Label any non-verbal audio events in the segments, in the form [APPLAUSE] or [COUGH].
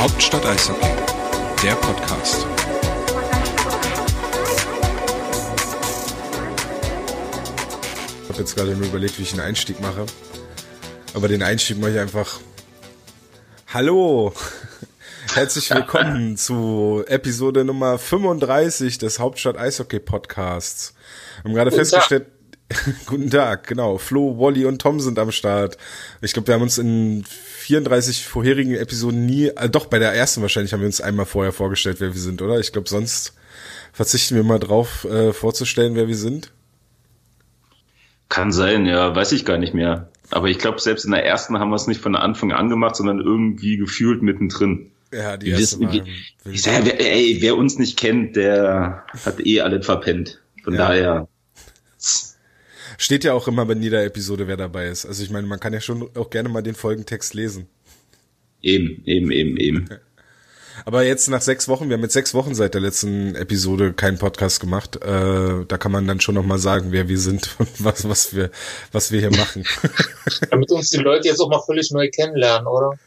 Hauptstadt Eishockey, der Podcast. Ich habe jetzt gerade nur überlegt, wie ich einen Einstieg mache. Aber den Einstieg mache ich einfach. Hallo! Herzlich willkommen [LAUGHS] zu Episode Nummer 35 des Hauptstadt Eishockey Podcasts. Wir haben gerade festgestellt, [LAUGHS] guten Tag, genau. Flo, Wally und Tom sind am Start. Ich glaube, wir haben uns in 34 vorherigen Episoden nie, äh, doch bei der ersten wahrscheinlich haben wir uns einmal vorher vorgestellt, wer wir sind, oder? Ich glaube, sonst verzichten wir mal drauf, äh, vorzustellen, wer wir sind. Kann sein, ja, weiß ich gar nicht mehr. Aber ich glaube, selbst in der ersten haben wir es nicht von Anfang an gemacht, sondern irgendwie gefühlt mittendrin. Ja, die Wir erste wissen, wie, ich sag, wer, ey, wer uns nicht kennt, der hat eh alles verpennt. Von Ja. daher, Steht ja auch immer bei jeder Episode, wer dabei ist. Also ich meine, man kann ja schon auch gerne mal den Folgentext lesen. eben, eben, eben, eben. Aber jetzt nach sechs Wochen, wir haben jetzt sechs Wochen seit der letzten Episode keinen Podcast gemacht. Äh, da kann man dann schon noch mal sagen, wer wir sind und [LAUGHS] was, was wir, was wir hier machen. Damit uns die Leute jetzt auch mal völlig neu kennenlernen, oder?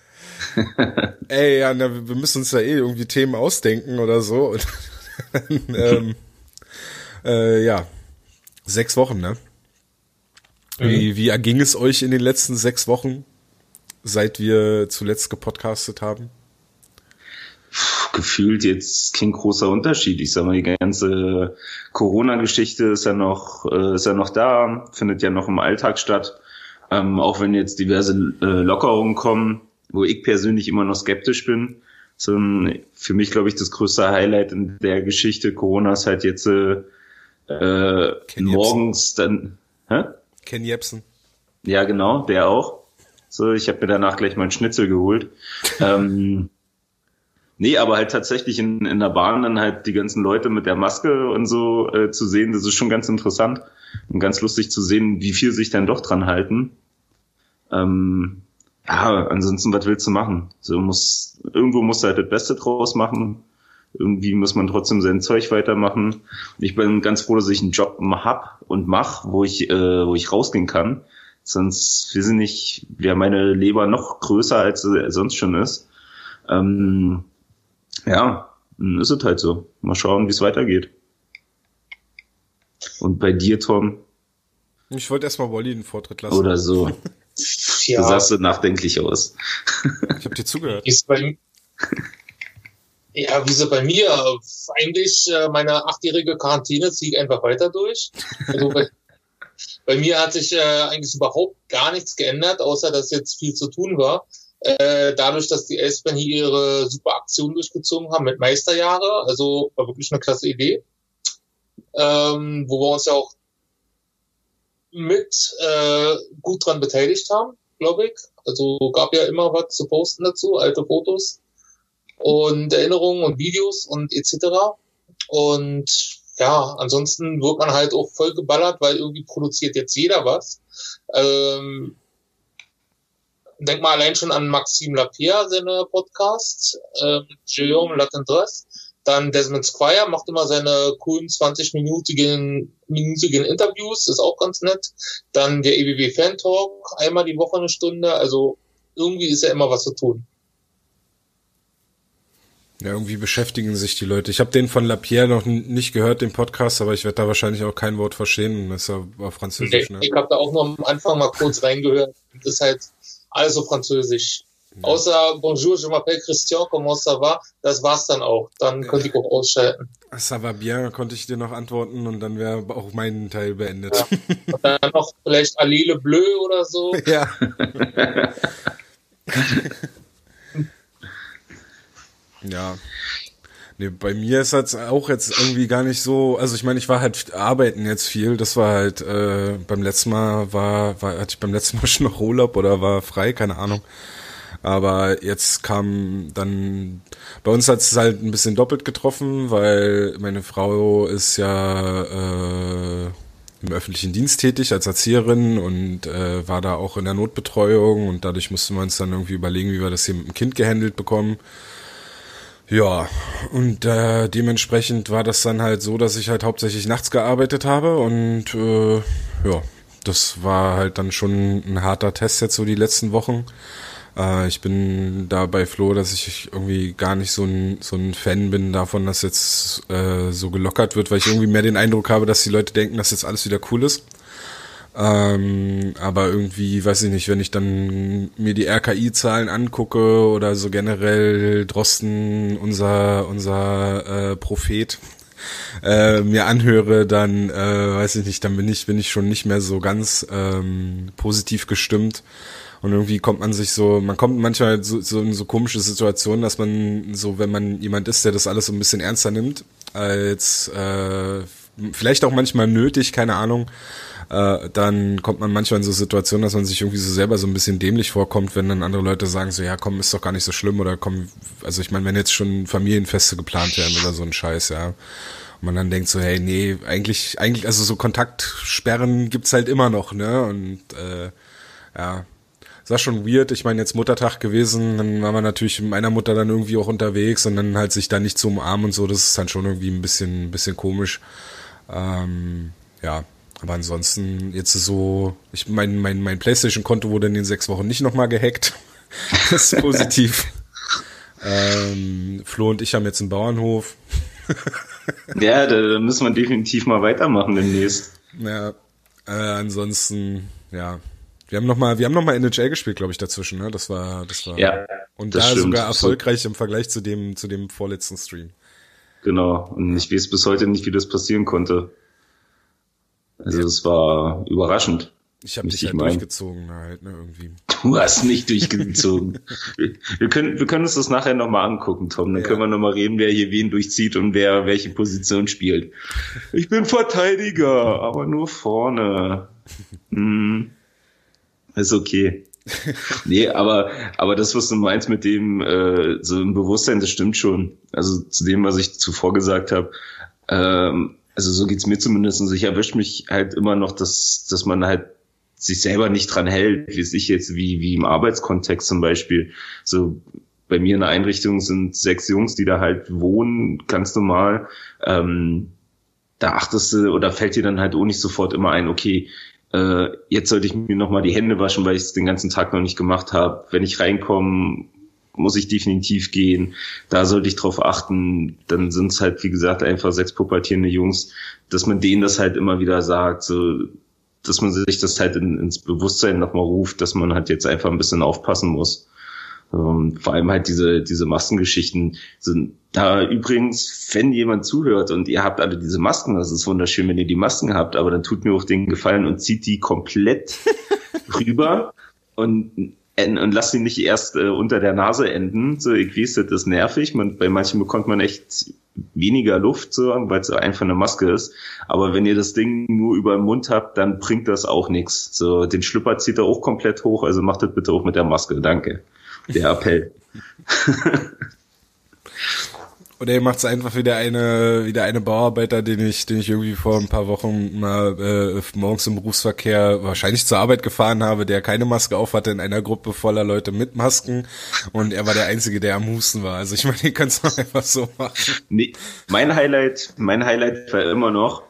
[LAUGHS] Ey, ja, na, wir müssen uns da eh irgendwie Themen ausdenken oder so. [LAUGHS] Und dann, ähm, äh, ja, sechs Wochen, ne? Wie, wie erging es euch in den letzten sechs Wochen, seit wir zuletzt gepodcastet haben? Puh, gefühlt jetzt kein großer Unterschied. Ich sag mal, die ganze Corona-Geschichte ist ja noch, äh, ist ja noch da, findet ja noch im Alltag statt. Ähm, auch wenn jetzt diverse äh, Lockerungen kommen, wo ich persönlich immer noch skeptisch bin. So, ein- für mich, glaube ich, das größte Highlight in der Geschichte Corona ist halt jetzt äh, äh, Ken morgens dann, hä? Ken Jebsen. Ja, genau, der auch. So, ich habe mir danach gleich mal einen Schnitzel geholt. [LAUGHS] ähm, nee, aber halt tatsächlich in, in der Bahn dann halt die ganzen Leute mit der Maske und so äh, zu sehen, das ist schon ganz interessant und ganz lustig zu sehen, wie viel sich dann doch dran halten. Ähm, ja, ansonsten, was willst du machen? So muss, irgendwo musst du halt das Beste draus machen. Irgendwie muss man trotzdem sein Zeug weitermachen. Ich bin ganz froh, dass ich einen Job hab und mach, wo ich, äh, wo ich rausgehen kann. Sonst, wir sind nicht, wäre meine Leber noch größer, als sie sonst schon ist. Ähm, ja, dann ist es halt so. Mal schauen, wie es weitergeht. Und bei dir, Tom, Ich wollte erstmal Wally den Vortritt lassen. oder so. [LAUGHS] Du Ja, sahst so nachdenklich aus. Ich habe dir zugehört. wie ist bei, ja, wie so bei mir? Eigentlich äh, meine achtjährige Quarantäne ziehe ich einfach weiter durch. Also bei, [LAUGHS] bei mir hat sich äh, eigentlich überhaupt gar nichts geändert, außer dass jetzt viel zu tun war. Äh, dadurch, dass die Elstern hier ihre super Aktion durchgezogen haben mit Meisterjahre, also war wirklich eine klasse Idee, ähm, wo wir uns ja auch mit äh, gut dran beteiligt haben, glaube ich. Also gab ja immer was zu posten dazu, alte Fotos und Erinnerungen und Videos und etc. Und ja, ansonsten wird man halt auch voll geballert, weil irgendwie produziert jetzt jeder was. Ähm, denk mal allein schon an Maxime Lapierre, seine Podcast, ähm, Guillaume Latendresse. Dann Desmond Squire macht immer seine coolen 20-minütigen minütigen Interviews, ist auch ganz nett. Dann der EBW Fan Talk, einmal die Woche eine Stunde. Also irgendwie ist ja immer was zu tun. Ja, irgendwie beschäftigen sich die Leute. Ich habe den von Lapierre noch nicht gehört, den Podcast, aber ich werde da wahrscheinlich auch kein Wort verstehen. Das ist ja auf Französisch, ne? Ich habe da auch noch am Anfang mal kurz reingehört. Das ist halt alles so französisch. Außer Bonjour, je m'appelle Christian, comment ça va? Das war's dann auch. Dann könnte ich auch ausschalten. Ça va bien, konnte ich dir noch antworten und dann wäre auch mein Teil beendet. Und dann noch vielleicht Allele Bleu oder so. [LAUGHS] Ja. [LAUGHS] ja. Nee, bei mir ist das auch jetzt irgendwie gar nicht so, also ich meine, ich war halt arbeiten jetzt viel, das war halt, äh, beim letzten Mal war, war, hatte ich beim letzten Mal [LAUGHS] schon noch Urlaub oder war frei, keine Ahnung. Aber jetzt kam dann, bei uns hat es halt ein bisschen doppelt getroffen, weil meine Frau ist ja, äh, im öffentlichen Dienst tätig als Erzieherin und äh, war da auch in der Notbetreuung und dadurch mussten wir uns dann irgendwie überlegen, wie wir das hier mit dem Kind gehandelt bekommen. Ja, und äh, dementsprechend war das dann halt so, dass ich halt hauptsächlich nachts gearbeitet habe und äh, ja, das war halt dann schon ein harter Test jetzt so die letzten Wochen. Äh, ich bin dabei froh, dass ich irgendwie gar nicht so ein, so ein Fan bin davon, dass jetzt äh, so gelockert wird, weil ich irgendwie mehr den Eindruck habe, dass die Leute denken, dass jetzt alles wieder cool ist. Ähm, aber irgendwie, weiß ich nicht, wenn ich dann mir die RKI-Zahlen angucke oder so generell Drosten, unser, unser äh, Prophet, äh, mir anhöre, dann äh, weiß ich nicht, dann bin ich, bin ich schon nicht mehr so ganz ähm, positiv gestimmt. Und irgendwie kommt man sich so, man kommt manchmal so, so in so komische Situationen, dass man so, wenn man jemand ist, der das alles so ein bisschen ernster nimmt, als äh, vielleicht auch manchmal nötig, keine Ahnung, äh, dann kommt man manchmal in so Situationen, dass man sich irgendwie so selber so ein bisschen dämlich vorkommt, wenn dann andere Leute sagen so, ja komm, ist doch gar nicht so schlimm oder komm, also ich meine, wenn jetzt schon Familienfeste geplant werden oder so ein Scheiß, ja. Und man dann denkt so, hey, nee, eigentlich, eigentlich, also so Kontaktsperren gibt's halt immer noch, ne? Und äh, ja, das war schon weird. Ich meine, jetzt Muttertag gewesen, dann war man natürlich mit meiner Mutter dann irgendwie auch unterwegs und dann halt sich da nicht zu umarmen und so, das ist dann schon irgendwie ein bisschen, ein bisschen komisch. Ähm, ja, aber ansonsten jetzt so, ich mein, mein, mein Playstation-Konto wurde in den sechs Wochen nicht nochmal gehackt. [LAUGHS] das ist positiv. [LAUGHS] ähm, Flo und ich haben jetzt einen Bauernhof. [LAUGHS] ja, da, da müssen wir definitiv mal weitermachen demnächst. Ja, äh, ansonsten, ja, wir haben noch mal, wir haben noch mal NHL gespielt, glaube ich, dazwischen. Ne? Das war, das war. Ja. Und da stimmt. sogar erfolgreich im Vergleich zu dem, zu dem vorletzten Stream. Genau. Und ich weiß bis heute nicht, wie das passieren konnte. Also es war überraschend. Ich habe dich halt mein. durchgezogen, halt, ne, irgendwie. Du hast nicht durchgezogen. wir, können, wir können uns das nachher nochmal angucken, Tom. Dann ja. können wir nochmal reden, wer hier wen durchzieht und wer welche Position spielt. Ich bin Verteidiger, aber nur vorne. [LAUGHS] Hm. Ist okay. nee, aber, aber das, was du meinst mit dem, äh, so im Bewusstsein, das stimmt schon. Also zu dem, was ich zuvor gesagt habe, ähm, also so geht's mir zumindest. Und ich erwische mich halt immer noch, dass, dass man halt sich selber nicht dran hält, wie sich jetzt, wie, wie im Arbeitskontext zum Beispiel. So bei mir in der Einrichtung sind sechs Jungs, die da halt wohnen, ganz normal. Ähm, da achtest du oder fällt dir dann halt auch nicht sofort immer ein, okay, äh, jetzt sollte ich mir nochmal die Hände waschen, weil ich es den ganzen Tag noch nicht gemacht habe. Wenn ich reinkomme, muss ich definitiv gehen. Da sollte ich drauf achten. Dann sind es halt, wie gesagt, einfach sechs pubertierende Jungs, dass man denen das halt immer wieder sagt, so, dass man sich das halt in, ins Bewusstsein nochmal ruft, dass man halt jetzt einfach ein bisschen aufpassen muss. Ähm, vor allem halt diese, diese Maskengeschichten sind da übrigens, wenn jemand zuhört und ihr habt alle diese Masken, das ist wunderschön, wenn ihr die Masken habt, aber dann tut mir auch den Gefallen und zieht die komplett [LAUGHS] rüber und und lass sie nicht erst äh, unter der Nase enden. So, ich weiß, das ist nervig. Man, bei manchen bekommt man echt weniger Luft, so, weil es einfach eine Maske ist. Aber wenn ihr das Ding nur über den Mund habt, dann bringt das auch nichts. So, den Schlüpper zieht er auch komplett hoch, also macht das bitte auch mit der Maske. Danke. Der Appell. [LAUGHS] Oder ihr macht es einfach wieder eine, wieder eine Bauarbeiter, den ich, den ich irgendwie vor ein paar Wochen mal äh, morgens im Berufsverkehr wahrscheinlich zur Arbeit gefahren habe, der keine Maske auf hatte in einer Gruppe voller Leute mit Masken und er war der Einzige, der am Husten war. Also ich meine, ihr könnt es einfach so machen. Nee, mein Highlight, mein Highlight war immer noch,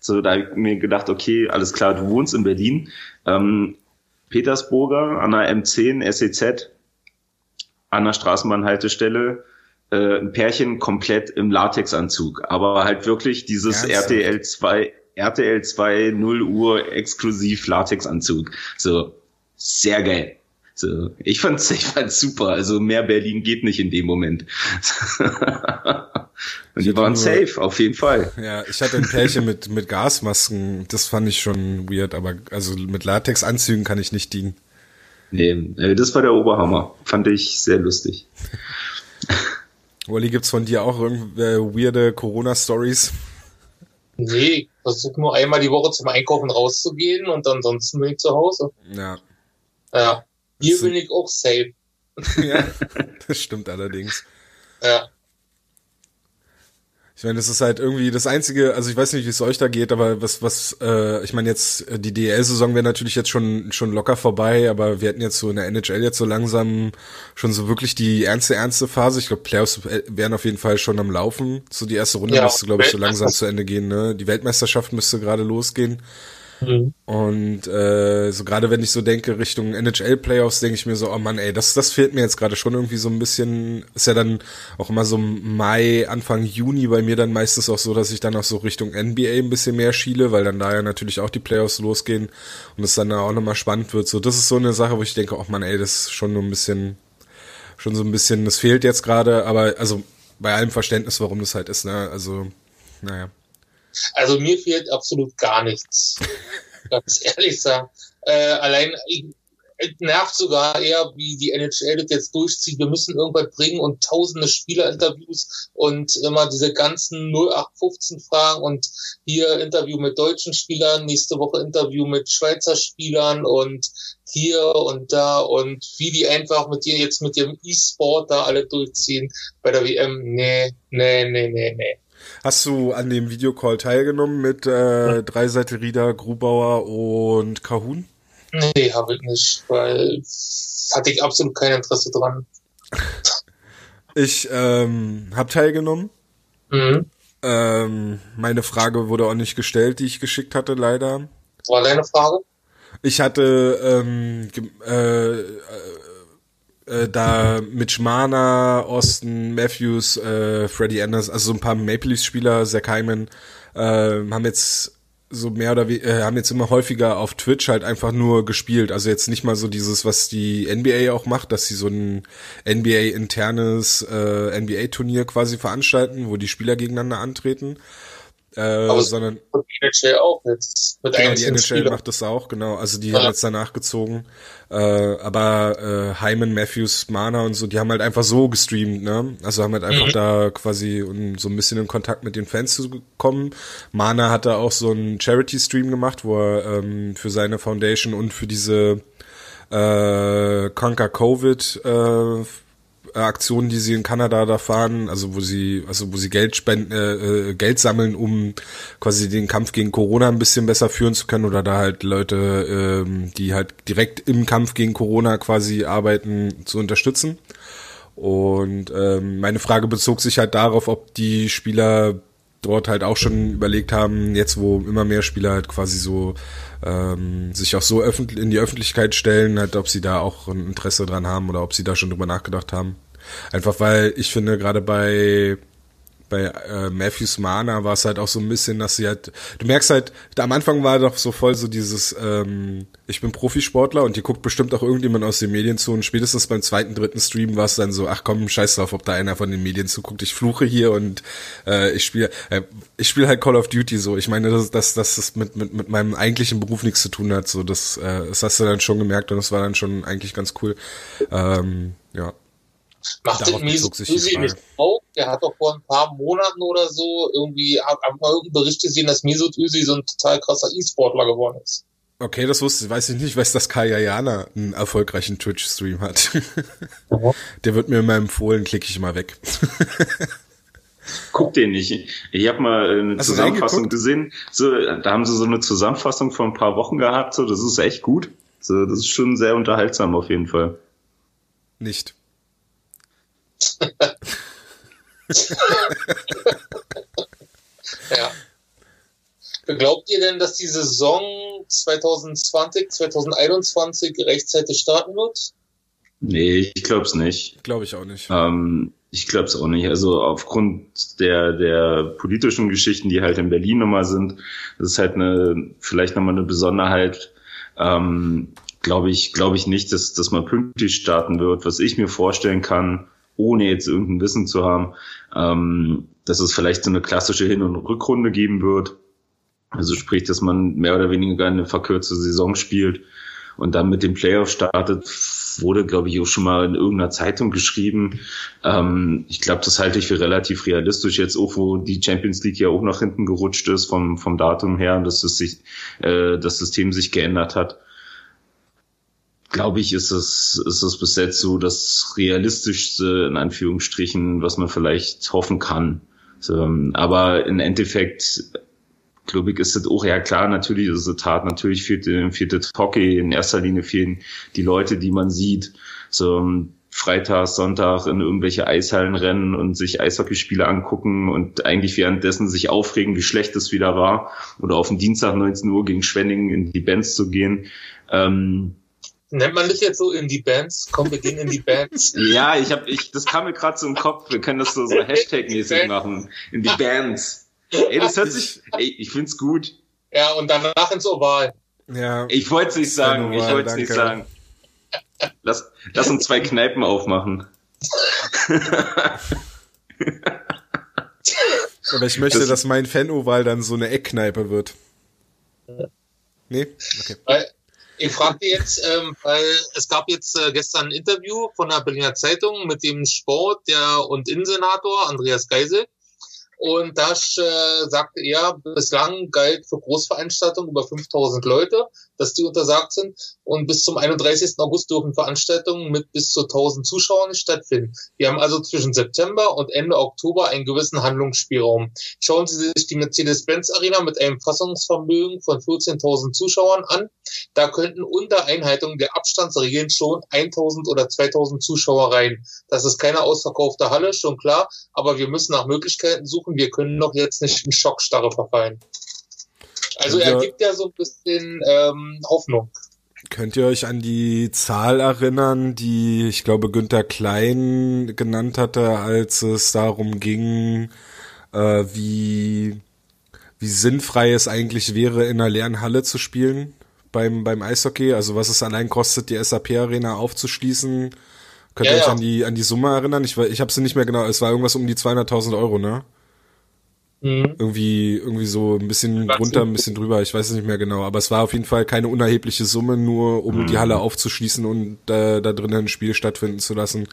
so da habe ich mir gedacht, okay, alles klar, du wohnst in Berlin. Ähm, Petersburger an der M10 SEZ an der Straßenbahnhaltestelle äh, ein Pärchen komplett im Latexanzug, aber halt wirklich dieses Ernsthaft? RTL 2 RTL 2 0 Uhr exklusiv Latexanzug. So sehr geil. So, ich fand's, ich fand's super. Also mehr Berlin geht nicht in dem Moment. [LAUGHS] Und die waren nur, safe, auf jeden Fall. Ja, ich hatte ein Pärchen mit, mit Gasmasken. Das fand ich schon weird, aber also mit Latexanzügen kann ich nicht dienen. Nee, äh, das war der Oberhammer. Fand ich sehr lustig. Wally, gibt's von dir auch irgendwelche weirde Corona-Stories? Nee, ich versuche nur einmal die Woche zum Einkaufen rauszugehen und ansonsten bin ich zu Hause. Ja. Ja. Hier bin ich auch safe. ja, [LAUGHS] das stimmt allerdings. Ja. Ich meine, das ist halt irgendwie das einzige, also ich weiß nicht, wie es euch da geht, aber was, was, äh, ich meine jetzt, die DL-Saison wäre natürlich jetzt schon schon locker vorbei, aber wir hätten jetzt so in der NHL jetzt so langsam schon so wirklich die ernste, ernste Phase. Ich glaube, Playoffs wären auf jeden Fall schon am Laufen. So die erste Runde ja, müsste, glaube ich, so langsam zu Ende gehen. Ne? Die Weltmeisterschaft müsste gerade losgehen. Mhm. Und äh, so gerade wenn ich so denke Richtung NHL-Playoffs, denke ich mir so, oh Mann, ey, das, das fehlt mir jetzt gerade schon irgendwie so ein bisschen. Ist ja dann auch immer so Mai, Anfang Juni bei mir dann meistens auch so, dass ich dann auch so Richtung NBA ein bisschen mehr schiele, weil dann da ja natürlich auch die Playoffs losgehen und es dann auch nochmal spannend wird. So, das ist so eine Sache, wo ich denke, oh Mann, ey, das ist schon nur ein bisschen, schon so ein bisschen, das fehlt jetzt gerade, aber also bei allem Verständnis, warum das halt ist, ne? Also, naja. Also mir fehlt absolut gar nichts. [LAUGHS] ganz ehrlich sagen. Äh, allein nervt sogar eher, wie die NHL das jetzt durchzieht. Wir müssen irgendwas bringen und tausende Spielerinterviews und immer diese ganzen 0815 Fragen und hier Interview mit deutschen Spielern, nächste Woche Interview mit Schweizer Spielern und hier und da und wie die einfach mit dir jetzt mit dem E-Sport da alle durchziehen bei der WM. Nee, nee, nee, nee, nee. Hast du an dem Videocall teilgenommen mit äh, Dreiseitel Rieder, Grubauer und Kahun? Nee, habe ich nicht, weil hatte ich absolut kein Interesse dran. Ich ähm, habe teilgenommen. Mhm. Ähm, meine Frage wurde auch nicht gestellt, die ich geschickt hatte, leider. War deine Frage? Ich hatte ähm, äh, äh, da Mitch Mana, Austin Matthews, äh, Freddie Anders, also so ein paar Maple Leafs Spieler, Zach äh, haben jetzt so mehr oder weniger, äh, haben jetzt immer häufiger auf Twitch halt einfach nur gespielt. Also jetzt nicht mal so dieses, was die NBA auch macht, dass sie so ein NBA-internes äh, NBA-Turnier quasi veranstalten, wo die Spieler gegeneinander antreten, äh, sondern die NHL auch jetzt mit genau, die NHL Spieler. macht das auch, genau. Also die ja. haben jetzt danach gezogen. Äh, aber äh, Hyman, Matthews, Mana und so, die haben halt einfach so gestreamt, ne? Also haben halt einfach mhm. da quasi um so ein bisschen in Kontakt mit den Fans zu kommen. Mana hat da auch so einen Charity-Stream gemacht, wo er ähm, für seine Foundation und für diese äh, Conquer Covid äh, Aktionen, die sie in Kanada da fahren, also wo sie, also wo sie Geld spenden, äh, äh, Geld sammeln, um quasi den Kampf gegen Corona ein bisschen besser führen zu können oder da halt Leute, ähm, die halt direkt im Kampf gegen Corona quasi arbeiten, zu unterstützen. Und ähm, meine Frage bezog sich halt darauf, ob die Spieler dort halt auch schon überlegt haben, jetzt wo immer mehr Spieler halt quasi so ähm, sich auch so öffentlich in die Öffentlichkeit stellen, halt ob sie da auch ein Interesse dran haben oder ob sie da schon drüber nachgedacht haben. Einfach weil ich finde, gerade bei bei äh, Matthews Mana war es halt auch so ein bisschen, dass sie halt, du merkst halt, am Anfang war doch so voll so dieses, ähm, ich bin Profisportler und die guckt bestimmt auch irgendjemand aus den Medien zu und spätestens beim zweiten, dritten Stream war es dann so, ach komm, scheiß drauf, ob da einer von den Medien zuguckt, ich fluche hier und äh, ich spiele, äh, ich spiele halt Call of Duty so. Ich meine, dass das, das, das mit, mit, mit meinem eigentlichen Beruf nichts zu tun hat, so das, äh, das hast du dann schon gemerkt und das war dann schon eigentlich ganz cool. Ähm, ja. Macht den Mesut Özil nicht auch? Der hat doch vor ein paar Monaten oder so irgendwie, hab mal irgendeinen Bericht gesehen, dass Mesut Özil so ein total krasser E-Sportler geworden ist. Okay, das wusste, weiß ich nicht, ich weiß, dass Kaya Jana einen erfolgreichen Twitch-Stream hat. Mhm. [LAUGHS] Der wird mir immer empfohlen, klicke ich mal weg. Guck den nicht. Ich habe mal eine Hast Zusammenfassung gesehen. So, da haben sie so eine Zusammenfassung vor ein paar Wochen gehabt. So, das ist echt gut. So, das ist schon sehr unterhaltsam auf jeden Fall. Nicht. [LAUGHS] ja. Glaubt ihr denn, dass die Saison 2020, 2021 rechtzeitig starten wird? Nee, ich glaube es nicht. Glaube ich auch nicht. Ähm, ich glaube es auch nicht. Also aufgrund der, der politischen Geschichten, die halt in Berlin nochmal sind, das ist halt eine, vielleicht nochmal eine Besonderheit. Ähm, glaube ich, glaube ich nicht, dass, dass man pünktlich starten wird. Was ich mir vorstellen kann, ohne jetzt irgendein Wissen zu haben, ähm, dass es vielleicht so eine klassische Hin- und Rückrunde geben wird. Also sprich, dass man mehr oder weniger eine verkürzte Saison spielt und dann mit dem Playoff startet, wurde, glaube ich, auch schon mal in irgendeiner Zeitung geschrieben. Ähm, ich glaube, das halte ich für relativ realistisch jetzt auch, wo die Champions League ja auch nach hinten gerutscht ist vom, vom Datum her, dass es sich, äh, das System sich geändert hat glaube ich, ist es, ist es bis jetzt so das realistischste, in Anführungsstrichen, was man vielleicht hoffen kann. So, ähm, aber im Endeffekt, glaube ich, ist das auch, ja klar, natürlich ist es Tat, natürlich fehlt, fehlt das Hockey, in erster Linie fehlen die Leute, die man sieht. So, ähm, Freitag, Sonntag in irgendwelche Eishallen rennen und sich Eishockeyspiele angucken und eigentlich währenddessen sich aufregen, wie schlecht es wieder war. Oder auf den Dienstag 19 Uhr gegen Schwenningen in die Bands zu gehen. Ähm, Nennt man das jetzt so in die Bands? Komm, wir gehen in die Bands. [LAUGHS] ja, ich habe, ich, das kam mir gerade so im Kopf. Wir können das so, so Hashtag-mäßig machen. In die Bands. Ey, das hört sich, ey, ich find's gut. Ja, und danach ins Oval. Ja. Ich wollte es nicht sagen, Oval, ich wollte es nicht sagen. Lass, lass uns zwei Kneipen aufmachen. [LAUGHS] Aber ich möchte, Das- dass mein Fan-Oval dann so eine Eckkneipe wird. Nee? Okay. Weil ich fragte jetzt, ähm, weil es gab jetzt äh, gestern ein Interview von der Berliner Zeitung mit dem Sport der und Innensenator Andreas Geisel. Und da äh, sagte er, bislang galt für Großveranstaltungen über 5000 Leute, dass die untersagt sind. Und bis zum 31. August dürfen Veranstaltungen mit bis zu 1000 Zuschauern stattfinden. Wir haben also zwischen September und Ende Oktober einen gewissen Handlungsspielraum. Schauen Sie sich die Mercedes-Benz Arena mit einem Fassungsvermögen von 14.000 Zuschauern an. Da könnten unter Einhaltung der Abstandsregeln schon 1000 oder 2000 Zuschauer rein. Das ist keine ausverkaufte Halle, schon klar, aber wir müssen nach Möglichkeiten suchen. Wir können doch jetzt nicht in Schockstarre verfallen. Also er gibt ja so ein bisschen ähm, Hoffnung. Könnt ihr euch an die Zahl erinnern, die ich glaube Günther Klein genannt hatte, als es darum ging, äh, wie, wie sinnfrei es eigentlich wäre, in einer leeren Halle zu spielen beim, beim Eishockey? Also was es allein kostet, die SAP-Arena aufzuschließen. Könnt ihr Ja, euch ja. an die, an die Summe erinnern? Ich, ich habe sie nicht mehr genau, es war irgendwas um die 200.000 Euro, ne? Mhm. Irgendwie, irgendwie so ein bisschen drunter, ein bisschen drüber, ich weiß es nicht mehr genau. Aber es war auf jeden Fall keine unerhebliche Summe, nur um die Halle aufzuschließen und äh, da drinnen ein Spiel stattfinden zu lassen.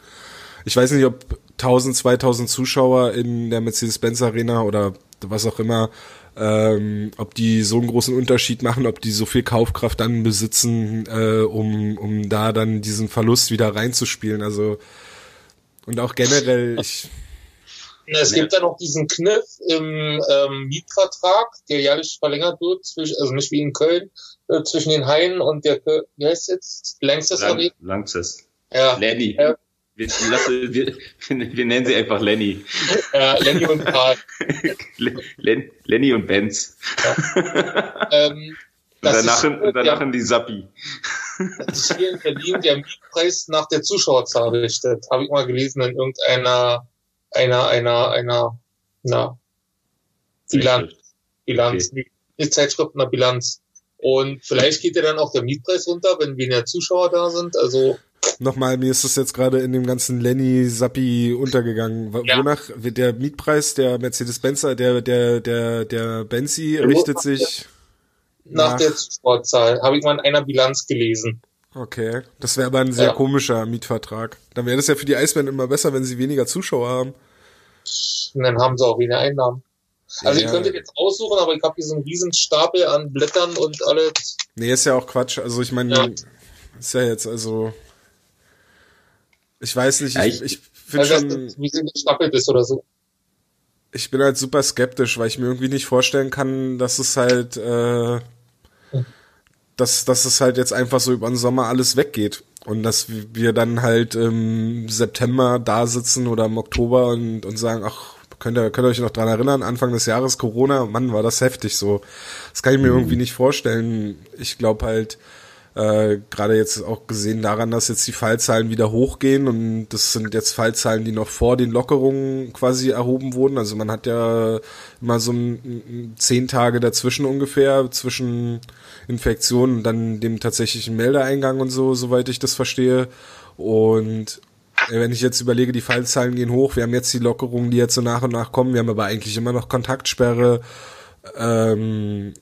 Ich weiß nicht, ob 1000, 2000 Zuschauer in der Mercedes-Benz Arena oder was auch immer, ähm, ob die so einen großen Unterschied machen, ob die so viel Kaufkraft dann besitzen, äh, um, um da dann diesen Verlust wieder reinzuspielen. Also und auch generell, ich, Es gibt ja noch diesen Kniff im ähm, Mietvertrag, der jährlich verlängert wird, zwischen, also nicht wie in Köln, äh, zwischen den Haien und der, wie heißt jetzt, Langstes Lang, Arena. Langzess. Ja, Lenny. Ja. Wir, lasse, wir, [LAUGHS] wir nennen sie einfach Lenny. ja, Lenny und Karl. [LAUGHS] Len, Lenny und Benz. Ähm, Und das danach, in, danach ja, in die Sappi. das ist hier in Berlin der Mietpreis nach der Zuschauerzahl richtet. Habe ich mal gelesen in irgendeiner, einer, einer, einer, na, Bilanz, Bilanz, nicht Zeitschrift, einer Bilanz. Und vielleicht geht ja dann auch der Mietpreis runter, wenn weniger Zuschauer da sind. Also Nochmal, mir ist das jetzt gerade in dem ganzen Lenny Sappi untergegangen. Ja. Wonach wird der Mietpreis der Mercedes-Benzer, der der der der Benzi richtet sich nach nach der Zuschauerzahl habe ich mal in einer Bilanz gelesen. Okay, das wäre aber ein sehr Ja. komischer Mietvertrag. Dann wäre das ja für die Eisbären immer besser, wenn sie weniger Zuschauer haben. Und dann haben sie auch weniger Einnahmen. Also Ja. ich könnte jetzt aussuchen, aber ich habe hier so einen riesen Stapel an Blättern und alles. Nee, ist ja auch Quatsch. Also ich meine, Ja. ist ja jetzt also ich weiß nicht, ich, ich- ich finde Also, schon wie sie gestapelt ist oder so. ich bin halt super skeptisch, weil ich mir irgendwie nicht vorstellen kann, dass es halt, äh, dass, dass es halt jetzt einfach so über den Sommer alles weggeht. Und dass wir dann halt im September da sitzen oder im Oktober und, und sagen, ach, könnt ihr, könnt ihr euch noch dran erinnern, Anfang des Jahres Corona, Mann, war das heftig so. Das kann ich mir irgendwie nicht vorstellen. Ich glaube halt, äh, gerade jetzt auch gesehen daran, dass jetzt die Fallzahlen wieder hochgehen und das sind jetzt Fallzahlen, die noch vor den Lockerungen quasi erhoben wurden. Also man hat ja immer so ein, zehn Tage dazwischen ungefähr zwischen Infektion und dann dem tatsächlichen Meldeeingang und so, soweit ich das verstehe. Und äh, wenn ich jetzt überlege, die Fallzahlen gehen hoch, wir haben jetzt die Lockerungen, die jetzt so nach und nach kommen, wir haben aber eigentlich immer noch Kontaktsperre. Ähm,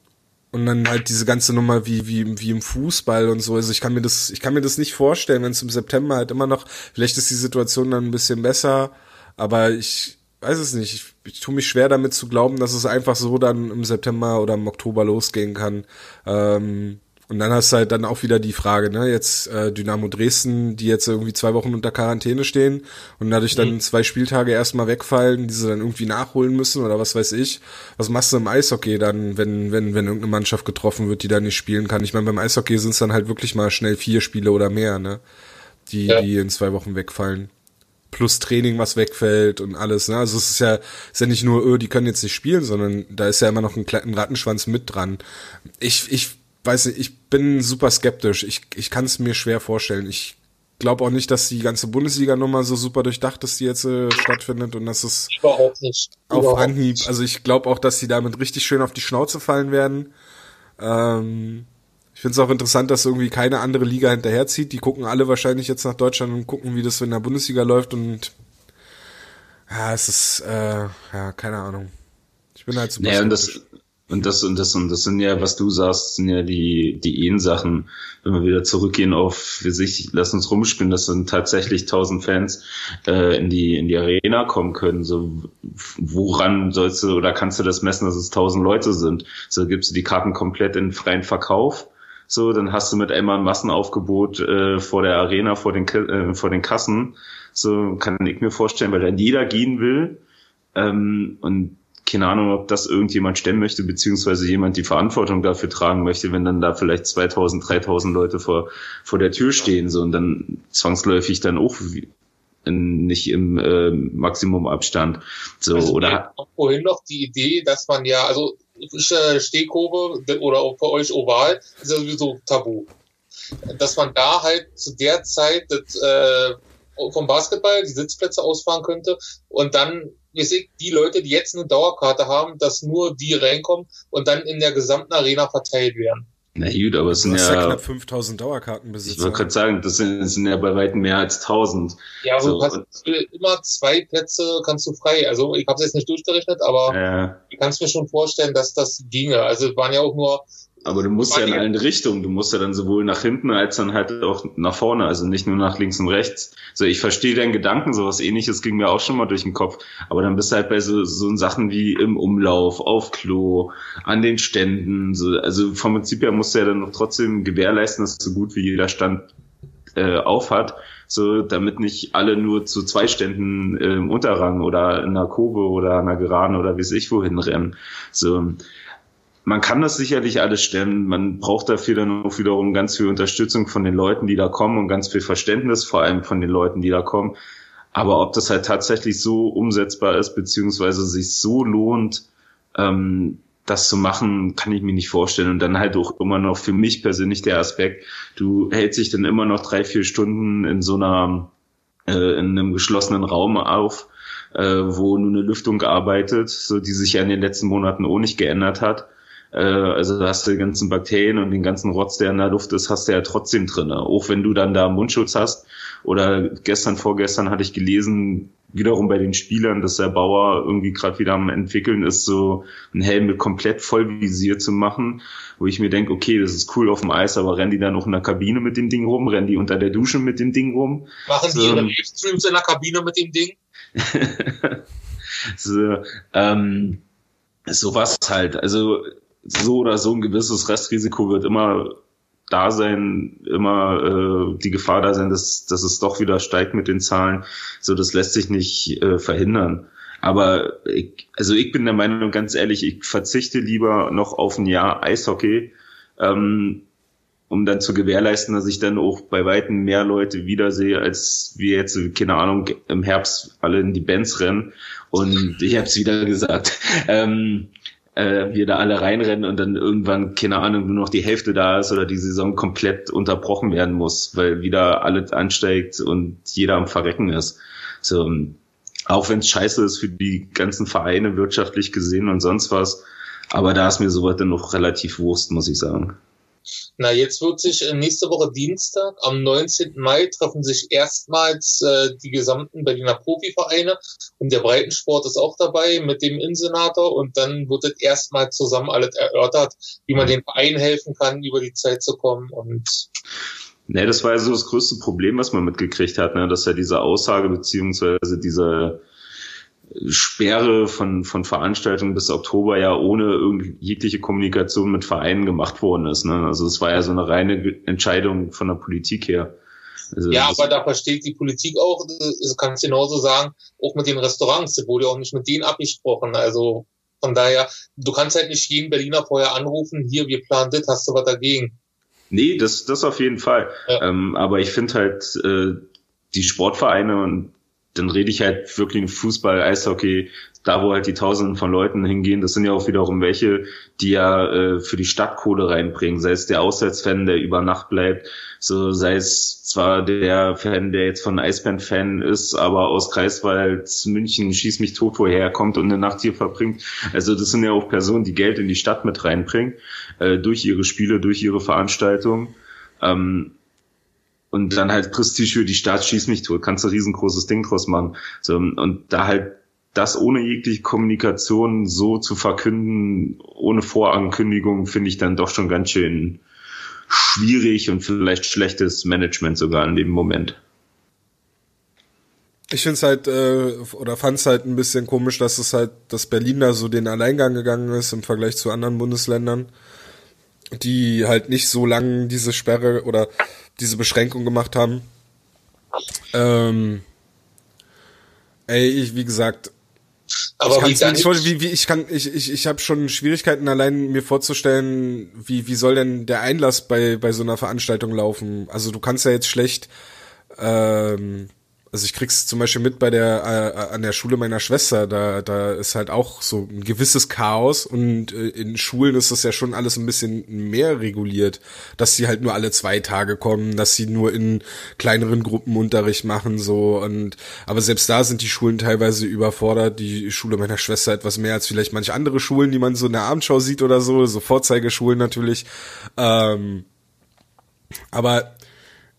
und dann halt diese ganze Nummer wie, wie, wie im Fußball und so. Also ich kann mir das, ich kann mir das nicht vorstellen, wenn es im September halt immer noch, vielleicht ist die Situation dann ein bisschen besser, aber ich weiß es nicht. Ich, ich tue mich schwer damit zu glauben, dass es einfach so dann im September oder im Oktober losgehen kann. Ähm, Und dann hast du halt dann auch wieder die Frage, ne, jetzt äh, Dynamo Dresden, die jetzt irgendwie zwei Wochen unter Quarantäne stehen und dadurch dann mhm. zwei Spieltage erstmal wegfallen, die sie dann irgendwie nachholen müssen oder was weiß ich. Was machst du im Eishockey dann, wenn, wenn, wenn irgendeine Mannschaft getroffen wird, die da nicht spielen kann? Ich meine, beim Eishockey sind es dann halt wirklich mal schnell vier Spiele oder mehr, ne? Die, ja. die in zwei Wochen wegfallen plus Training, was wegfällt und alles. Ne? Also es ist ja, ist ja nicht nur, öh, die können jetzt nicht spielen, sondern da ist ja immer noch ein, ein Rattenschwanz mit dran. Ich, ich weiß nicht, ich bin super skeptisch. Ich, ich kann es mir schwer vorstellen. Ich glaube auch nicht, dass die ganze Bundesliga-Nummer so super durchdacht ist, die jetzt äh, stattfindet und dass es überhaupt nicht auf überhaupt Anhieb. Also ich glaube auch, dass sie damit richtig schön auf die Schnauze fallen werden. Ähm, ich finde es auch interessant, dass irgendwie keine andere Liga hinterherzieht. Die gucken alle wahrscheinlich jetzt nach Deutschland und gucken, wie das in der Bundesliga läuft und ja, es ist äh, ja keine Ahnung. Ich bin halt super. Naja, und das, und das und das und das sind ja, was du sagst, sind ja die die Ehen-Sachen. Wenn wir wieder zurückgehen auf für sich, lass uns rumspielen, dass dann tatsächlich tausend Fans äh, in die in die Arena kommen können. So woran sollst du oder kannst du das messen, dass es tausend Leute sind? So gibst du die Karten komplett in freien Verkauf. So, dann hast du mit einmal ein Massenaufgebot äh, vor der Arena, vor den äh, vor den Kassen. So kann ich mir vorstellen, weil dann jeder gehen will. Ähm, und keine Ahnung, ob das irgendjemand stemmen möchte, beziehungsweise jemand die Verantwortung dafür tragen möchte, wenn dann da vielleicht 2000, 3000 Leute vor, vor der Tür stehen, so, und dann zwangsläufig dann auch in, nicht im äh, Maximumabstand. So, also oder. Vorhin noch die Idee, dass man ja, also Stehkurve oder auch für euch Oval ist ja sowieso tabu. Dass man da halt zu der Zeit das, äh, vom Basketball die Sitzplätze ausfahren könnte und dann wir sehen die Leute, die jetzt eine Dauerkarte haben, dass nur die reinkommen und dann in der gesamten Arena verteilt werden. Na gut, aber es sind ja, ja knapp 5000 Dauerkartenbesitzer. Ich wollte gerade sagen, das sind, das sind ja bei weitem mehr als 1000. Ja, aber so, du hast immer zwei Plätze kannst du frei. Also ich habe es jetzt nicht durchgerechnet, aber ja. ich kann mir schon vorstellen, dass das ginge. Also es waren ja auch nur aber du musst ja in allen Richtungen. Du musst ja dann sowohl nach hinten als dann halt auch nach vorne, also nicht nur nach links und rechts. So, ich verstehe deinen Gedanken, sowas ähnliches ging mir auch schon mal durch den Kopf. Aber dann bist du halt bei so, so Sachen wie im Umlauf, auf Klo, an den Ständen. So, also vom Prinzip her musst du ja dann noch trotzdem gewährleisten, dass so gut wie jeder Stand äh, auf hat, so damit nicht alle nur zu zwei Ständen äh, im Unterrang oder in einer Kurve oder einer Geraden oder wie es ich wohin rennen. So, man kann das sicherlich alles stemmen. Man braucht dafür dann auch wiederum ganz viel Unterstützung von den Leuten, die da kommen und ganz viel Verständnis, vor allem von den Leuten, die da kommen. Aber ob das halt tatsächlich so umsetzbar ist, beziehungsweise sich so lohnt, ähm, das zu machen, kann ich mir nicht vorstellen. Und dann halt auch immer noch für mich persönlich der Aspekt, du hältst dich dann immer noch drei, vier Stunden in so einer, äh, in einem geschlossenen Raum auf, äh, wo nur eine Lüftung arbeitet, so die sich ja in den letzten Monaten auch nicht geändert hat. Äh, also hast du die ganzen Bakterien und den ganzen Rotz, der in der Luft ist, hast du ja trotzdem drin. Auch wenn du dann da Mundschutz hast. Oder gestern, vorgestern hatte ich gelesen, wiederum bei den Spielern, dass der Bauer irgendwie gerade wieder am entwickeln ist, so einen Helm mit komplett Vollvisier zu machen, wo ich mir denke, okay, das ist cool auf dem Eis, aber rennen die dann noch in der Kabine mit dem Ding rum, rennen die unter der Dusche mit dem Ding rum? Machen die ihre Livestreams in der Kabine mit dem Ding? [LAUGHS] so, ähm, sowas halt. Also so oder so ein gewisses Restrisiko wird immer da sein, immer äh, die Gefahr da sein, dass, dass es doch wieder steigt mit den Zahlen. So, das lässt sich nicht äh, verhindern. Aber ich, also ich bin der Meinung, ganz ehrlich, ich verzichte lieber noch auf ein Jahr Eishockey, ähm, um dann zu gewährleisten, dass ich dann auch bei weitem mehr Leute wiedersehe, als wir jetzt, keine Ahnung, im Herbst alle in die Bands rennen. Und ich habe es wieder gesagt. [LAUGHS] Ähm, äh, wir da alle reinrennen und dann irgendwann, keine Ahnung, nur noch die Hälfte da ist oder die Saison komplett unterbrochen werden muss, weil wieder alles ansteigt und jeder am Verrecken ist. So, auch wenn es scheiße ist für die ganzen Vereine wirtschaftlich gesehen und sonst was, aber da ist mir sowas dann noch relativ Wurst, muss ich sagen. Na, jetzt wird sich äh, nächste Woche Dienstag, am 19. Mai, treffen sich erstmals äh, die gesamten Berliner Profivereine und der Breitensport ist auch dabei mit dem Insenator und dann wird es erstmals zusammen alles erörtert, wie man den Verein helfen kann, über die Zeit zu kommen und Ne, das war ja so das größte Problem, was man mitgekriegt hat, ne? dass ja diese Aussage beziehungsweise diese Sperre von, von Veranstaltungen bis Oktober ja ohne jegliche Kommunikation mit Vereinen gemacht worden ist. Ne? Also es war ja so eine reine Entscheidung von der Politik her. Also ja, aber da versteht die Politik auch, das kannst genauso sagen, auch mit den Restaurants, das wurde ja auch nicht mit denen abgesprochen. Also von daher, du kannst halt nicht jeden Berliner vorher anrufen, hier, wir planen das, hast du was dagegen? Nee, das, das auf jeden Fall. Ja. Ähm, aber ich finde halt, äh, die Sportvereine und dann rede ich halt wirklich Fußball, Eishockey, da wo halt die Tausenden von Leuten hingehen, das sind ja auch wiederum welche, die ja äh, für die Stadt Kohle reinbringen, sei es der Auswärtsfan, der über Nacht bleibt, so sei es zwar der Fan, der jetzt von Eisbären-Fan ist, aber aus Kreiswald, München, schieß mich tot, woher kommt und eine Nacht hier verbringt. Also das sind ja auch Personen, die Geld in die Stadt mit reinbringen, äh, durch ihre Spiele, durch ihre Veranstaltungen. Ähm, und dann halt Prestige für die Stadt, schieß mich tot, kannst du ein riesengroßes Ding draus machen. So, und da halt das ohne jegliche Kommunikation so zu verkünden, ohne Vorankündigung, finde ich dann doch schon ganz schön schwierig und vielleicht schlechtes Management sogar in dem Moment. Ich finde es halt, äh, oder fand es halt ein bisschen komisch, dass es halt, dass Berlin da so den Alleingang gegangen ist im Vergleich zu anderen Bundesländern, die halt nicht so lange diese Sperre oder diese Beschränkung gemacht haben. Ähm, ey, ich, wie gesagt, aber ich, wie, ich, wie, wie, ich kann, ich, ich, ich habe schon Schwierigkeiten allein mir vorzustellen, wie, wie soll denn der Einlass bei, bei so einer Veranstaltung laufen? Also du kannst ja jetzt schlecht ähm, also ich krieg's zum Beispiel mit bei der äh, an der Schule meiner Schwester, da da ist halt auch so ein gewisses Chaos und äh, in Schulen ist das ja schon alles ein bisschen mehr reguliert, dass sie halt nur alle zwei Tage kommen, dass sie nur in kleineren Gruppen Unterricht machen so und aber selbst da sind die Schulen teilweise überfordert. Die Schule meiner Schwester etwas mehr als vielleicht manche andere Schulen, die man so in der Abendschau sieht oder so, so Vorzeigeschulen natürlich. Ähm, aber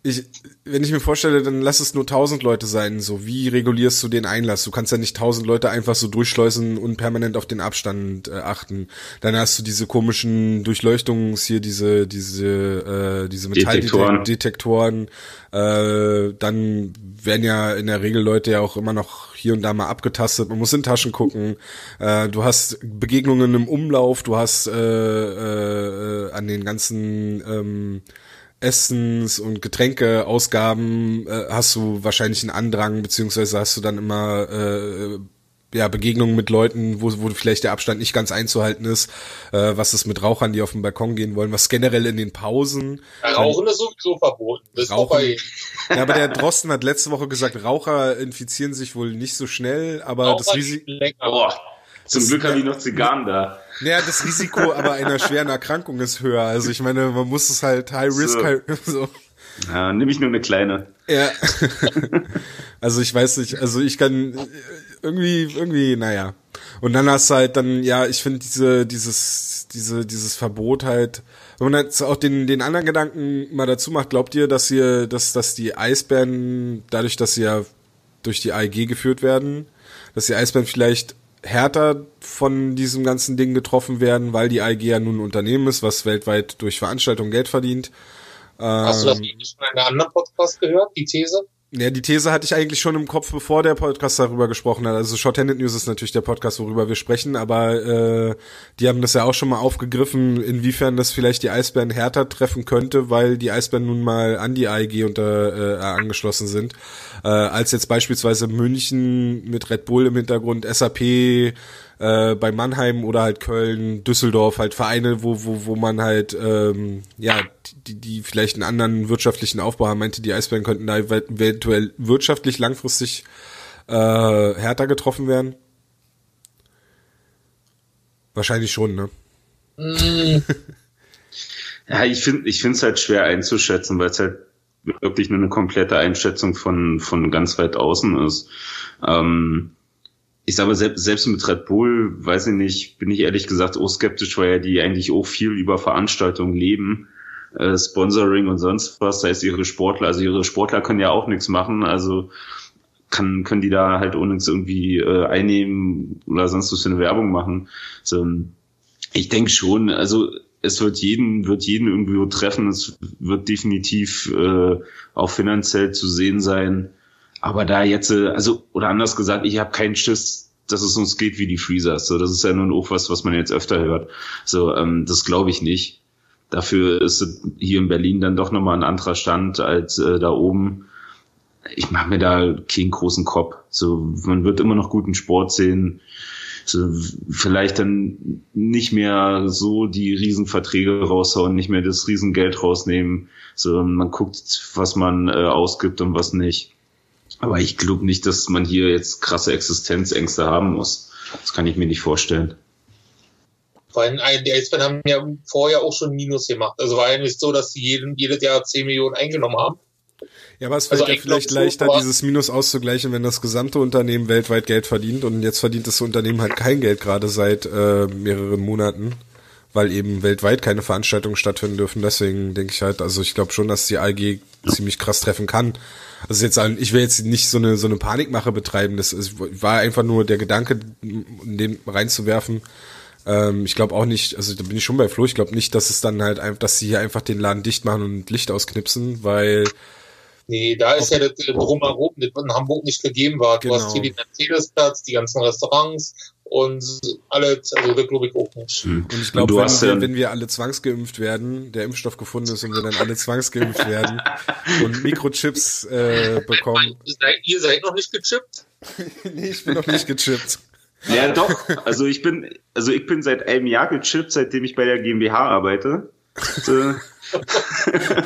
ich, wenn ich mir vorstelle, dann lass es nur tausend Leute sein. So, wie regulierst du den Einlass? Du kannst ja nicht tausend Leute einfach so durchschleusen und permanent auf den Abstand äh, achten. Dann hast du diese komischen Durchleuchtungs hier, diese, diese, äh, diese Metalldetektoren. Äh, dann werden ja in der Regel Leute ja auch immer noch hier und da mal abgetastet. Man muss in Taschen gucken. Äh, du hast Begegnungen im Umlauf. Du hast äh, äh, an den ganzen ähm, Essens- und Getränkeausgaben äh, hast du wahrscheinlich einen Andrang, beziehungsweise hast du dann immer äh, ja, Begegnungen mit Leuten, wo, wo vielleicht der Abstand nicht ganz einzuhalten ist, äh, was ist mit Rauchern, die auf den Balkon gehen wollen, was generell in den Pausen. Ja, Rauchen ist sowieso verboten. Das Rauchen, ist ja, aber der Drosten hat letzte Woche gesagt, Raucher infizieren sich wohl nicht so schnell, aber Raucher das Risiko. Zum Glück haben die noch Zigarren da. Naja, das Risiko aber einer schweren Erkrankung ist höher. Also ich meine, man muss es halt High Risk, so. High, [LAUGHS] so. Ja, nehme ich nur eine kleine. Ja. [LAUGHS] also ich weiß nicht, also ich kann irgendwie, irgendwie, naja. Und dann hast du halt dann, ja, ich finde diese, dieses, diese, dieses Verbot halt, wenn man jetzt auch den, den anderen Gedanken mal dazu macht, glaubt ihr, dass ihr, dass, dass die Eisbären, dadurch, dass sie ja durch die AEG geführt werden, dass die Eisbären vielleicht härter von diesem ganzen Ding getroffen werden, weil die AEG ja nun ein Unternehmen ist, was weltweit durch Veranstaltungen Geld verdient. Hast du das ähm, schon in einem anderen Podcast gehört, die These? Ja, die These hatte ich eigentlich schon im Kopf, bevor der Podcast darüber gesprochen hat. Also Shorthanded News ist natürlich der Podcast, worüber wir sprechen, aber äh, die haben das ja auch schon mal aufgegriffen, inwiefern das vielleicht die Eisbären härter treffen könnte, weil die Eisbären nun mal an die AEG unter, äh, angeschlossen sind, äh, als jetzt beispielsweise München mit Red Bull im Hintergrund, SAP, äh, bei Mannheim oder halt Köln, Düsseldorf, halt Vereine, wo, wo, wo man halt, ähm, ja, die, die vielleicht einen anderen wirtschaftlichen Aufbau haben, meinte, die Eisbären könnten da eventuell wirtschaftlich langfristig äh, härter getroffen werden. Wahrscheinlich schon, ne? Mm. ja, ich finde ich finde es halt schwer einzuschätzen, weil es halt wirklich nur eine komplette Einschätzung von, von ganz weit außen ist. Ähm, ich sage selbst, selbst mit Red Bull, weiß ich nicht, bin ich ehrlich gesagt auch skeptisch, weil ja die eigentlich auch viel über Veranstaltungen leben, äh, Sponsoring und sonst was, sei es ihre Sportler, also ihre Sportler können ja auch nichts machen, also kann, können die da halt ohne irgendwie äh, einnehmen oder sonst was für eine Werbung machen. So, ich denke schon, also es wird jeden, wird jeden irgendwie treffen, es wird definitiv äh, auch finanziell zu sehen sein. Aber da jetzt, äh, also, oder anders gesagt, ich habe keinen Schiss, dass es uns geht wie die Freezers. So, das ist ja nun auch was, was man jetzt öfter hört. So, ähm, das glaube ich nicht. Dafür ist hier in Berlin dann doch nochmal ein anderer Stand als äh, da oben. Ich mache mir da keinen großen Kopf. So, man wird immer noch guten Sport sehen. So, vielleicht dann nicht mehr so die Riesenverträge raushauen, nicht mehr das Riesengeld rausnehmen. So, man guckt, was man äh, ausgibt und was nicht. Aber ich glaube nicht, dass man hier jetzt krasse Existenzängste haben muss. Das kann ich mir nicht vorstellen. Vor allem, die Eisbären haben ja vorher auch schon Minus gemacht. Also war ja nicht so, dass sie jeden, jedes Jahr 10 Millionen eingenommen haben. Ja, aber es also ja vielleicht leichter, so, dieses Minus auszugleichen, wenn das gesamte Unternehmen weltweit Geld verdient und jetzt verdient das Unternehmen halt kein Geld gerade seit äh, mehreren Monaten, weil eben weltweit keine Veranstaltungen stattfinden dürfen. Deswegen denke ich halt, also ich glaube schon, dass die AG ja. ziemlich krass treffen kann. Also jetzt, ich will jetzt nicht so eine so eine Panikmache betreiben. Das ist, war einfach nur der Gedanke, in den reinzuwerfen ähm, ich glaube auch nicht, also da bin ich schon bei Flo, ich glaube nicht, dass es dann halt einfach, dass sie hier einfach den Laden dicht machen und Licht ausknipsen, weil Nee, da ist ja das drumherum, das in Hamburg nicht gegeben war. Du genau. hast hier den Mercedesplatz, die ganzen Restaurants und alles, also das glaube ich auch nicht. Hm. Und ich glaube, wenn, wir, wenn wir alle zwangsgeimpft werden, der Impfstoff gefunden ist und wir dann alle zwangsgeimpft werden und Mikrochips äh, bekommen. Ihr seid noch nicht gechippt? [LAUGHS] nee, ich bin noch nicht gechippt. Ja, doch. Also ich bin, also ich bin seit einem Jahr gechippt, seitdem ich bei der GmbH arbeite. [LAUGHS]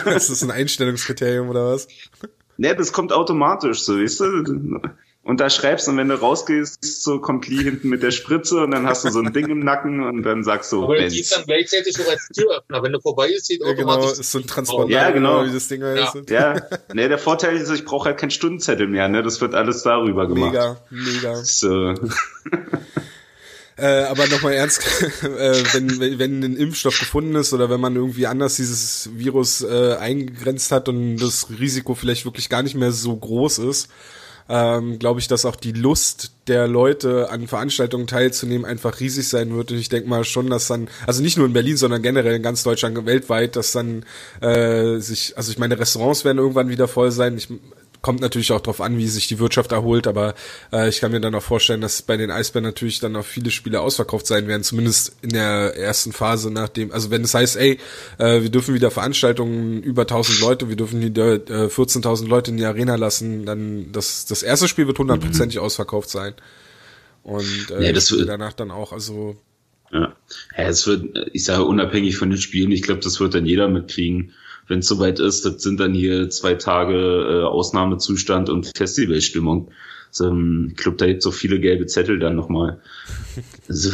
das ist ein Einstellungskriterium oder was? Ne, das kommt automatisch, so, weißt du? Und da schreibst und wenn du rausgehst, so kommt Lee hinten mit der Spritze und dann hast du so ein Ding im Nacken und dann sagst du, Aber Benz. die dann gleichzeitig auch als Türöffner. Wenn du vorbei ist, sieht ja, genau, ist so ein Transponder. Ja, genau. Wie das Ding ja. Ist. ja. Ne, der Vorteil ist, ich brauche halt keinen Stundenzettel mehr, ne? Das wird alles darüber gemacht. Mega, mega. So. [LAUGHS] Äh, aber nochmal ernst, [LAUGHS] äh, wenn, wenn ein Impfstoff gefunden ist oder wenn man irgendwie anders dieses Virus äh, eingegrenzt hat und das Risiko vielleicht wirklich gar nicht mehr so groß ist, ähm, glaube ich, dass auch die Lust der Leute an Veranstaltungen teilzunehmen einfach riesig sein wird. Und ich denke mal schon, dass dann, also nicht nur in Berlin, sondern generell in ganz Deutschland, weltweit, dass dann äh, sich, also ich meine, Restaurants werden irgendwann wieder voll sein. Ich kommt natürlich auch darauf an, wie sich die Wirtschaft erholt, aber äh, ich kann mir dann auch vorstellen, dass bei den Eisbären natürlich dann auch viele Spiele ausverkauft sein werden, zumindest in der ersten Phase nachdem, also wenn es heißt, ey, äh, wir dürfen wieder Veranstaltungen über 1000 Leute, wir dürfen wieder äh, 14.000 Leute in die Arena lassen, dann das, das erste Spiel wird hundertprozentig mhm. ausverkauft sein. Und äh, ja, das wird, danach dann auch, also ja. ja, es wird, ich sage unabhängig von den Spielen, ich glaube, das wird dann jeder mitkriegen wenn es soweit ist, das sind dann hier zwei Tage äh, Ausnahmezustand und Festivalstimmung. So, ähm, ich glaube, da gibt so viele gelbe Zettel dann nochmal. [LAUGHS] Also,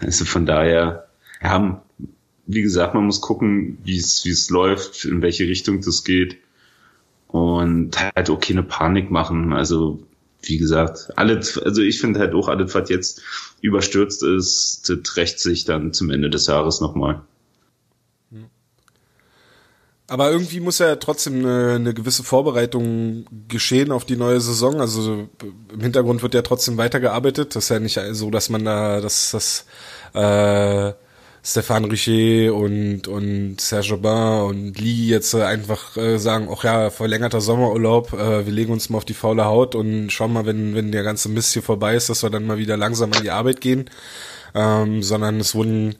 also von daher, ja, wie gesagt, man muss gucken, wie es wie es läuft, in welche Richtung das geht und halt auch keine Panik machen. Also wie gesagt, alles, also ich finde halt auch alles, was jetzt überstürzt ist, das rächt sich dann zum Ende des Jahres nochmal. Aber irgendwie muss ja trotzdem eine, eine gewisse Vorbereitung geschehen auf die neue Saison. Also im Hintergrund wird ja trotzdem weitergearbeitet. Das ist ja nicht so, dass man da, dass das äh, Stefan Richer und und Serge Aubin und Lee jetzt einfach äh, sagen, ach ja, verlängerter Sommerurlaub, äh, wir legen uns mal auf die faule Haut und schauen mal, wenn wenn der ganze Mist hier vorbei ist, dass wir dann mal wieder langsam an die Arbeit gehen. Ähm, sondern es wurden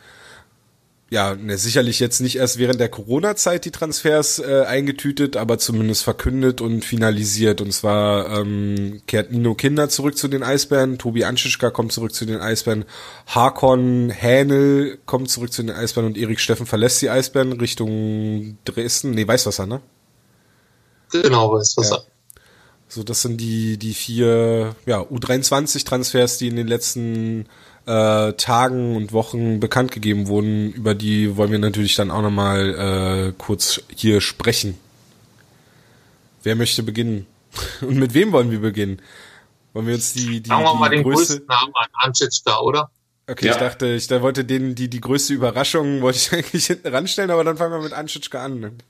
ja, ne, sicherlich jetzt nicht erst während der Corona-Zeit die Transfers äh, eingetütet, aber zumindest verkündet und finalisiert. Und zwar ähm, kehrt Nino Kinder zurück zu den Eisbären, Tobi Anschischka kommt zurück zu den Eisbären, Hakon Hänel kommt zurück zu den Eisbären und Erik Steffen verlässt die Eisbären Richtung Dresden, nee, Weißwasser, ne? Genau, Weißwasser. Ja. So, das sind die, die vier ja, U23-Transfers, die in den letzten äh, Tagen und Wochen bekannt gegeben wurden, über die wollen wir natürlich dann auch nochmal äh, kurz hier sprechen. Wer möchte beginnen? [LAUGHS] Und mit wem wollen wir beginnen? Wollen wir uns die, die, Sagen wir mal den größte... größten Namen an, Anschitschka, oder? Okay, ja. ich dachte, ich da wollte den, die, die größte Überraschung wollte ich [LAUGHS] eigentlich hinten ranstellen, aber dann fangen wir mit Anschitschka an.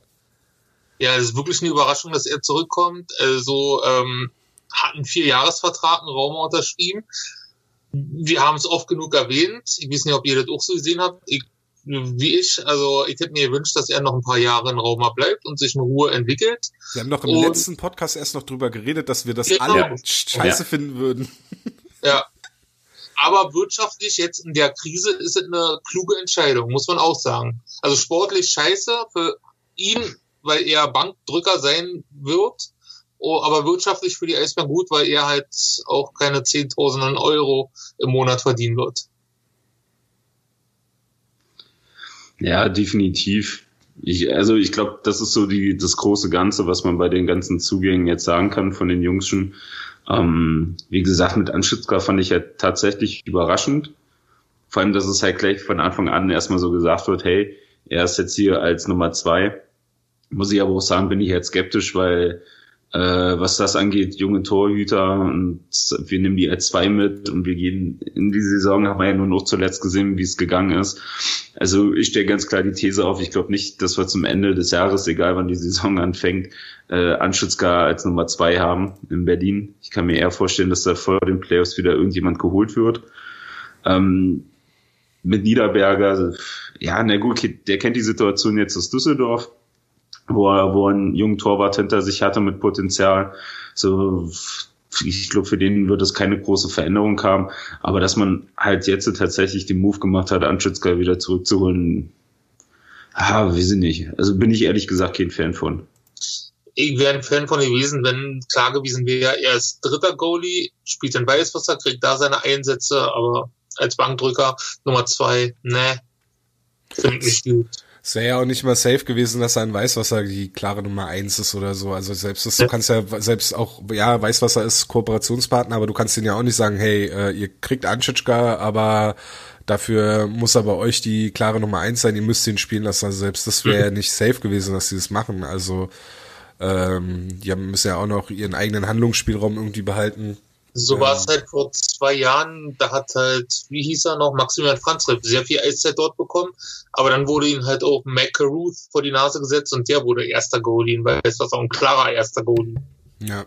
Ja, es ist wirklich eine Überraschung, dass er zurückkommt. Also, ähm, hat einen Vierjahresvertrag, einen Raum unterschrieben wir haben es oft genug erwähnt. Ich weiß nicht, ob ihr das auch so gesehen habt. Ich, wie ich, also ich hätte mir gewünscht, dass er noch ein paar Jahre in Rauma bleibt und sich in Ruhe entwickelt. Wir haben doch im und, letzten Podcast erst noch drüber geredet, dass wir das genau. alle scheiße ja. finden würden. Ja. aber wirtschaftlich jetzt in der Krise ist es eine kluge Entscheidung, muss man auch sagen. Also sportlich scheiße für ihn, weil er Bankdrücker sein wird, oh, aber wirtschaftlich für die Eisbären gut, weil er halt auch keine Zehntausenden Euro im Monat verdienen wird. Ja, definitiv. Ich, also ich glaube, das ist so die, das große Ganze, was man bei den ganzen Zugängen jetzt sagen kann von den Jungs schon. Ähm, wie gesagt, mit Anschitzka fand ich ja tatsächlich überraschend. Vor allem, dass es halt gleich von Anfang an erstmal so gesagt wird, hey, er ist jetzt hier als Nummer zwei. Muss ich aber auch sagen, bin ich jetzt skeptisch, weil äh, was das angeht, junge Torhüter und wir nehmen die als zwei mit und wir gehen in die Saison, haben wir ja nur noch zuletzt gesehen, wie es gegangen ist. Also ich stelle ganz klar die These auf, ich glaube nicht, dass wir zum Ende des Jahres, egal wann die Saison [LAUGHS] anfängt, äh, Anschutzgar als Nummer zwei haben in Berlin. Ich kann mir eher vorstellen, dass da vor den Playoffs wieder irgendjemand geholt wird. Ähm, mit Niederberger, ja, na gut, der kennt die Situation jetzt aus Düsseldorf wo er, wo er einen jungen Torwart hinter sich hatte mit Potenzial. So, ich glaube, für den wird es keine große Veränderung haben. Aber dass man halt jetzt tatsächlich den Move gemacht hat, Anschützger wieder zurückzuholen, ah, weiß ich nicht. Also bin ich ehrlich gesagt kein Fan von. Ich wäre ein Fan von gewesen, wenn klar gewesen wäre, er ist dritter Goalie, spielt in Weißwasser, kriegt da seine Einsätze, aber als Bankdrücker Nummer zwei, ne, finde ich nicht gut. Es wäre ja auch nicht mal safe gewesen, dass er in Weißwasser die klare Nummer eins ist oder so. Also selbst das, du kannst ja selbst auch, ja, Weißwasser ist Kooperationspartner, aber du kannst denen ja auch nicht sagen, hey, äh, ihr kriegt Anschitschka, aber dafür muss er bei euch die klare Nummer eins sein, ihr müsst ihn spielen lassen. Also selbst das wäre ja mhm. nicht safe gewesen, dass sie das machen. Also ähm, die müssen ja auch noch ihren eigenen Handlungsspielraum irgendwie behalten. So ja. war es halt vor zwei Jahren, da hat halt, wie hieß er noch, Maximilian Franz sehr viel Eiszeit dort bekommen, aber dann wurde ihm halt auch Mac Caruth vor die Nase gesetzt und der wurde erster Goalie, weil es war auch ein klarer erster Goalie. Ja.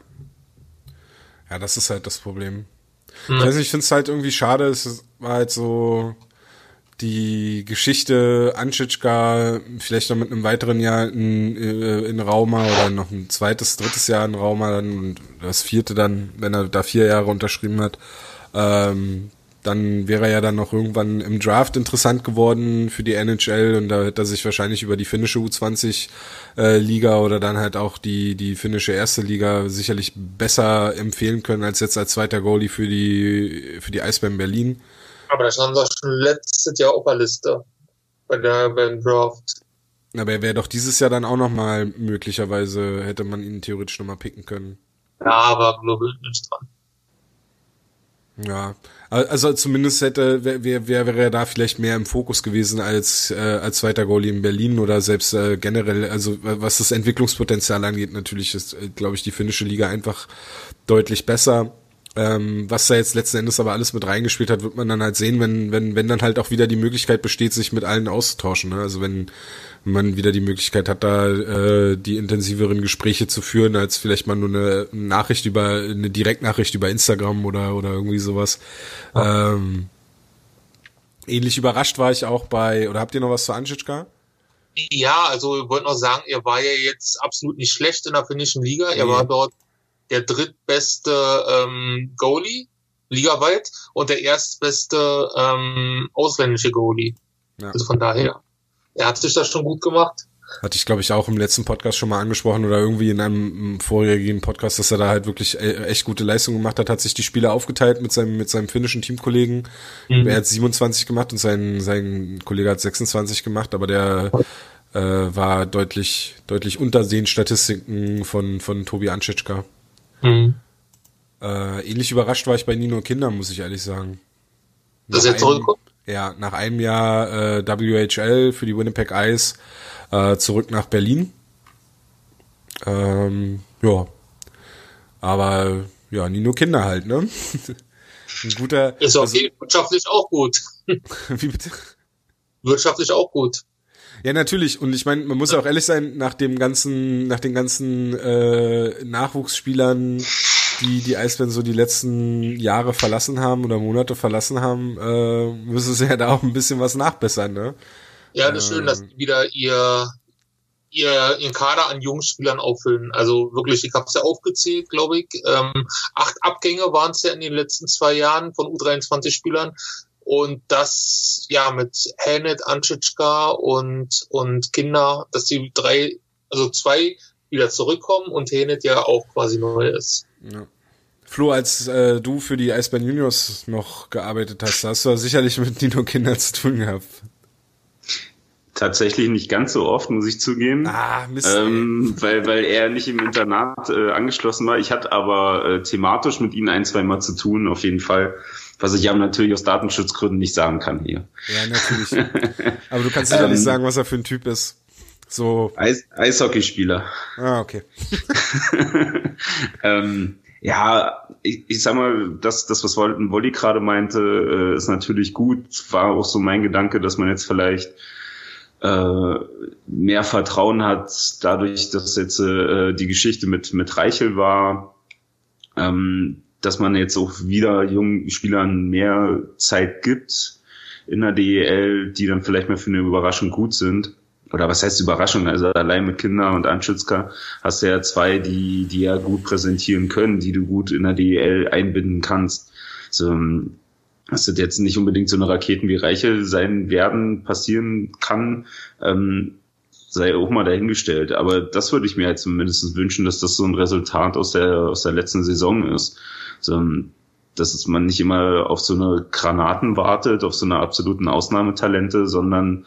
Ja, das ist halt das Problem. Hm. Also ich finde es halt irgendwie schade, es war halt so, die Geschichte Anschitschka vielleicht noch mit einem weiteren Jahr in, äh, in Rauma oder noch ein zweites, drittes Jahr in Rauma dann und das vierte dann, wenn er da vier Jahre unterschrieben hat, ähm, dann wäre er ja dann noch irgendwann im Draft interessant geworden für die NHL und da hätte er sich wahrscheinlich über die finnische U20 äh, oder dann halt auch die die finnische erste Liga sicherlich besser empfehlen können als jetzt als zweiter Goalie für die für die Eisbären Berlin. Aber das haben wir schon letztes Jahr auf der Liste bei der beim Draft. Aber er wäre doch dieses Jahr dann auch nochmal möglicherweise, hätte man ihn theoretisch nochmal picken können. Ja, aber ich nicht dran. Ja, also zumindest hätte wäre wär, wär, wäre er da vielleicht mehr im Fokus gewesen als äh, als zweiter Goalie in Berlin oder selbst äh, generell, also was das Entwicklungspotenzial angeht, natürlich ist, äh, glaube ich, die finnische Liga einfach deutlich besser. Ähm, was da jetzt letzten Endes aber alles mit reingespielt hat, wird man dann halt sehen, wenn, wenn, wenn dann halt auch wieder die Möglichkeit besteht, sich mit allen auszutauschen. Ne? Also wenn man wieder die Möglichkeit hat, da äh, die intensiveren Gespräche zu führen, als vielleicht mal nur eine Nachricht über, eine Direktnachricht über Instagram oder, oder irgendwie sowas. Ja. Ähm, ähnlich überrascht war ich auch bei, oder habt ihr noch was zu Anschitschka? Ja, also ich wollte noch sagen, er war ja jetzt absolut nicht schlecht in der finnischen Liga. Er nee. war dort der drittbeste ähm, Goalie ligaweit und der erstbeste ähm, ausländische Goalie. Ja. Also von daher, er hat sich das schon gut gemacht. Hatte ich, glaube ich, auch im letzten Podcast schon mal angesprochen oder irgendwie in einem vorherigen Podcast, dass er da halt wirklich e-, echt gute Leistung gemacht hat, hat sich die Spiele aufgeteilt mit seinem, mit seinem finnischen Teamkollegen. Mhm. Er hat 27 gemacht und sein, sein Kollege hat 26 gemacht, aber der äh, war deutlich, deutlich unter den Statistiken von, von Tobi Anschitschka. Mhm. Äh, ähnlich überrascht war ich bei Nino Kinder, muss ich ehrlich sagen. Dass er zurückkommt? Ja, nach einem Jahr äh, WHL für die Winnipeg Ice äh, zurück nach Berlin. Ähm, ja. Aber ja, Nino Kinder halt, ne? [LAUGHS] Ein guter. Ist okay, also, wirtschaftlich auch gut. [LAUGHS] Wie bitte? Wirtschaftlich auch gut. Ja, natürlich. Und ich meine, man muss auch ehrlich sein, nach dem ganzen, nach den ganzen äh, Nachwuchsspielern, die die Eisbären so die letzten Jahre verlassen haben oder Monate verlassen haben, äh, müssen sie ja da auch ein bisschen was nachbessern, ne? Ja, das ist schön, dass die wieder ihr ihr, ihren Kader an jungen Spielern auffüllen. Also wirklich, ich habe es ja aufgezählt, glaube ich. Ähm, acht Abgänge waren es ja in den letzten zwei Jahren von U23-Spielern. Und das, ja, mit Hanet, Anschitschka und, und Kinder, dass die drei, also zwei wieder zurückkommen und Hanet ja auch quasi neu ist. Ja. Flo, als äh, du für die Eisbären Juniors noch gearbeitet hast, hast du sicherlich mit Nino Kinder zu tun gehabt. Tatsächlich nicht ganz so oft, muss ich zugeben. Ah, Mist. Ähm, weil, weil er nicht im Internat äh, angeschlossen war. Ich hatte aber äh, thematisch mit ihm ein, zwei Mal zu tun, auf jeden Fall. Was ich ja natürlich aus Datenschutzgründen nicht sagen kann hier. Ja, natürlich. [LAUGHS] aber du kannst sicherlich Ähm, sagen, was er für ein Typ ist. So. Eis Eishockeyspieler. Ah, okay. [LAUGHS] ähm, ja, ich, ich sag mal, das, das was Wol- Wolli gerade meinte, äh, ist natürlich gut. War auch so mein Gedanke, dass man jetzt vielleicht äh, mehr Vertrauen hat, dadurch, dass jetzt äh, die Geschichte mit, mit Reichel war, ähm, dass man jetzt auch wieder jungen Spielern mehr Zeit gibt in der DEL, die dann vielleicht mal für eine Überraschung gut sind. Oder was heißt Überraschung? Also allein mit Kinder und Anschützka hast du ja zwei, die, die ja gut präsentieren können, die du gut in der DEL einbinden kannst. So, ähm, dass das jetzt nicht unbedingt so eine Raketen wie Reichel sein werden, passieren kann, ähm, sei auch mal dahingestellt. Aber das würde ich mir halt zumindest wünschen, dass das so ein Resultat aus der, aus der letzten Saison ist. So, dass man nicht immer auf so eine Granaten wartet, auf so eine absoluten Ausnahmetalente, sondern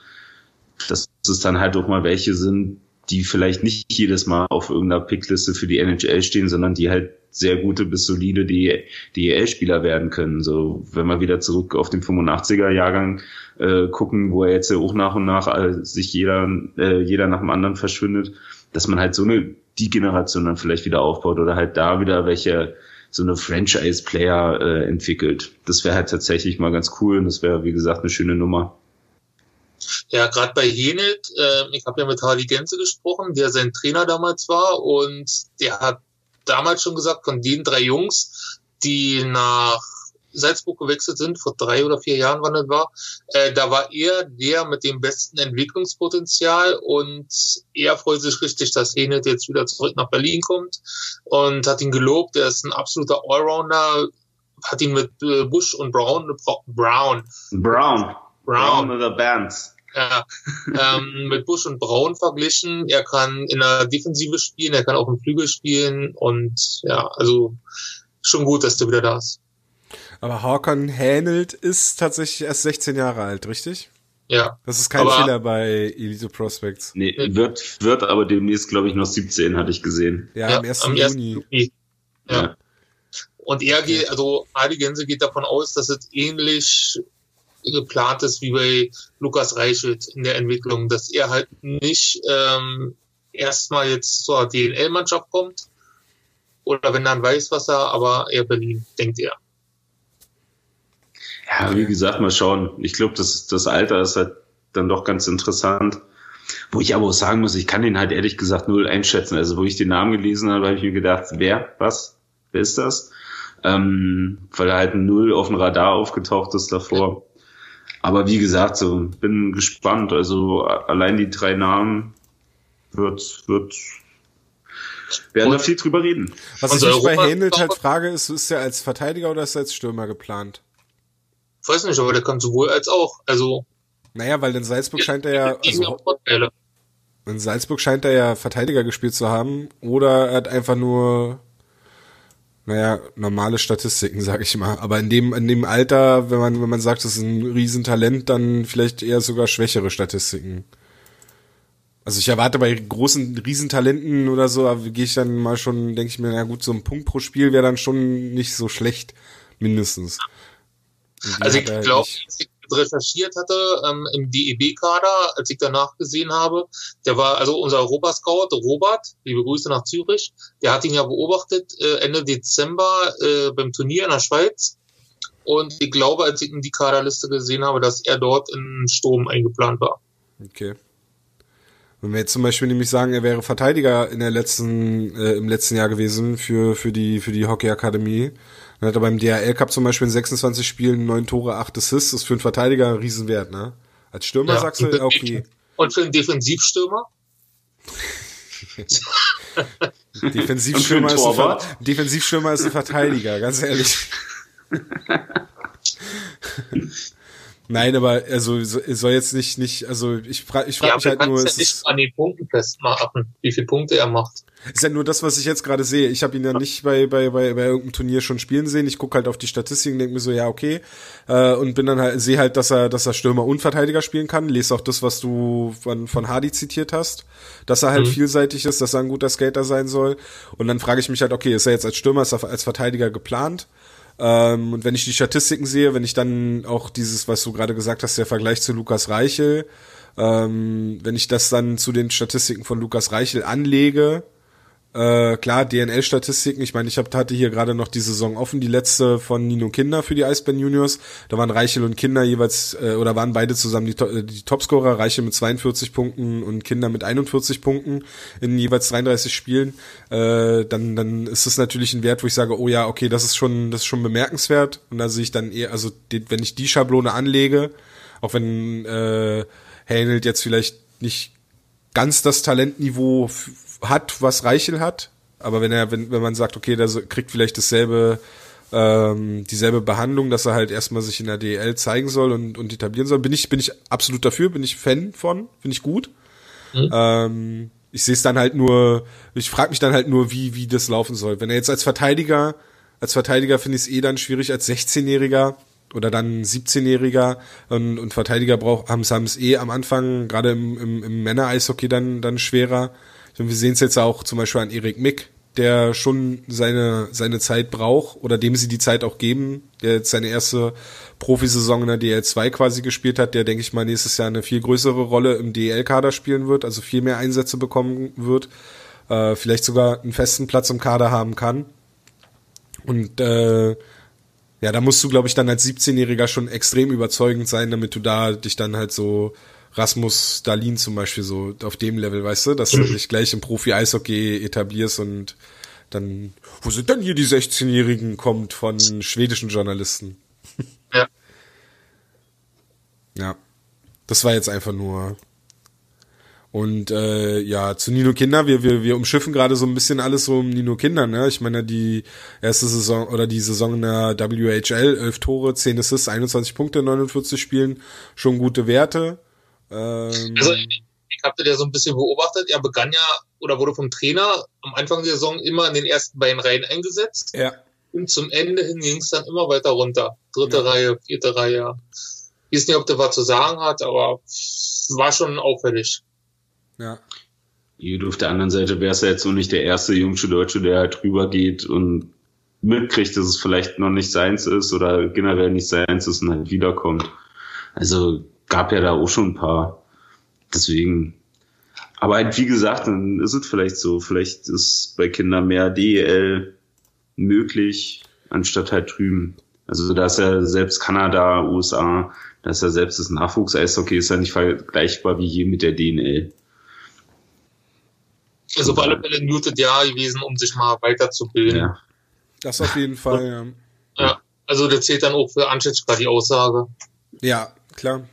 dass es dann halt auch mal welche sind, die vielleicht nicht jedes Mal auf irgendeiner Pickliste für die NHL stehen, sondern die halt sehr gute bis solide DEL-Spieler werden können. So, wenn wir wieder zurück auf den 85er-Jahrgang äh, gucken, wo er jetzt ja auch nach und nach äh, sich jeder, äh, jeder nach dem anderen verschwindet, dass man halt so eine, die Generation dann vielleicht wieder aufbaut oder halt da wieder welche, so eine Franchise-Player äh, entwickelt. Das wäre halt tatsächlich mal ganz cool und das wäre, wie gesagt, eine schöne Nummer. Ja, gerade bei Henet, äh, ich habe ja mit Hardy Genze gesprochen, der sein Trainer damals war und der hat damals schon gesagt, von den drei Jungs, die nach Salzburg gewechselt sind, vor drei oder vier Jahren, wann das war, äh, da war er der mit dem besten Entwicklungspotenzial und er freut sich richtig, dass Henet jetzt wieder zurück nach Berlin kommt und hat ihn gelobt, er ist ein absoluter Allrounder, hat ihn mit äh, Bush und Brown, Brown, Brown. Brown, Brown oder Bands. Ja, ähm, mit Busch und Braun verglichen. Er kann in der Defensive spielen, er kann auch im Flügel spielen und ja, also schon gut, dass der wieder da ist. Aber Håkan Hänelt ist tatsächlich erst 16 Jahre alt, richtig? Ja, Das ist kein Aber- Fehler bei Elite Prospects. Nee, wird, wird aber demnächst, glaube ich, noch 17, hatte ich gesehen. Ja, am 1. am 1. Juni. Juni. Ja. Ja. Und er geht, also Adi Gänse geht davon aus, dass es ähnlich geplant ist wie bei Lukas Reichelt in der Entwicklung, dass er halt nicht ähm, erstmal jetzt zur DNL-Mannschaft kommt oder wenn dann weiß, was er, aber eher Berlin, denkt er. Ja, wie gesagt, mal schauen. Ich glaube, das, das Alter ist halt dann doch ganz interessant. Wo ich aber auch sagen muss, ich kann den halt ehrlich gesagt null einschätzen. Also wo ich den Namen gelesen habe, habe ich mir gedacht, wer, was, wer ist das? Ähm, weil er halt null auf dem Radar aufgetaucht ist davor. Aber wie gesagt, so bin gespannt. Also allein die drei Namen wird, wird, werden Und- da viel drüber reden. Was ich mich bei Hänelt halt frage, ist, ist er als Verteidiger oder ist er als Stürmer geplant? Ich weiß nicht, aber der kann sowohl als auch. Also Naja, weil in Salzburg scheint er ja, also in Salzburg scheint er ja Verteidiger gespielt zu haben oder er hat einfach nur, naja, normale Statistiken, [LAUGHS] sag ich mal. Aber in dem, in dem Alter, wenn man, wenn man sagt, das ist ein Riesentalent, dann vielleicht eher sogar schwächere Statistiken. Also ich erwarte bei großen Riesentalenten oder so, gehe ich dann mal schon, denke ich mir, na gut, so ein Punkt pro Spiel wäre dann schon nicht so schlecht, mindestens. Also ich glaube, recherchiert hatte ähm, im DEB-Kader, als ich danach gesehen habe, der war also unser Europascout, Robert, liebe Grüße nach Zürich, der hat ihn ja beobachtet äh, Ende Dezember äh, beim Turnier in der Schweiz. Und ich glaube, als ich in die Kaderliste gesehen habe, dass er dort in Sturm eingeplant war. Okay. Wenn wir jetzt zum Beispiel nämlich sagen, er wäre Verteidiger in der letzten, äh, im letzten Jahr gewesen für, für die, für die Hockey-Akademie, dann hat er beim DHL Cup zum Beispiel in 26 Spielen neun Tore, acht Assists, das ist für einen Verteidiger ein Riesenwert, ne? Als Stürmer Ja, sagst du, und- okay. Und für einen Defensivstürmer, [LAUGHS] Defensivstürmer ist, ein Defensivstürmer ist ein Verteidiger, ganz ehrlich. [LAUGHS] Nein, aber also soll jetzt nicht nicht also ich frage ich frage ja, mich halt nur ja nicht an den Punkten festmachen, wie viele Punkte er macht. Ist ja nur das, was ich jetzt gerade sehe. Ich habe ihn ja nicht bei, bei, bei, bei irgendeinem Turnier schon spielen sehen. Ich gucke halt auf die Statistiken, denke mir so, ja, okay. Äh, und bin dann halt, sehe halt, dass er, dass er Stürmer und Verteidiger spielen kann. Lese auch das, was du von, von Hardy zitiert hast. Dass er halt mhm. vielseitig ist, dass er ein guter Skater sein soll. Und dann frage ich mich halt, okay, ist er jetzt als Stürmer, ist er als Verteidiger geplant? Ähm, und wenn ich die Statistiken sehe, wenn ich dann auch dieses, was du gerade gesagt hast, der Vergleich zu Lukas Reichel, ähm, wenn ich das dann zu den Statistiken von Lukas Reichel anlege, äh, klar, DNL-Statistiken. Ich meine, ich hab, hatte hier gerade noch die Saison offen, die letzte von Nino Kinder für die Eisbären Juniors. Da waren Reichel und Kinder jeweils, äh, oder waren beide zusammen die, äh, die Topscorer. Reichel mit 42 Punkten und Kinder mit 41 Punkten in jeweils 33 Spielen. Äh, dann, dann ist das natürlich ein Wert, wo ich sage, oh ja, okay, das ist schon, das ist schon bemerkenswert. Und da sehe ich dann eher, also die, wenn ich die Schablone anlege, auch wenn äh, Hänelt jetzt vielleicht nicht ganz das Talentniveau hat, was Reichel hat. Aber wenn er, wenn, wenn man sagt, okay, der kriegt vielleicht dasselbe, ähm, dieselbe Behandlung, dass er halt erstmal sich in der DL zeigen soll und, und etablieren soll, bin ich, bin ich absolut dafür, bin ich Fan von, finde ich gut. Mhm. Ähm, ich sehe es dann halt nur, ich frage mich dann halt nur, wie, wie das laufen soll. Wenn er jetzt als Verteidiger, als Verteidiger finde ich es eh dann schwierig als 16-Jähriger oder dann 17-Jähriger und, und Verteidiger braucht, haben es eh am Anfang, gerade im, im, im Männer-Eishockey dann, dann schwerer. Wir sehen es jetzt auch zum Beispiel an Erik Mick, der schon seine, seine Zeit braucht oder dem sie die Zeit auch geben, der jetzt seine erste Profisaison in der DL2 quasi gespielt hat, der, denke ich mal, nächstes Jahr eine viel größere Rolle im DL-Kader spielen wird, also viel mehr Einsätze bekommen wird, äh, vielleicht sogar einen festen Platz im Kader haben kann. Und äh, ja, da musst du, glaube ich, dann als 17-Jähriger schon extrem überzeugend sein, damit du da dich dann halt so Rasmus Dalin zum Beispiel so auf dem Level, weißt du, dass du dich gleich im Profi-Eishockey etablierst und dann, wo sind denn hier die 16-Jährigen, kommt von schwedischen Journalisten. [LAUGHS] Ja. Ja. Das war jetzt einfach nur. Und äh, ja, zu Nino Kinder, wir, wir, wir umschiffen gerade so ein bisschen alles so um Nino Kinder, ne? Ich meine, die erste Saison oder die Saison in der WHL, 11 Tore, 10 Assists, 21 Punkte, 49 Spielen, schon gute Werte. Ähm, also ich, ich habe ja so ein bisschen beobachtet. Er begann ja oder wurde vom Trainer am Anfang der Saison immer in den ersten beiden Reihen eingesetzt. Ja. Und zum Ende hin ging es dann immer weiter runter. Dritte ja. Reihe, vierte Reihe. Ich weiß nicht, ob der was zu sagen hat, aber war schon auffällig. Ja. Gut, auf der anderen Seite wäre es ja jetzt so nicht der erste jungsche Deutsche, der halt drüber geht und mitkriegt, dass es vielleicht noch nicht seins ist oder generell nicht seins ist und halt wiederkommt. Also gab ja da auch schon ein paar. Deswegen. Aber halt, wie gesagt, dann ist es vielleicht so. Vielleicht ist bei Kindern mehr DEL möglich, anstatt halt drüben. Also da ist ja selbst Kanada, USA, da ist ja selbst das Nachwuchs-Eishockey ist ja nicht vergleichbar wie hier mit der DNL. Also auf alle Fälle ein gutes Jahr gewesen, um sich mal weiterzubilden. Ja. Das auf jeden Fall, ja. Ja, also das zählt dann auch für Anschätzka die Aussage. Ja, klar.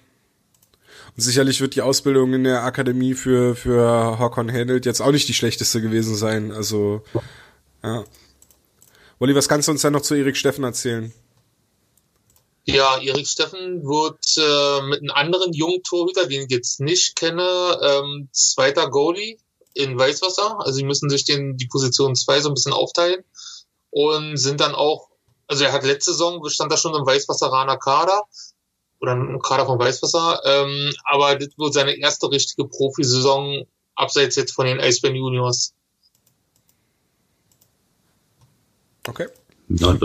Und sicherlich wird die Ausbildung in der Akademie für, für Håkon Handelt jetzt auch nicht die schlechteste gewesen sein. Also, ja. Wolli, was kannst du uns dann noch zu Erik Steffen erzählen? Ja, Erik Steffen wird äh, mit einem anderen jungen Torhüter, den ich jetzt nicht kenne, ähm, zweiter Goalie in Weißwasser. Also sie müssen sich den, die Position zwei so ein bisschen aufteilen und sind dann auch, also er hat letzte Saison, stand da schon im Weißwasseraner Kader, oder ein Kader von Weißwasser. Ähm, aber das wird seine erste richtige Profisaison abseits jetzt von den Eisbären Juniors. Okay. Ja, [LAUGHS]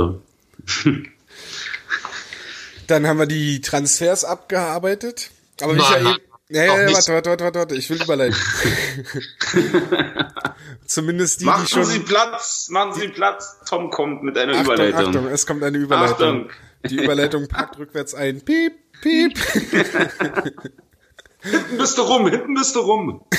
Dann haben wir die Transfers abgearbeitet. Aber Michael, nein, ja, ja, ja, warte, warte, warte, warte, warte, ich will überleiten. [LAUGHS] Zumindest die, machen die schon... Sie Platz, machen Sie Platz. Tom kommt mit einer Achtung, Überleitung. Achtung, es kommt eine Überleitung. Achtung. Die Überleitung [LAUGHS] packt rückwärts ein. Piep, piep. [LAUGHS] hinten bist du rum, hinten bist du rum. [LAUGHS]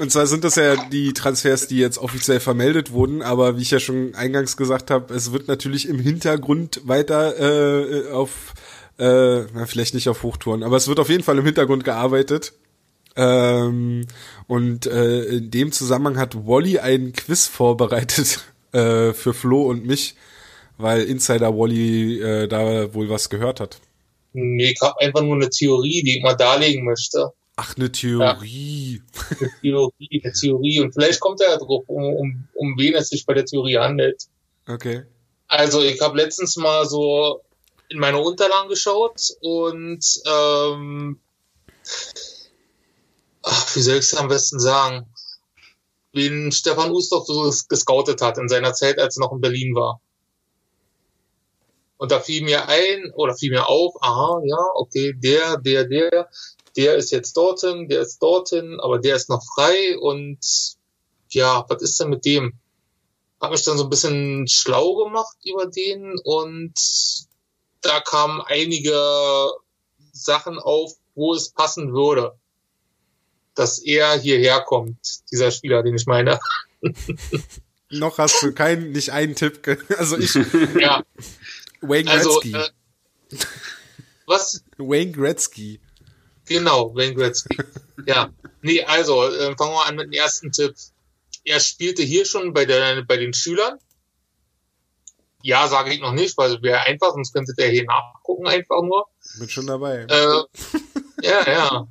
Und zwar sind das ja die Transfers, die jetzt offiziell vermeldet wurden, aber wie ich ja schon eingangs gesagt habe, es wird natürlich im Hintergrund weiter äh, auf, äh, na, vielleicht nicht auf Hochtouren, aber es wird auf jeden Fall im Hintergrund gearbeitet. Ähm, und äh, in dem Zusammenhang hat Wally einen Quiz vorbereitet äh, für Flo und mich, weil Insider Wally äh, da wohl was gehört hat. Nee, ich habe einfach nur eine Theorie, die ich mal darlegen möchte. Ach, eine Theorie. Eine Theorie, eine Theorie. Und vielleicht kommt er ja drauf, um, um, um wen es sich bei der Theorie handelt. Okay. Also ich habe letztens mal so in meine Unterlagen geschaut und ähm, ach, wie soll ich es am besten sagen? Wen Stefan Ustorf so ges- gescoutet hat in seiner Zeit, als er noch in Berlin war. Und da fiel mir ein, oder fiel mir auf, aha, ja, okay, der, der, der, der ist jetzt dorthin, der ist dorthin, aber der ist noch frei und ja, was ist denn mit dem? Hab mich dann so ein bisschen schlau gemacht über den und da kamen einige Sachen auf, wo es passen würde, dass er hierher kommt, dieser Spieler, den ich meine. [LAUGHS] Noch hast du keinen, nicht einen Tipp. Also ich, Ja, Wayne also Gretzky. äh, was? [LAUGHS] Wayne Gretzky. Genau, Wayne Gretzky. ja, nee, also äh, fangen wir an mit dem ersten Tipp. Er spielte hier schon bei, der, bei den Schülern. Ja, sage ich noch nicht, weil es wäre einfach, sonst könntet ihr hier nachgucken einfach nur. Bin schon dabei. Äh, ja, ja.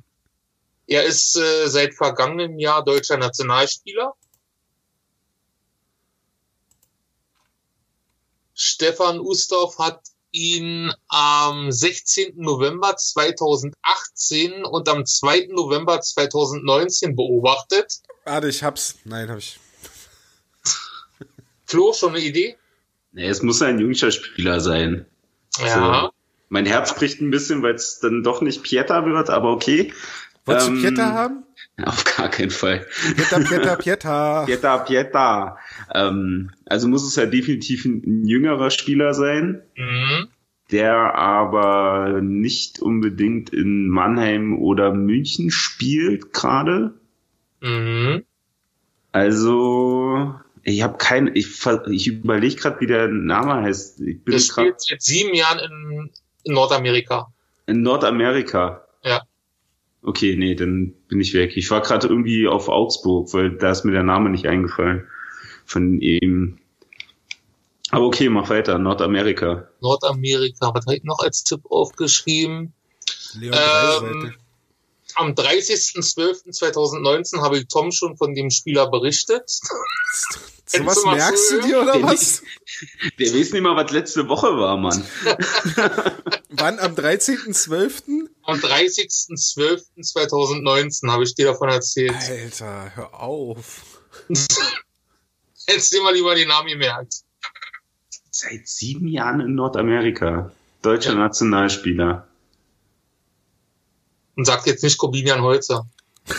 Er ist äh, seit vergangenem Jahr deutscher Nationalspieler. Stefan Ustorf hat ihn am 16. November 2018 und am 2. November 2019 beobachtet. Warte, ich hab's. Nein, hab ich. [LAUGHS] Flo, schon eine Idee? Nee, es muss ein jüngster Spieler sein. Ja. Mein Herz bricht ein bisschen, weil es dann doch nicht Pieta wird, aber okay. Wolltest du Ähm, Pieta haben? [LAUGHS] Auf gar keinen Fall. Pieta, Pieta, Pieta. [LAUGHS] Pieta, Pieta. Ähm, also muss es ja definitiv ein, ein jüngerer Spieler sein, Mhm. der aber nicht unbedingt in Mannheim oder München spielt gerade. Mhm. Also ich habe kein, ich, ver- ich überlege gerade, wie der Name heißt. Ich bin Der spielt seit sieben Jahren in, in Nordamerika. in Nordamerika. Okay, nee, dann bin ich weg. Ich war gerade irgendwie auf Augsburg, weil da ist mir der Name nicht eingefallen von ihm. Aber okay, mach weiter. Nordamerika. Nordamerika. Was habe ich noch als Tipp aufgeschrieben? Leon Ähm. Am 30.12.2019 habe ich Tom schon von dem Spieler berichtet. [LAUGHS] So was merkst du dir oder Der was? Der weiß nicht mal, was letzte Woche war, Mann. [LAUGHS] Wann? Am 13.12.? Am 30.12.2019 habe ich dir davon erzählt. Alter, hör auf. [LAUGHS] Hättest dir mal lieber den Namen gemerkt. Seit sieben Jahren in Nordamerika. Deutscher Ja. Nationalspieler. Und sagt jetzt nicht Corbinian Holzer. [LAUGHS]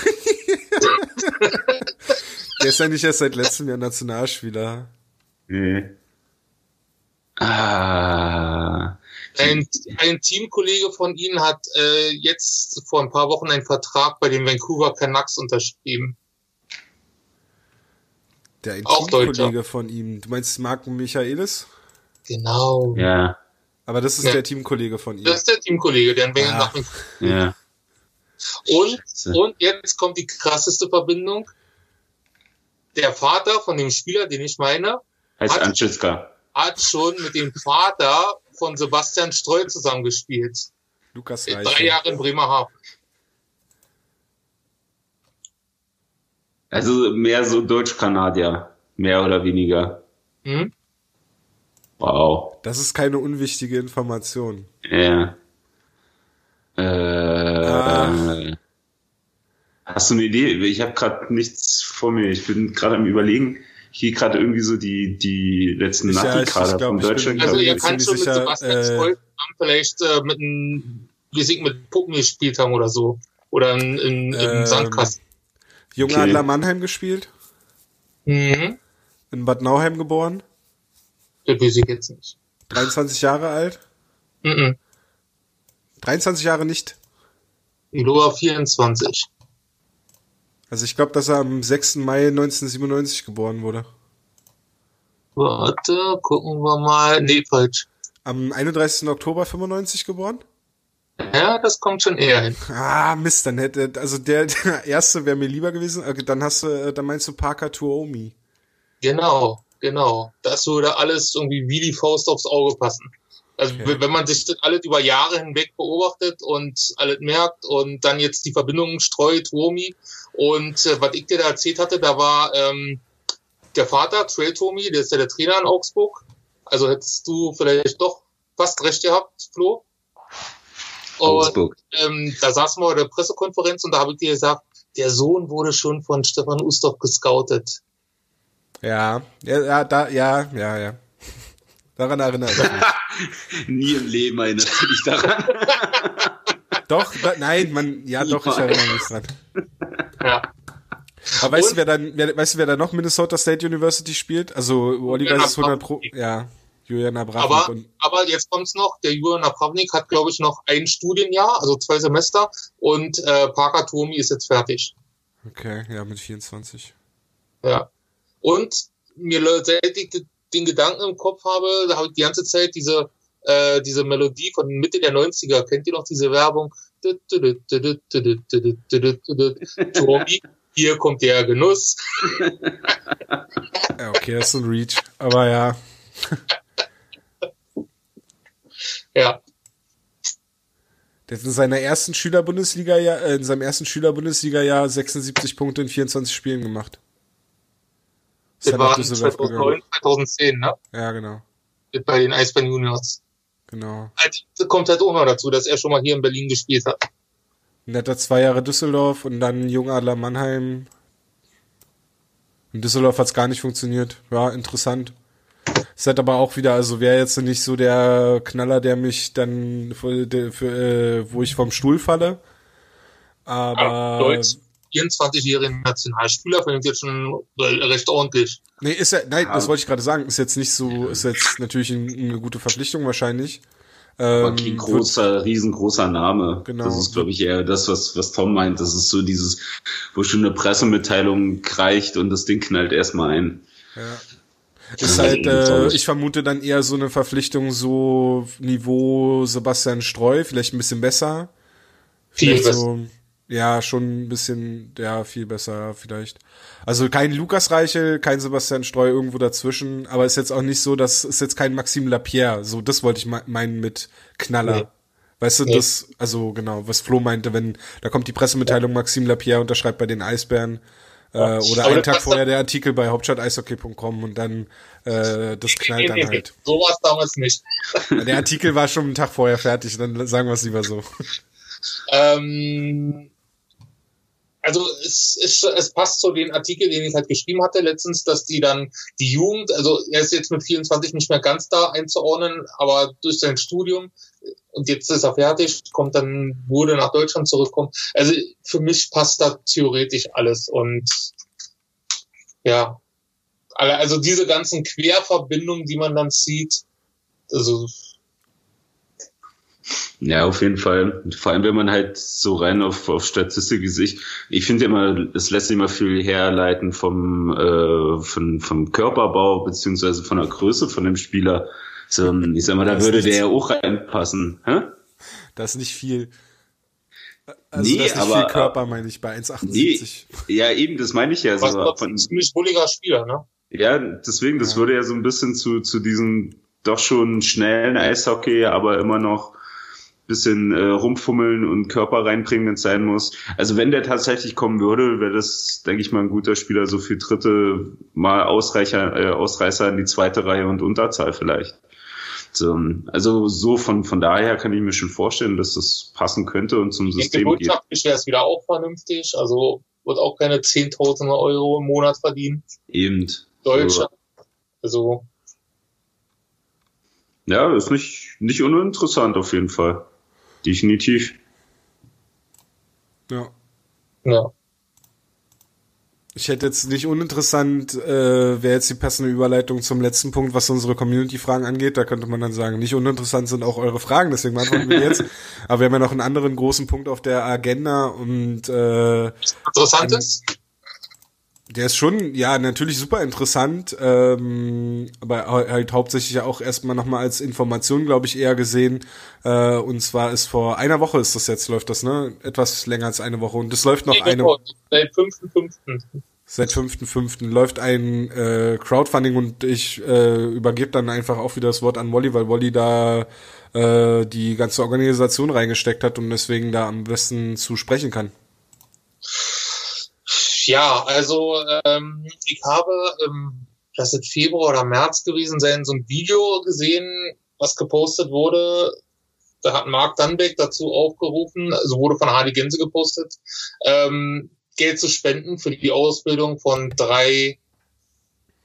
Der ist ja nicht erst seit letztem Jahr Nationalspieler. Nee. Ah. Ein, ein Teamkollege von Ihnen hat äh, jetzt vor ein paar Wochen einen Vertrag bei den Vancouver Canucks unterschrieben. Der ein Auch Teamkollege von ihm. Du meinst Marco Michaelis? Genau. Ja, Aber das ist Ja. der Teamkollege von ihm. Das ist der Teamkollege, der in Ja. nach ja. Und, Scheiße. und jetzt kommt die krasseste Verbindung. Der Vater von dem Spieler, den ich meine, Heißt Hat- Anschützka. hat schon mit dem Vater von Sebastian Streu zusammengespielt. Lukas Drei Reichel. Jahre in Bremerhaven. Also mehr so Deutsch-Kanadier. Mehr oder weniger. Hm? Wow. Das ist keine unwichtige Information. Ja. Äh. Äh, hast du eine Idee? Ich habe gerade nichts vor mir. Ich bin gerade am überlegen. Ich gehe gerade irgendwie so die, die letzten Ich- ja, ich- Nati-Kader ich glaub, von Deutschland. Also ihr ziemlich schon mit sicher, Sebastian äh, vielleicht äh, mit einem, sie mit Puppen gespielt haben oder so. Oder in, in, im Ähm, Sandkasten. Junge Okay. Adler Mannheim gespielt, Mhm. in Bad Nauheim geboren, Das weiß ich jetzt nicht. 23 Jahre alt. Mhm. 23 Jahre nicht. Glaube 24. Also ich glaube, dass er am 6. Mai 1997 geboren wurde. Warte, gucken wir mal. Nee, falsch. Am 31. Oktober 95 geboren? Ja, das kommt schon eher hin. Ah, Mist, dann hätte, also der, der erste wäre mir lieber gewesen. Okay, Dann hast du, äh, dann meinst du Parker Tuomi. Genau, genau. Das würde alles irgendwie wie die Faust aufs Auge passen. Also Okay. wenn man sich das alles über Jahre hinweg beobachtet und alles merkt und dann jetzt die Verbindungen streut, Romi. Und äh, was ich dir da erzählt hatte, da war ähm, der Vater, Trail Tomi, der ist ja der Trainer in Augsburg. Also hättest du vielleicht doch fast recht gehabt, Flo. Und Augsburg. ähm, da saßen wir bei der Pressekonferenz und da habe ich dir gesagt, der Sohn wurde schon von Stefan Ustorf gescoutet. Ja, ja, ja, da, ja, ja, ja. Daran erinnere ich mich. [LAUGHS] Nie im Leben erinnert dich daran. [LAUGHS] Doch, da, nein, man, ja, doch, ich erinnere mich dran. Ja. Aber weißt du, wer dann, wer, weißt du, wer da noch Minnesota State University spielt? Also, Oliver ist 100 Pro, Abramnik. ja, Julian Abramnik Aber, aber jetzt kommt's noch, der Julian Napravnik hat, glaube ich, noch ein Studienjahr, also zwei Semester und äh, Parker Tomi ist jetzt fertig. okay, ja, mit 24. Ja. Und mir le- seit ich den Gedanken im Kopf habe, da habe ich die ganze Zeit diese, äh, diese Melodie von Mitte der 90er, kennt ihr noch diese Werbung? Tomi, hier kommt der Genuss. Ja, okay, das ist ein Reach. Aber ja, Ja, der hat in seiner ersten Schülerbundesliga ja, äh, in seinem ersten Schülerbundesliga-Jahr 76 Punkte in 24 Spielen gemacht. Das nach war Düsseldorf 2009, 2010, ne? Ja, genau. Bei den Eisbären Juniors. Genau. Also, kommt halt auch noch dazu, dass er schon mal hier in Berlin gespielt hat. Und hat er zwei Jahre Düsseldorf und dann Jungadler Mannheim. In Düsseldorf hat's gar nicht funktioniert. Ja, interessant. Ist halt aber auch wieder, also wäre jetzt nicht so der Knaller, der mich dann für, für äh, wo ich vom Stuhl falle. Aber Deutsch, 24-jährigen Nationalspieler, finde ich jetzt schon recht ordentlich. nee, ist ja, nein, das Ja. wollte ich gerade sagen, ist jetzt nicht so, ist jetzt natürlich ein, eine gute Verpflichtung wahrscheinlich. Aber Ähm, kein großer, riesengroßer Name. Genau. Das ist, glaube ich, eher das, was, was Tom meint. Das ist so dieses, wo schon eine Pressemitteilung reicht und das Ding knallt erstmal ein. Ja. Ist halt, äh, ich vermute dann eher so eine Verpflichtung so Niveau Sebastian Streu, vielleicht ein bisschen besser. Viel Vielleicht besser. so, ja, schon ein bisschen, ja, viel besser vielleicht. Also kein Lukas Reichel, kein Sebastian Streu irgendwo dazwischen, aber ist jetzt auch nicht so, das ist jetzt kein Maxime Lapierre, so das wollte ich me- meinen mit Knaller. Nee. Weißt du, Nee. das, also genau, was Flo meinte, wenn, da kommt die Pressemitteilung, Maxime Lapierre unterschreibt bei den Eisbären, äh, oder einen Tag vorher der Artikel bei hauptstadteishockey.com und dann, äh, das knallt dann halt. So war es damals nicht. Der Artikel war schon einen Tag vorher fertig, dann sagen wir es lieber so. Ähm, also es, es, es passt zu den Artikel, den ich halt geschrieben hatte letztens, dass die dann die Jugend, also er ist jetzt mit 24 nicht mehr ganz da einzuordnen, aber durch sein Studium und jetzt ist er fertig, kommt dann, wurde nach Deutschland zurückkommen. Also für mich passt da theoretisch alles und ja, also diese ganzen Querverbindungen, die man dann sieht, also Ja, auf jeden Fall. Vor allem, wenn man halt so rein auf, auf Statistik sich, ich finde immer, es lässt sich immer viel herleiten vom, äh, von, vom Körperbau beziehungsweise von der Größe von dem Spieler. So, ich sag mal, da würde der ja auch reinpassen. Hä? Das ist nicht viel. Also Nee, das ist nicht aber- viel Körper, meine ich, bei 1,78. Nee, ja, eben, das meine ich ja. was So, trotzdem ein ziemlich bulliger Spieler, ne? Ja, deswegen, das Ja. würde ja so ein bisschen zu, zu diesem doch schon schnellen Eishockey, aber immer noch bisschen äh, rumfummeln und Körper reinbringen, wenn es sein muss. Also wenn der tatsächlich kommen würde, wäre das, denke ich mal, ein guter Spieler, so für dritte Mal Ausreicher, äh, Ausreißer in die zweite Reihe und Unterzahl vielleicht. So, also so von, von daher kann ich mir schon vorstellen, dass das passen könnte und zum Ich denke, System geht. wirtschaftlich wäre es wieder auch vernünftig. Also wird auch keine 10.000 Euro im Monat verdienen. Eben. Deutschland. Also, Ja, ist nicht, nicht uninteressant auf jeden Fall. Definitiv. Ja. ja. Ich hätte jetzt nicht uninteressant, äh, wäre jetzt die passende Überleitung zum letzten Punkt, was unsere Community-Fragen angeht. Da könnte man dann sagen, nicht uninteressant sind auch eure Fragen, deswegen beantworten wir die jetzt. [LAUGHS] Aber wir haben ja noch einen anderen großen Punkt auf der Agenda und äh, Interessant ist, Der ist schon, ja, natürlich super interessant, ähm, aber halt hauptsächlich ja auch erstmal nochmal als Information, glaube ich, eher gesehen. Äh, und zwar ist vor einer Woche ist das jetzt, läuft das, ne? Etwas länger als eine Woche. Und das läuft noch Nee, eine genau, Seit 5.5. Seit 5.5. läuft ein äh, Crowdfunding und ich äh, übergebe dann einfach auch wieder das Wort an Wolli, weil Wolli da äh, die ganze Organisation reingesteckt hat und deswegen da am besten zu sprechen kann. Ja, also ähm, ich habe, ähm, das ist Februar oder März gewesen sein, so ein Video gesehen, was gepostet wurde. Da hat Marc Dannbeck dazu aufgerufen, also wurde von Hardy Gänse gepostet, ähm, Geld zu spenden für die Ausbildung von drei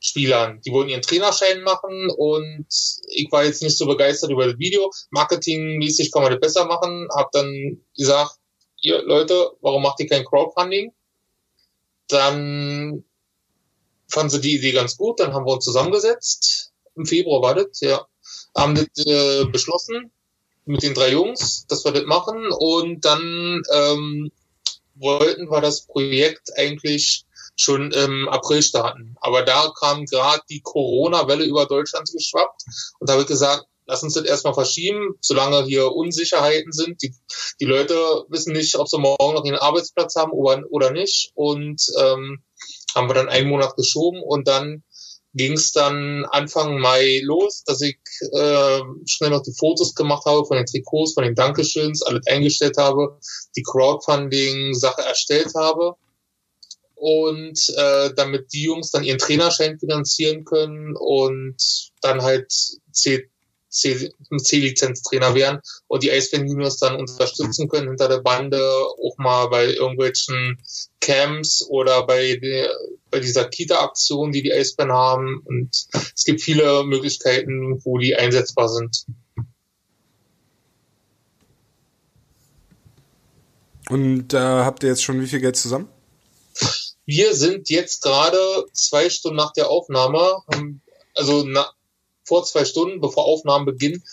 Spielern. Die wollten ihren Trainerschein machen und ich war jetzt nicht so begeistert über das Video. Marketingmäßig kann man das besser machen. Hab dann gesagt, ihr Leute, warum macht ihr kein Crowdfunding? Dann fanden sie die Idee ganz gut, dann haben wir uns zusammengesetzt. Im Februar war das, ja. Haben das äh, beschlossen mit den drei Jungs, dass wir das machen. Und dann ähm, wollten wir das Projekt eigentlich schon im April starten. Aber da kam gerade die Corona-Welle über Deutschland geschwappt und da habe ich gesagt, lass uns das erstmal verschieben, solange hier Unsicherheiten sind. Die, die Leute wissen nicht, ob sie morgen noch einen Arbeitsplatz haben oder, oder nicht. Und ähm, haben wir dann einen Monat geschoben und dann ging es dann Anfang Mai los, dass ich äh, schnell noch die Fotos gemacht habe von den Trikots, von den Dankeschöns, alles eingestellt habe, die Crowdfunding-Sache erstellt habe und äh, damit die Jungs dann ihren Trainerschein finanzieren können und dann halt C- C-Lizenz-Trainer werden und die Eisbären Juniors dann unterstützen können hinter der Bande, auch mal bei irgendwelchen Camps oder bei, der, bei dieser Kita-Aktion, die die Eisbären haben. Und es gibt viele Möglichkeiten, wo die einsetzbar sind. Und äh, habt ihr jetzt schon wie viel Geld zusammen? Wir sind jetzt gerade zwei Stunden nach der Aufnahme, also na, vor zwei Stunden, bevor Aufnahmebeginn,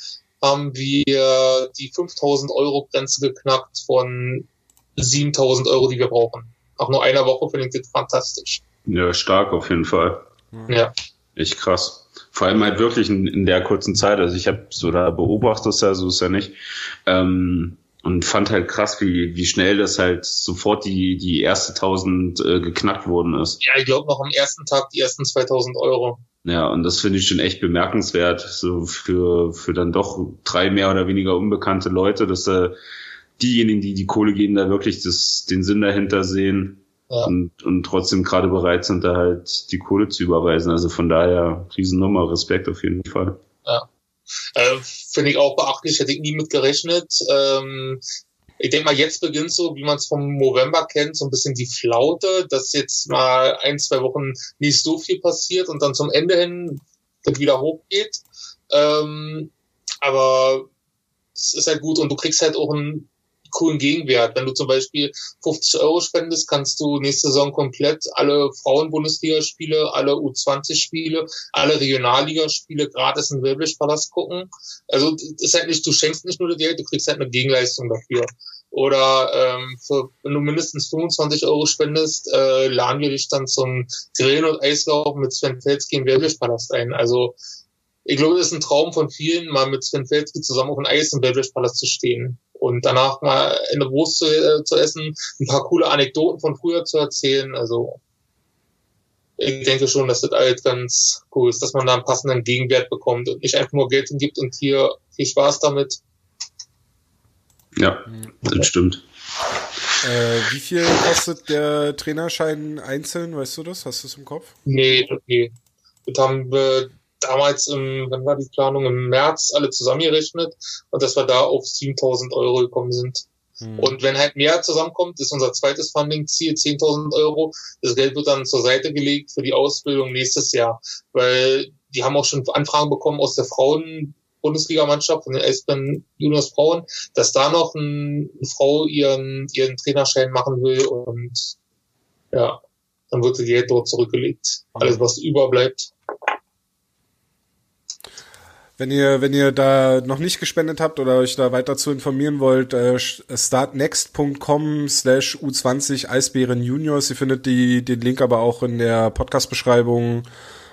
haben wir die 5000 Euro Grenze geknackt von 7000 Euro, die wir brauchen. Nach nur einer Woche finde ich das fantastisch. Ja, stark auf jeden Fall. Ja. Echt krass. Vor allem halt wirklich in, in der kurzen Zeit. Also ich habe so da beobachtet es ja, so ist ja nicht. Ähm, und fand halt krass, wie, wie schnell das halt sofort die, die erste 1000 äh, geknackt worden ist. Ja, ich glaube noch am ersten Tag die ersten 2000 Euro. Ja, und das finde ich schon echt bemerkenswert, so für, für dann doch drei mehr oder weniger unbekannte Leute, dass da diejenigen, die die Kohle geben, da wirklich das, den Sinn dahinter sehen Ja. und, und trotzdem gerade bereit sind, da halt die Kohle zu überweisen. Also von daher, Riesennummer, Respekt auf jeden Fall. Äh, Finde ich auch beachtlich, hätte ich nie mit gerechnet. Ähm, ich denke mal, jetzt beginnt so, wie man es vom November kennt, so ein bisschen die Flaute, dass jetzt mal ein, zwei Wochen nicht so viel passiert und dann zum Ende hin das wieder hochgeht. Ähm, aber es ist halt gut und du kriegst halt auch einen coolen Gegenwert. Wenn du zum Beispiel 50 Euro spendest, kannst du nächste Saison komplett alle Frauen-Bundesligaspiele, alle U20-Spiele, alle Regionalligaspiele gratis im Wellblechpalast gucken. Also ist halt nicht, du schenkst nicht nur das Geld, du kriegst halt eine Gegenleistung dafür. Oder ähm, für, wenn du mindestens 25 Euro spendest, äh, laden wir dich dann zum Grillen und Eislauf mit Sven Felski im Wellblechpalast ein. Also ich glaube, das ist ein Traum von vielen, mal mit Sven Felski zusammen auf dem Eis im Wellblechpalast zu stehen und danach mal eine Wurst zu, äh, zu essen, ein paar coole Anekdoten von früher zu erzählen. Also ich denke schon, dass das alles ganz cool ist, dass man da einen passenden Gegenwert bekommt und nicht einfach nur Geld hingibt und hier viel Spaß damit. Ja, das stimmt. Äh, wie viel kostet der Trainerschein einzeln? Weißt du das? Hast du es im Kopf? Nee, nee. Das haben wir damals im, wann war die Planung? Im März alle zusammengerechnet und dass wir da auf 7000 Euro gekommen sind. Hm. Und wenn halt mehr zusammenkommt, ist unser zweites Funding-Ziel 10.000 Euro. Das Geld wird dann zur Seite gelegt für die Ausbildung nächstes Jahr, weil die haben auch schon Anfragen bekommen aus der Frauen-Bundesligamannschaft von den Eisbären Juniors Frauen, dass da noch ein, eine Frau ihren, ihren Trainerschein machen will und ja, dann wird das Geld dort zurückgelegt. Alles, was überbleibt. Wenn ihr, wenn ihr da noch nicht gespendet habt oder euch da weiter zu informieren wollt, äh, startnext.com slash U20 Eisbären Juniors. Ihr findet die, den Link aber auch in der Podcast-Beschreibung.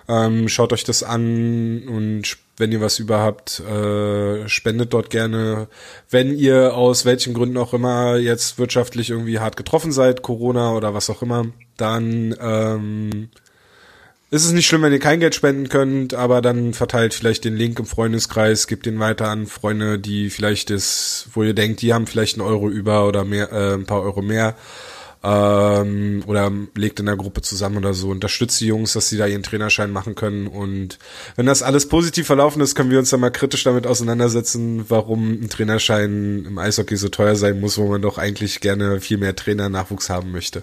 Ähm, schaut euch das an und wenn ihr was überhaupt, äh, spendet dort gerne. Wenn ihr aus welchen Gründen auch immer jetzt wirtschaftlich irgendwie hart getroffen seid, Corona oder was auch immer, dann ähm, ist es nicht schlimm, wenn ihr kein Geld spenden könnt, aber dann verteilt vielleicht den Link im Freundeskreis, gebt den weiter an Freunde, die vielleicht ist, wo ihr denkt, die haben vielleicht einen Euro über oder mehr, äh, ein paar Euro mehr. Ähm, oder legt in der Gruppe zusammen oder so. Unterstützt die Jungs, dass sie da ihren Trainerschein machen können. Und wenn das alles positiv verlaufen ist, können wir uns dann mal kritisch damit auseinandersetzen, warum ein Trainerschein im Eishockey so teuer sein muss, wo man doch eigentlich gerne viel mehr Trainer-Nachwuchs haben möchte.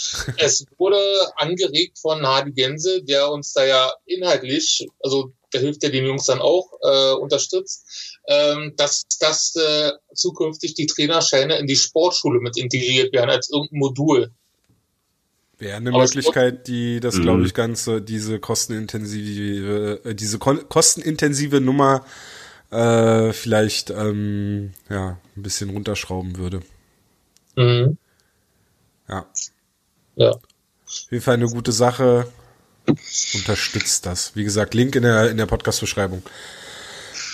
[LAUGHS] Es wurde angeregt von Hardy Gänse, der uns da ja inhaltlich, also der hilft ja den Jungs dann auch, äh, unterstützt, ähm, dass, dass äh, zukünftig die Trainerscheine in die Sportschule mit integriert werden als irgendein Modul. Wäre eine Aber Möglichkeit, die das, glaube ich, ganze, diese kostenintensive, äh, diese ko kostenintensive Nummer äh, vielleicht ähm, ja ein bisschen runterschrauben würde. Mhm. Ja. Ja. Auf jeden Fall eine gute Sache. Unterstützt das. Wie gesagt, Link in der, in der Podcast-Beschreibung.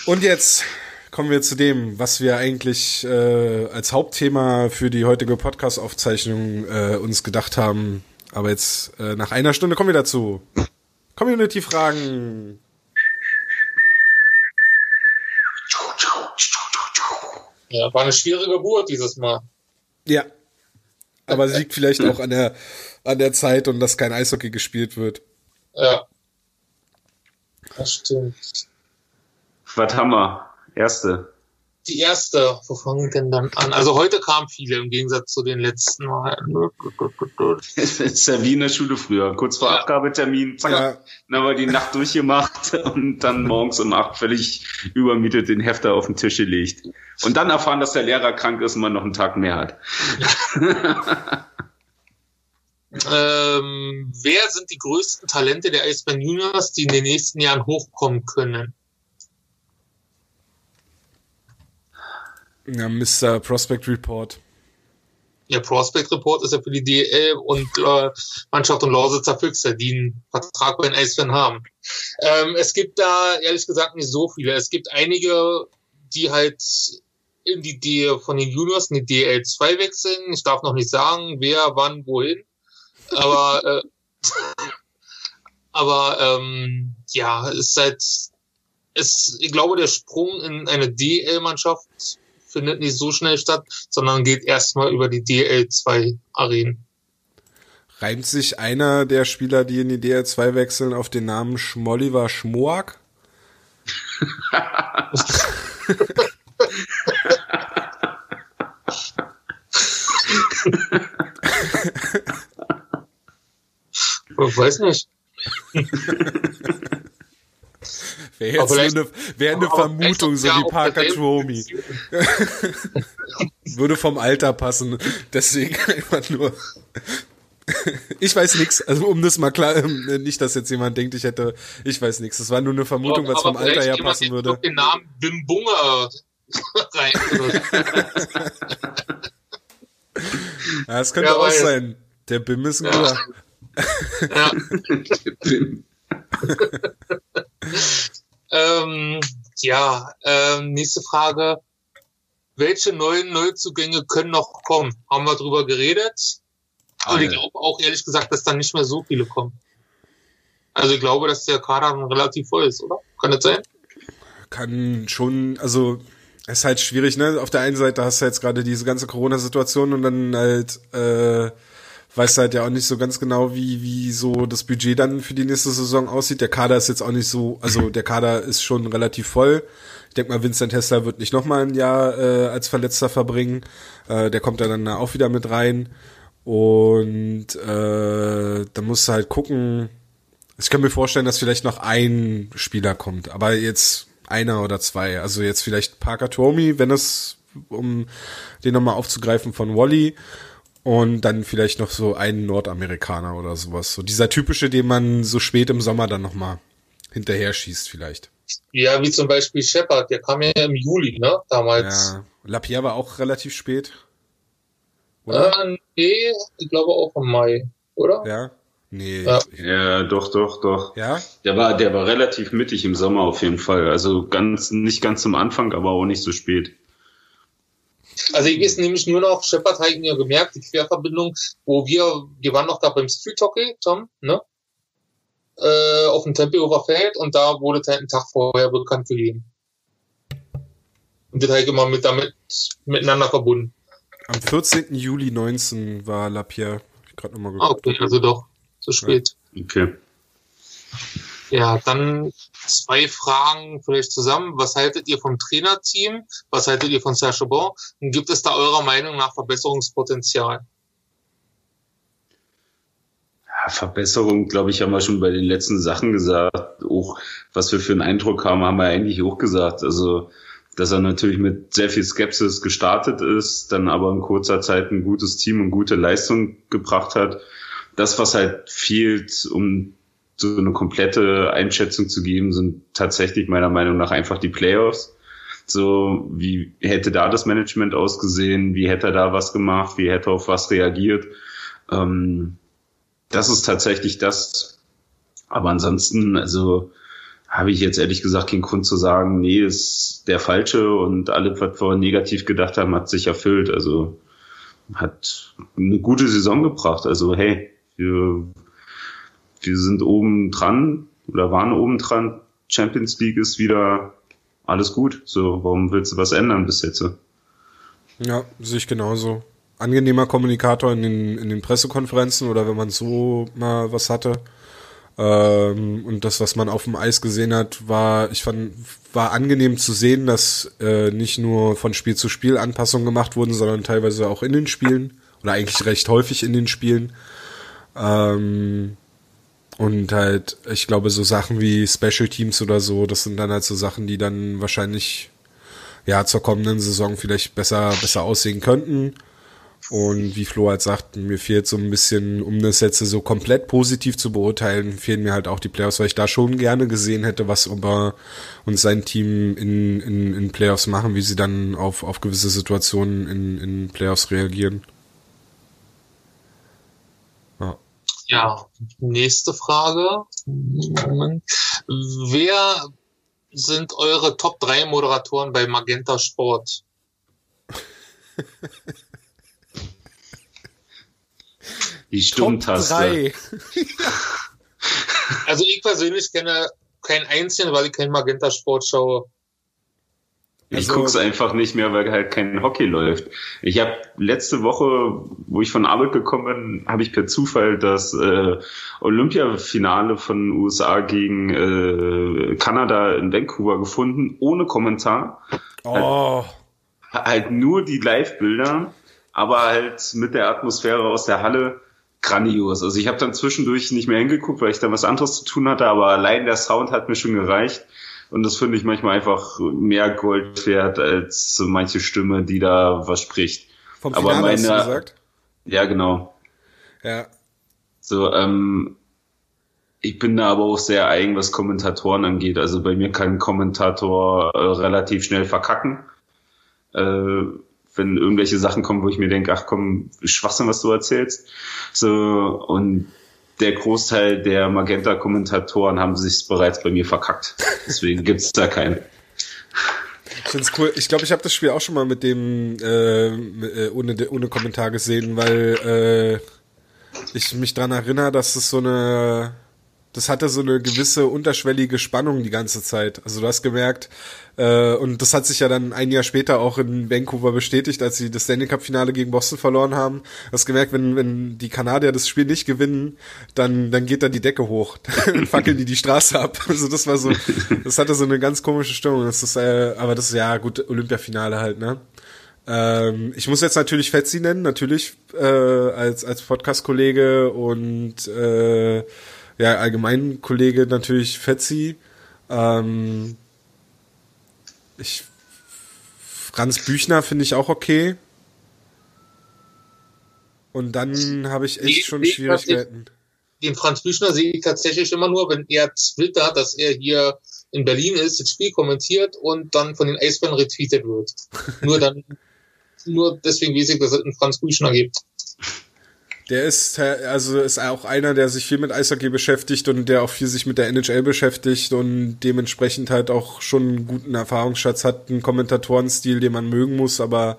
Und jetzt kommen wir zu dem, was wir eigentlich äh, als Hauptthema für die heutige Podcast-Aufzeichnung äh, uns gedacht haben. Aber jetzt äh, nach einer Stunde kommen wir dazu. Community-Fragen. Ja, war eine schwierige Geburt dieses Mal. Ja, aber es liegt vielleicht auch an der, an der Zeit und dass kein Eishockey gespielt wird. Ja. Das stimmt. Was haben wir? Erste. Die erste, wo fangen denn dann an? Also heute kamen viele im Gegensatz zu den letzten Mal. Es [LAUGHS] ist ja wie in der Schule früher. Kurz vor ja. Abgabetermin, zack, ja. dann haben wir die Nacht durchgemacht [LAUGHS] und dann morgens um acht völlig übermietet den Hefter auf den Tisch gelegt. Und dann erfahren, dass der Lehrer krank ist und man noch einen Tag mehr hat. [LAUGHS] ähm, wer sind die größten Talente der Eisbären Juniors, die in den nächsten Jahren hochkommen können? Ja, Mr. Prospect Report. Ja, Prospect Report ist ja für die DL und äh, Mannschaft und Lausitzer Füchse, die einen Vertrag bei den Eisbären haben. Ähm, es gibt da ehrlich gesagt nicht so viele. Es gibt einige, die halt in die D von den Juniors in die DL2 wechseln. Ich darf noch nicht sagen, wer, wann, wohin. Aber äh, [LAUGHS] aber ähm, ja, ist halt, es, ich glaube, der Sprung in eine DL-Mannschaft findet nicht so schnell statt, sondern geht erstmal über die DL2-Arenen. Reimt sich einer der Spieler, die in die DL2 wechseln, auf den Namen Schmolliver Schmoak? ich [LAUGHS] weiß nicht. [LAUGHS] Wäre jetzt nur eine, wäre eine Vermutung, so wie Parker Tromi. Würde vom Alter passen. Deswegen [LAUGHS] einfach nur. Ich weiß nichts. Also um das mal klar, ähm, nicht, dass jetzt jemand denkt, ich hätte, ich weiß nichts. Das war nur eine Vermutung, was vom Alter her passen würde. den Namen Bim Bunga [LAUGHS] rein. ja, das könnte ja, auch sein. Der Bim ist ein ja. ja. [LAUGHS] Der Bim. [LAUGHS] ähm, ja, ähm, nächste Frage. Welche neuen Neuzugänge können noch kommen? Haben wir drüber geredet? Und ich glaube auch ehrlich gesagt, dass da nicht mehr so viele kommen. Also ich glaube, dass der Kader relativ voll ist, oder? Kann das sein? Kann schon, also es ist halt schwierig, ne? Auf der einen Seite hast du jetzt gerade diese ganze Corona-Situation und dann halt äh, weißt halt ja auch nicht so ganz genau, wie, wie so das Budget dann für die nächste Saison aussieht. Der Kader ist jetzt auch nicht so, also der Kader ist schon relativ voll. Ich denke mal, Vincent Hessler wird nicht nochmal ein Jahr äh, als Verletzter verbringen. Äh, der kommt da dann auch wieder mit rein. Und äh, da musst du halt gucken. Ich kann mir vorstellen, dass vielleicht noch ein Spieler kommt, aber jetzt einer oder zwei. Also jetzt vielleicht Parker Tomi, wenn es, um den nochmal aufzugreifen von Wally und dann vielleicht noch so einen Nordamerikaner oder sowas. So dieser typische, den man so spät im Sommer dann nochmal hinterher schießt vielleicht. Ja, wie zum Beispiel Shepard, der kam ja im Juli, ne, damals. Ja. Lapierre war auch relativ spät. Äh, nee, ich glaube auch im Mai, oder? Ja. Nee. Ja. Ja, doch, doch, doch. Ja? Der war, der war relativ mittig im Sommer auf jeden Fall. Also ganz, nicht ganz zum Anfang, aber auch nicht so spät. Also ich weiß nämlich nur noch, Shepard hat mir gemerkt, die Querverbindung, wo wir, wir waren noch da beim Street Hockey, Tom, ne? Äh, auf dem Tempelhofer Feld und da wurde halt einen Tag vorher bekannt gegeben. Und das halt immer mit damit miteinander verbunden. Am 14. Juli 19 war Lapierre. Gerade nochmal Ah, geguckt. okay, also doch, zu spät. Okay. Ja, dann zwei Fragen vielleicht zusammen. Was haltet ihr vom Trainerteam? Was haltet ihr von Serge Bon? Und gibt es da eurer Meinung nach Verbesserungspotenzial? Ja, Verbesserung, glaube ich, haben wir schon bei den letzten Sachen gesagt. Auch was wir für einen Eindruck haben, haben wir eigentlich auch gesagt. Also, dass er natürlich mit sehr viel Skepsis gestartet ist, dann aber in kurzer Zeit ein gutes Team und gute Leistung gebracht hat. Das, was halt fehlt, um so eine komplette Einschätzung zu geben, sind tatsächlich meiner Meinung nach einfach die Playoffs. So, wie hätte da das Management ausgesehen? Wie hätte er da was gemacht? Wie hätte er auf was reagiert? Ähm, das ist tatsächlich das. Aber ansonsten, also habe ich jetzt ehrlich gesagt keinen Grund zu sagen, nee, ist der falsche und alle, was wir negativ gedacht haben, hat sich erfüllt. Also hat eine gute Saison gebracht. Also hey, wir, wir sind oben dran oder waren oben dran. Champions League ist wieder alles gut. So, warum willst du was ändern bis jetzt? Ja, sehe ich genauso. Angenehmer Kommunikator in den, in den Pressekonferenzen oder wenn man so mal was hatte. Ähm, und das, was man auf dem Eis gesehen hat, war, ich fand, war angenehm zu sehen, dass äh, nicht nur von Spiel zu Spiel Anpassungen gemacht wurden, sondern teilweise auch in den Spielen oder eigentlich recht häufig in den Spielen. Ähm, und halt, ich glaube, so Sachen wie Special Teams oder so, das sind dann halt so Sachen, die dann wahrscheinlich ja zur kommenden Saison vielleicht besser besser aussehen könnten. Und wie Flo halt sagt, mir fehlt so ein bisschen, um das jetzt so komplett positiv zu beurteilen, fehlen mir halt auch die Playoffs, weil ich da schon gerne gesehen hätte, was über uns sein Team in, in, in Playoffs machen, wie sie dann auf, auf gewisse Situationen in, in Playoffs reagieren. Ja. Nächste Frage. Moment. Wer sind eure Top 3 Moderatoren bei Magenta Sport? [LAUGHS] Die Stummtaste. drei. [LAUGHS] Also ich persönlich kenne keinen einzigen, weil ich kein Magenta Sport schaue. Ich Also- guck's einfach nicht mehr, weil halt kein Hockey läuft. Ich habe letzte Woche, wo ich von Arbeit gekommen bin, habe ich per Zufall das äh, Olympiafinale von USA gegen äh, Kanada in Vancouver gefunden, ohne Kommentar. Oh, Halt nur die Live-Bilder, aber halt mit der Atmosphäre aus der Halle grandios. Also ich habe dann zwischendurch nicht mehr hingeguckt, weil ich dann was anderes zu tun hatte, aber allein der Sound hat mir schon gereicht. Und das finde ich manchmal einfach mehr Gold wert als so manche Stimme, die da was spricht. vom Aber Finale hast du meine- gesagt? Ja, genau. Ja. So, ähm, ich bin da aber auch sehr eigen, was Kommentatoren angeht. Also bei mir kann ein Kommentator äh, relativ schnell verkacken. Äh, wenn irgendwelche Sachen kommen, wo ich mir denke, ach komm, Schwachsinn, was du erzählst. So, und der Großteil der Magenta-Kommentatoren haben sich bereits bei mir verkackt. Deswegen gibt's da keinen. Ich find's cool. Ich glaube, ich habe das Spiel auch schon mal mit dem äh, äh, ohne ohne Kommentar gesehen, weil äh, ich mich dran erinnere, dass es so eine das hatte so eine gewisse unterschwellige Spannung die ganze Zeit. Also du hast gemerkt, äh, und das hat sich ja dann ein Jahr später auch in Vancouver bestätigt, als sie das Stanley Cup Finale gegen Boston verloren haben. Du hast gemerkt, wenn, wenn die Kanadier das Spiel nicht gewinnen, dann, dann geht dann die Decke hoch. [LAUGHS] Dann fackeln die die Straße ab. [LAUGHS] Also das war so, das hatte so eine ganz komische Stimmung. Das ist, äh, aber das ist ja gut, Olympiafinale halt, ne? Ähm, ich muss jetzt natürlich Fetzi nennen, natürlich äh, als als Podcast-Kollege und äh, ja allgemein Kollege natürlich Fetzi. Ähm, ich Franz Büchner finde ich auch okay. Und dann habe ich echt schon nee, Schwierigkeiten. Den Franz Büchner sehe ich tatsächlich immer nur, wenn er twittert, dass er hier in Berlin ist, das Spiel kommentiert und dann von den Eisbären retweetet wird. nur dann, [LAUGHS] nur deswegen weiß ich, dass es einen Franz Büchner gibt. Der ist also ist auch einer, der sich viel mit Eishockey beschäftigt und der auch viel sich mit der NHL beschäftigt und dementsprechend halt auch schon einen guten Erfahrungsschatz hat, einen Kommentatorenstil, den man mögen muss, aber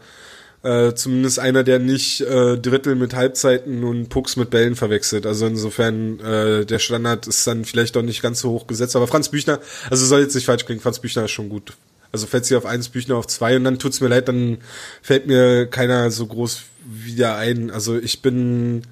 äh, zumindest einer, der nicht äh, Drittel mit Halbzeiten und Pucks mit Bällen verwechselt. Also insofern äh, der Standard ist dann vielleicht doch nicht ganz so hoch gesetzt. Aber Franz Büchner, also soll jetzt nicht falsch klingen, Franz Büchner ist schon gut. Also fällt sie auf eins, Büchner auf zwei und dann tut's mir leid, dann fällt mir keiner so groß wieder ein. Also ich bin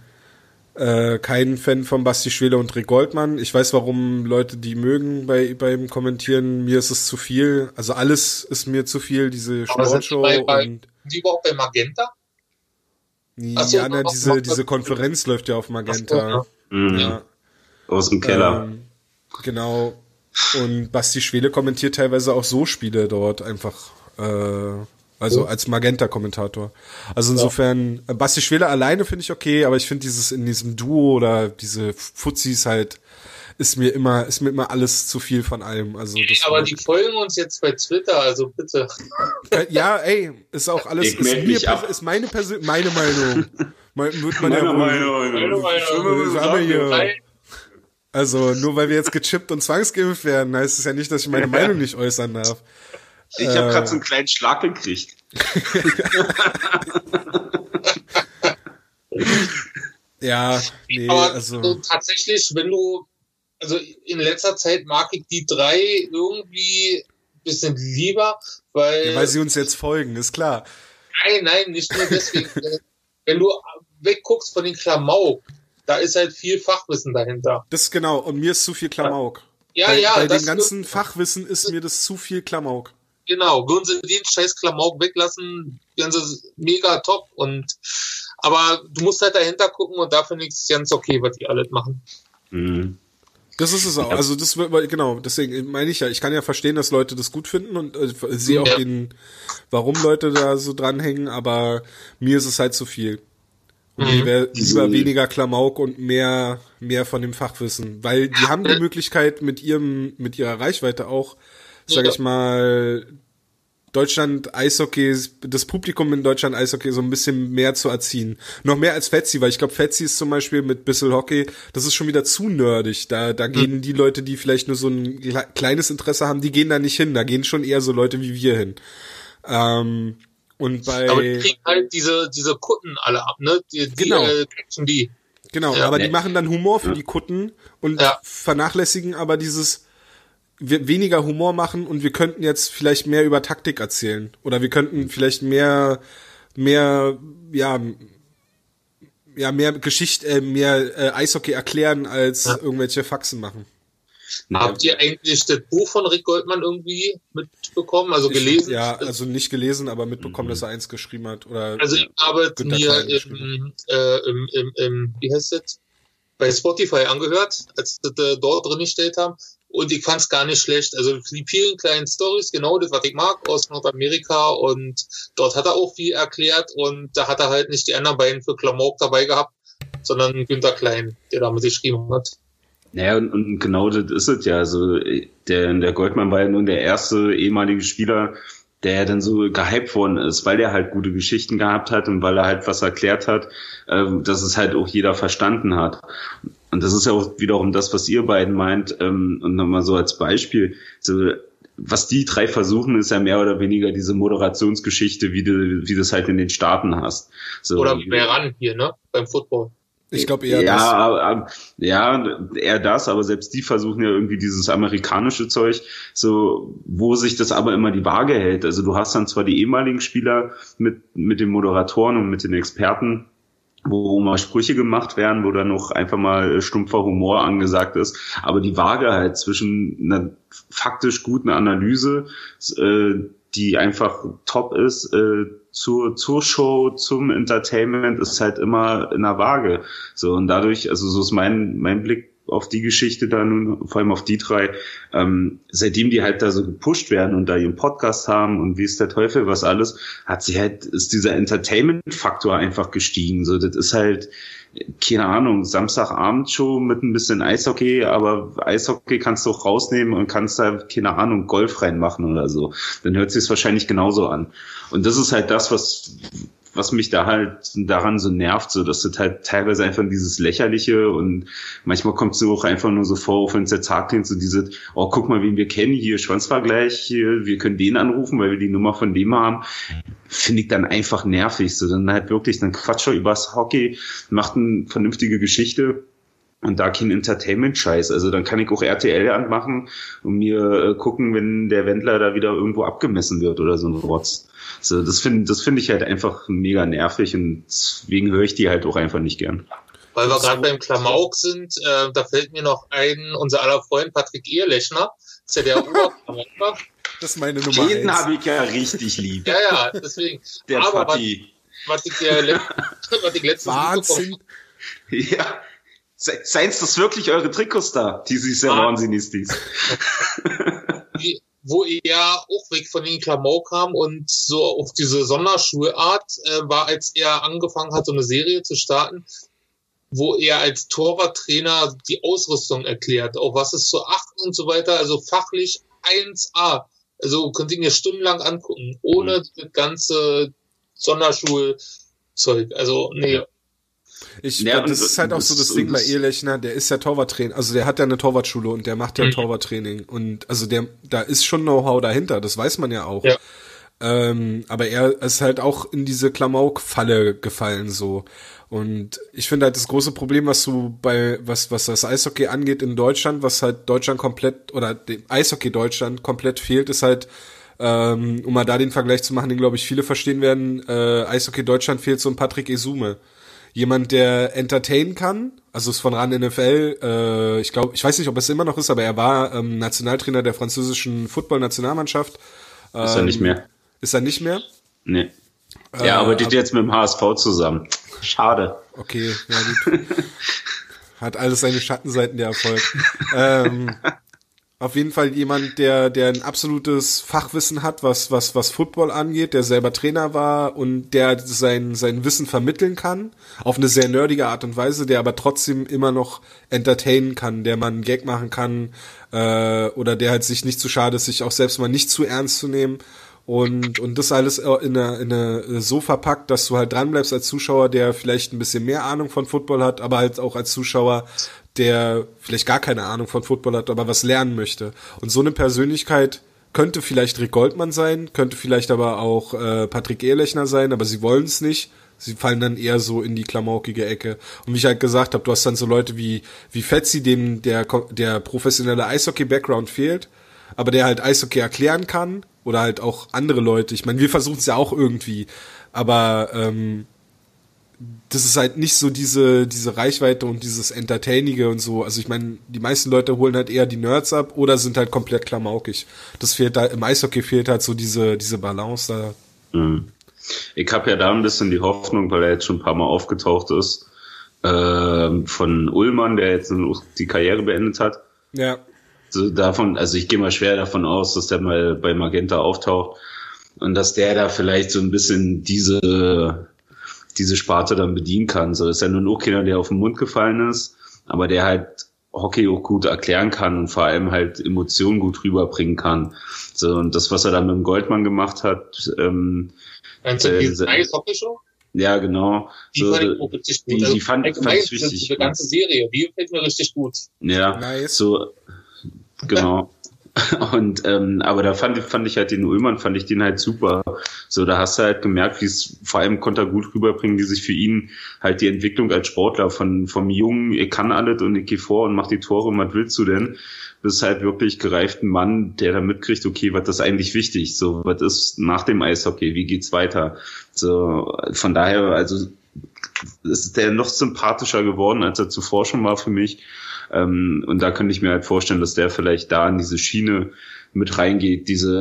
äh, kein Fan von Basti Schwede und Rick Goldmann. Ich weiß, warum Leute die mögen bei beim Kommentieren. Mir ist es zu viel. Also alles ist mir zu viel. Diese Sportshow bei, bei, und die überhaupt bei Magenta? so, ja, na, diese diese Konferenz läuft ja auf Magenta. So, mhm. ja. Aus dem Keller. Ähm, genau. Und Basti Schwede kommentiert teilweise auch so Spiele dort einfach. Äh, also als Magenta-Kommentator. Also insofern, ja. Basti Schwede alleine finde ich okay, aber ich finde dieses in diesem Duo oder diese Fuzis halt, ist mir immer, ist mir immer alles zu viel von allem. Also das aber die folgen uns jetzt bei Twitter, also bitte. Ja, ey, ist auch alles, ist, mir, ist meine Persön meine Meinung. Mein, wird man meine ja Meinung. Meine Meinung. Also nur weil wir jetzt gechippt und zwangsgeimpft werden, heißt es ja nicht, dass ich meine Meinung nicht äußern darf. Ich habe gerade so einen kleinen Schlag gekriegt. [LAUGHS] ja, nee, Aber also so tatsächlich, wenn du, also in letzter Zeit mag ich die drei irgendwie ein bisschen lieber, weil. Ja, weil sie uns jetzt folgen, ist klar. Nein, nein, nicht nur deswegen. [LAUGHS] wenn du wegguckst von den Klamauk, da ist halt viel Fachwissen dahinter. Das ist genau, und mir ist zu viel Klamauk. Ja, bei, ja. Bei dem ganzen Fachwissen ist mir das zu viel Klamauk. Genau, würden sie den scheiß Klamauk weglassen, wären sie mega top und aber du musst halt dahinter gucken und dafür nichts ganz okay, was die alles machen. Mhm. Das ist es auch. Also das genau, deswegen meine ich ja, ich kann ja verstehen, dass Leute das gut finden und äh, sehe auch ja. den, warum Leute da so dranhängen, aber mir ist es halt zu viel. Und mhm. wäre lieber weniger Klamauk und mehr, mehr von dem Fachwissen. Weil die [LAUGHS] haben die Möglichkeit mit ihrem, mit ihrer Reichweite auch, sag ich mal, Deutschland Eishockey, das Publikum in Deutschland Eishockey so ein bisschen mehr zu erziehen. Noch mehr als Fetzi, weil ich glaube, Fetzi ist zum Beispiel mit Bissel Hockey, das ist schon wieder zu nerdig. Da, da gehen mhm. die Leute, die vielleicht nur so ein kleines Interesse haben, die gehen da nicht hin. Da gehen schon eher so Leute wie wir hin. Ähm, und bei. Aber die kriegen halt diese, diese Kutten alle ab, ne? Die, die genau. Äh, die. Genau, ja, aber nee. die machen dann Humor für die Kutten und ja. vernachlässigen aber dieses, weniger Humor machen und wir könnten jetzt vielleicht mehr über Taktik erzählen oder wir könnten vielleicht mehr mehr ja ja mehr Geschichte äh, mehr äh, Eishockey erklären als ja. irgendwelche Faxen machen. Habt ihr eigentlich das Buch von Rick Goldmann irgendwie mitbekommen, also gelesen? Ich, ja, also nicht gelesen, aber mitbekommen, mhm. dass er eins geschrieben hat. Oder also ich habe mir im, äh, im, im, im, wie heißt das, bei Spotify angehört, als sie das, äh, dort drin gestellt haben. Und ich fand es gar nicht schlecht. Also die vielen kleinen Stories, genau das, was ich mag aus Nordamerika. Und dort hat er auch viel erklärt. Und da hat er halt nicht die anderen beiden für Klamauk dabei gehabt, sondern Günter Klein, der damit geschrieben hat. Naja, und, und genau das ist es ja. Also der, der Goldmann war ja nun der erste ehemalige Spieler, der dann so gehypt worden ist, weil er halt gute Geschichten gehabt hat und weil er halt was erklärt hat, äh, dass es halt auch jeder verstanden hat. Und das ist ja auch wiederum das, was ihr beiden meint. Ähm, und nochmal so als Beispiel, so, was die drei versuchen, ist ja mehr oder weniger diese Moderationsgeschichte, wie du, wie du es halt in den Staaten hast. So, oder bei ran hier, ne? Beim Football. Ich glaube eher ja, das. Ja, eher das, aber selbst die versuchen ja irgendwie dieses amerikanische Zeug, so, wo sich das aber immer die Waage hält. Also du hast dann zwar die ehemaligen Spieler mit, mit den Moderatoren und mit den Experten, wo mal Sprüche gemacht werden, wo dann noch einfach mal stumpfer Humor angesagt ist. Aber die Waage halt zwischen einer faktisch guten Analyse, äh, die einfach top ist, äh, zur, zur Show, zum Entertainment, ist halt immer in der Waage. So, und dadurch, also so ist mein, mein Blick auf die Geschichte da nun, vor allem auf die drei, ähm, seitdem die halt da so gepusht werden und da ihren Podcast haben und wie ist der Teufel, was alles, hat sie halt, ist dieser Entertainment-Faktor einfach gestiegen. So, das ist halt, keine Ahnung, Samstagabendshow mit ein bisschen Eishockey, aber Eishockey kannst du auch rausnehmen und kannst da, keine Ahnung, Golf reinmachen oder so. Dann hört sich es wahrscheinlich genauso an. Und das ist halt das, was, was mich da halt daran so nervt, so dass das halt teilweise einfach dieses Lächerliche und manchmal kommt es auch einfach nur so vor, wenn es der Tag klingt, so diese, oh, guck mal, wen wir kennen, hier Schwanzvergleich, hier, wir können den anrufen, weil wir die Nummer von dem haben, finde ich dann einfach nervig, so dann halt wirklich, dann quatscht er übers Hockey, macht eine vernünftige Geschichte, und da kein Entertainment-Scheiß. Also dann kann ich auch RTL anmachen und mir äh, gucken, wenn der Wendler da wieder irgendwo abgemessen wird oder so ein Rotz. So, das finde das finde ich halt einfach mega nervig und deswegen höre ich die halt auch einfach nicht gern. Weil wir gerade beim Klamauk sind, äh, da fällt mir noch ein, unser aller Freund Patrick Ehrlechner, ist ja der Oberklamauk. [LAUGHS] Das ist meine Nummer Den habe ich ja richtig lieb. Ja, ja, deswegen. Der Aber Patti. was, was ich, äh, [LAUGHS] was ich letztens Wahnsinn. Ja. Se- Sein's das wirklich eure Trikots da? Die sie sehr Ah. wahnsinnig dies. wo er auch weg von den Klamauk kam und so auf diese Sonderschulart äh, war, als er angefangen hat, so eine Serie zu starten, wo er als Torwarttrainer die Ausrüstung erklärt, auf was es zu achten und so weiter, also fachlich 1A. Also könnt ihr mir stundenlang angucken, ohne das ganze Sonderschulzeug. Also, nee. Ich, Ja, das und- ist halt auch so das Ding bei Ehlechner, der ist ja Torwarttrainer, also der hat ja eine Torwartschule und der macht ja Mhm. Torwarttraining und also der, da ist schon Know-how dahinter, das weiß man ja auch. Ja. Ähm, aber er ist halt auch in diese Klamauk-Falle gefallen so. Und ich finde halt das große Problem, was du bei, was, was das Eishockey angeht in Deutschland, was halt Deutschland komplett oder dem Eishockey Deutschland komplett fehlt, ist halt, ähm, um mal da den Vergleich zu machen, den glaube ich viele verstehen werden, äh, Eishockey Deutschland fehlt so ein Patrick Esume. Jemand, der entertainen kann, also ist von RAN NFL, äh, ich glaube, ich weiß nicht, ob es immer noch ist, aber er war ähm, Nationaltrainer der französischen Football-Nationalmannschaft. Ist er nicht mehr. Ist er nicht mehr? Nee. Äh, Er arbeitet ab- jetzt mit dem HSV zusammen. Schade. Okay, ja gut. Hat alles seine Schattenseiten, der Erfolg. ähm, [LAUGHS] auf jeden Fall jemand, der, der ein absolutes Fachwissen hat, was, was, was Football angeht, der selber Trainer war und der sein, sein Wissen vermitteln kann, auf eine sehr nerdige Art und Weise, der aber trotzdem immer noch entertainen kann, der man einen Gag machen kann, äh, oder der halt sich nicht zu schade ist, sich auch selbst mal nicht zu ernst zu nehmen. Und, und das alles in eine, in eine so verpackt, dass du halt dranbleibst als Zuschauer, der vielleicht ein bisschen mehr Ahnung von Football hat, aber halt auch als Zuschauer, der vielleicht gar keine Ahnung von Football hat, aber was lernen möchte. Und so eine Persönlichkeit könnte vielleicht Rick Goldmann sein, könnte vielleicht aber auch äh, Patrick Ehrlechner sein, aber sie wollen es nicht. Sie fallen dann eher so in die klamaukige Ecke. Und wie ich halt gesagt habe, du hast dann so Leute wie, wie Fetzi, dem der, der professionelle Eishockey-Background fehlt, aber der halt Eishockey erklären kann oder halt auch andere Leute. Ich meine, wir versuchen es ja auch irgendwie, aber ähm, das ist halt nicht so diese diese Reichweite und dieses Entertainige und so. Also ich meine, die meisten Leute holen halt eher die Nerds ab oder sind halt komplett klamaukig. Das fehlt da im Eishockey fehlt halt so diese diese Balance da. Mhm. Ich habe ja da ein bisschen die Hoffnung, weil er jetzt schon ein paar Mal aufgetaucht ist, ähm, von Ullmann, der jetzt die Karriere beendet hat. Ja. So davon, also ich gehe mal schwer davon aus, dass der mal bei Magenta auftaucht und dass der da vielleicht so ein bisschen diese diese Sparte dann bedienen kann. So ist ja nun auch keiner, der auf den Mund gefallen ist, aber der halt Hockey auch gut erklären kann und vor allem halt Emotionen gut rüberbringen kann. So und das, was er dann mit dem Goldmann gemacht hat, ähm, Äh, diese se- Eishockey-Show? ja genau. Die So, fand ich auch richtig gut. die- die fand- allgemein fand ich richtig gut. ganze Serie, die gefällt mir richtig gut. Ja, Nice. so genau. [LAUGHS] Und ähm, aber da fand, fand ich halt den Ullmann, fand ich den halt super. So, da hast du halt gemerkt, wie es vor allem konnte er gut rüberbringen, wie sich für ihn halt die Entwicklung als Sportler von vom Jungen, ich kann alles und ich gehe vor und mach die Tore und was willst du denn? Bis halt wirklich gereiften Mann, der da mitkriegt, okay, was ist eigentlich wichtig? So, was ist nach dem Eishockey? Wie geht's weiter? So, von daher, also ist der noch sympathischer geworden, als er zuvor schon war für mich. Ähm, und da könnte ich mir halt vorstellen, dass der vielleicht da in diese Schiene mit reingeht, diese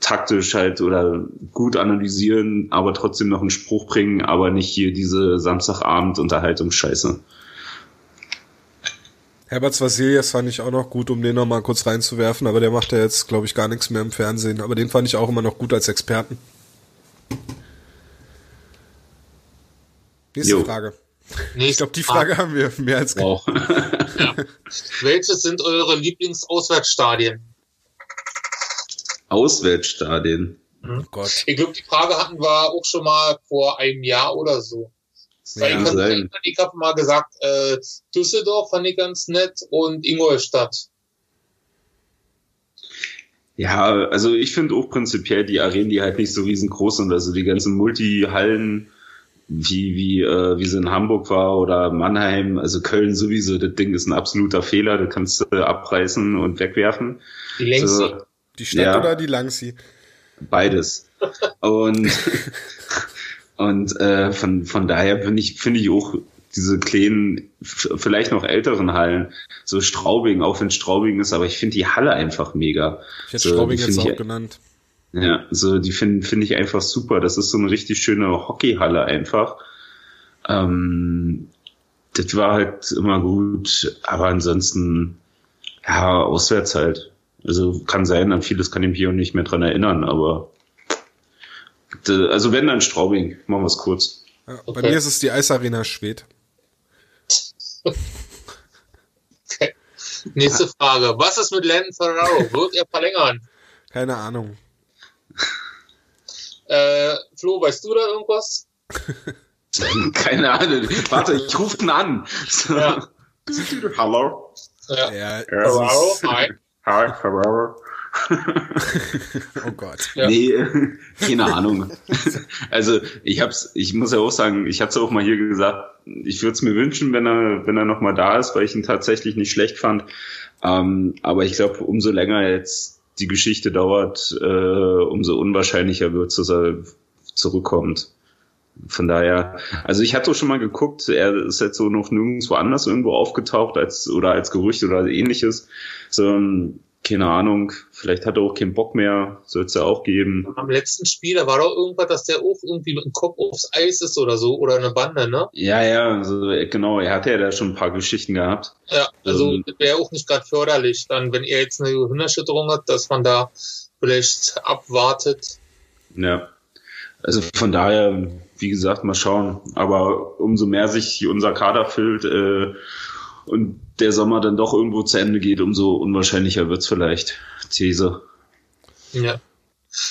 taktisch halt oder gut analysieren, aber trotzdem noch einen Spruch bringen, aber nicht hier diese Samstagabend Unterhaltungsscheiße. Herbert Vasilias fand ich auch noch gut, um den noch mal kurz reinzuwerfen, aber der macht ja jetzt, glaube ich, gar nichts mehr im Fernsehen. Aber den fand ich auch immer noch gut als Experten. Nächste Jo. Frage. Nächste Ich glaube, die Frage haben wir mehr als Wow. [LAUGHS] Welches sind eure Lieblingsauswärtsstadien? Auswärtsstadien. Oh Gott. Ich glaube, die Frage hatten wir auch schon mal vor einem Jahr oder so. Weil Ja, ich, ich habe mal gesagt, äh, Düsseldorf fand ich ganz nett und Ingolstadt. Ja, also ich finde auch prinzipiell die Arenen, die halt nicht so riesengroß sind, also die ganzen Multihallen, wie, wie, äh, wie sie in Hamburg war oder Mannheim, also Köln sowieso, das Ding ist ein absoluter Fehler, das kannst du abreißen und wegwerfen. Die längste. So, Die Stadt Ja. oder die Langsi? beides. Und, [LAUGHS] und äh, von, von daher bin ich, finde ich auch diese kleinen, vielleicht noch älteren Hallen, so Straubing, auch wenn Straubing ist, aber ich finde die Halle einfach mega. Ich hätte So, Straubing jetzt auch ich- genannt. Ja, so die finde finde ich einfach super. Das ist so eine richtig schöne Hockeyhalle einfach. Ähm, das war halt immer gut, aber ansonsten ja auswärts halt. Also kann sein, an vieles kann ich mich auch nicht mehr dran erinnern, aber also wenn dann Straubing, machen wir es kurz. Ja, Okay. Bei mir ist es die Eisarena Schwedt. Nächste Frage. Was ist mit Landon Ferraro? Wird er verlängern? Keine Ahnung. Äh, Flo, weißt du da irgendwas? [LAUGHS] Keine Ahnung. Warte, ich rufe ihn an. Ja. [LAUGHS] Hallo. Ja. Ja, ist- Hi. [LAUGHS] Hi, Ferraro. oh Gott. Ja. Nee, keine Ahnung. Also ich hab's, ich muss ja auch sagen, ich hatte es auch mal hier gesagt, ich würde es mir wünschen, wenn er, wenn er noch mal da ist, weil ich ihn tatsächlich nicht schlecht fand. Ähm, aber ich glaube, umso länger jetzt die Geschichte dauert, äh, umso unwahrscheinlicher wird es, dass er zurückkommt. Von daher, also ich hatte schon mal geguckt, er ist jetzt so noch nirgendwo anders irgendwo aufgetaucht als oder als Gerücht oder ähnliches. So, ähm, keine Ahnung, vielleicht hat er auch keinen Bock mehr, soll es ja auch geben. Am letzten Spiel, da war doch irgendwas, dass der auch irgendwie mit dem Kopf aufs Eis ist oder so, oder eine Bande, ne? Ja, ja, also, genau, er hatte ja da schon ein paar Geschichten gehabt. Ja, also Ähm. wäre auch nicht gerade förderlich, dann, wenn er jetzt eine Gehirnerschütterung hat, dass man da vielleicht abwartet. Ja. Also von daher, wie gesagt, mal schauen. Aber umso mehr sich unser Kader füllt äh, und der Sommer dann doch irgendwo zu Ende geht, umso unwahrscheinlicher wird's vielleicht. These. Ja.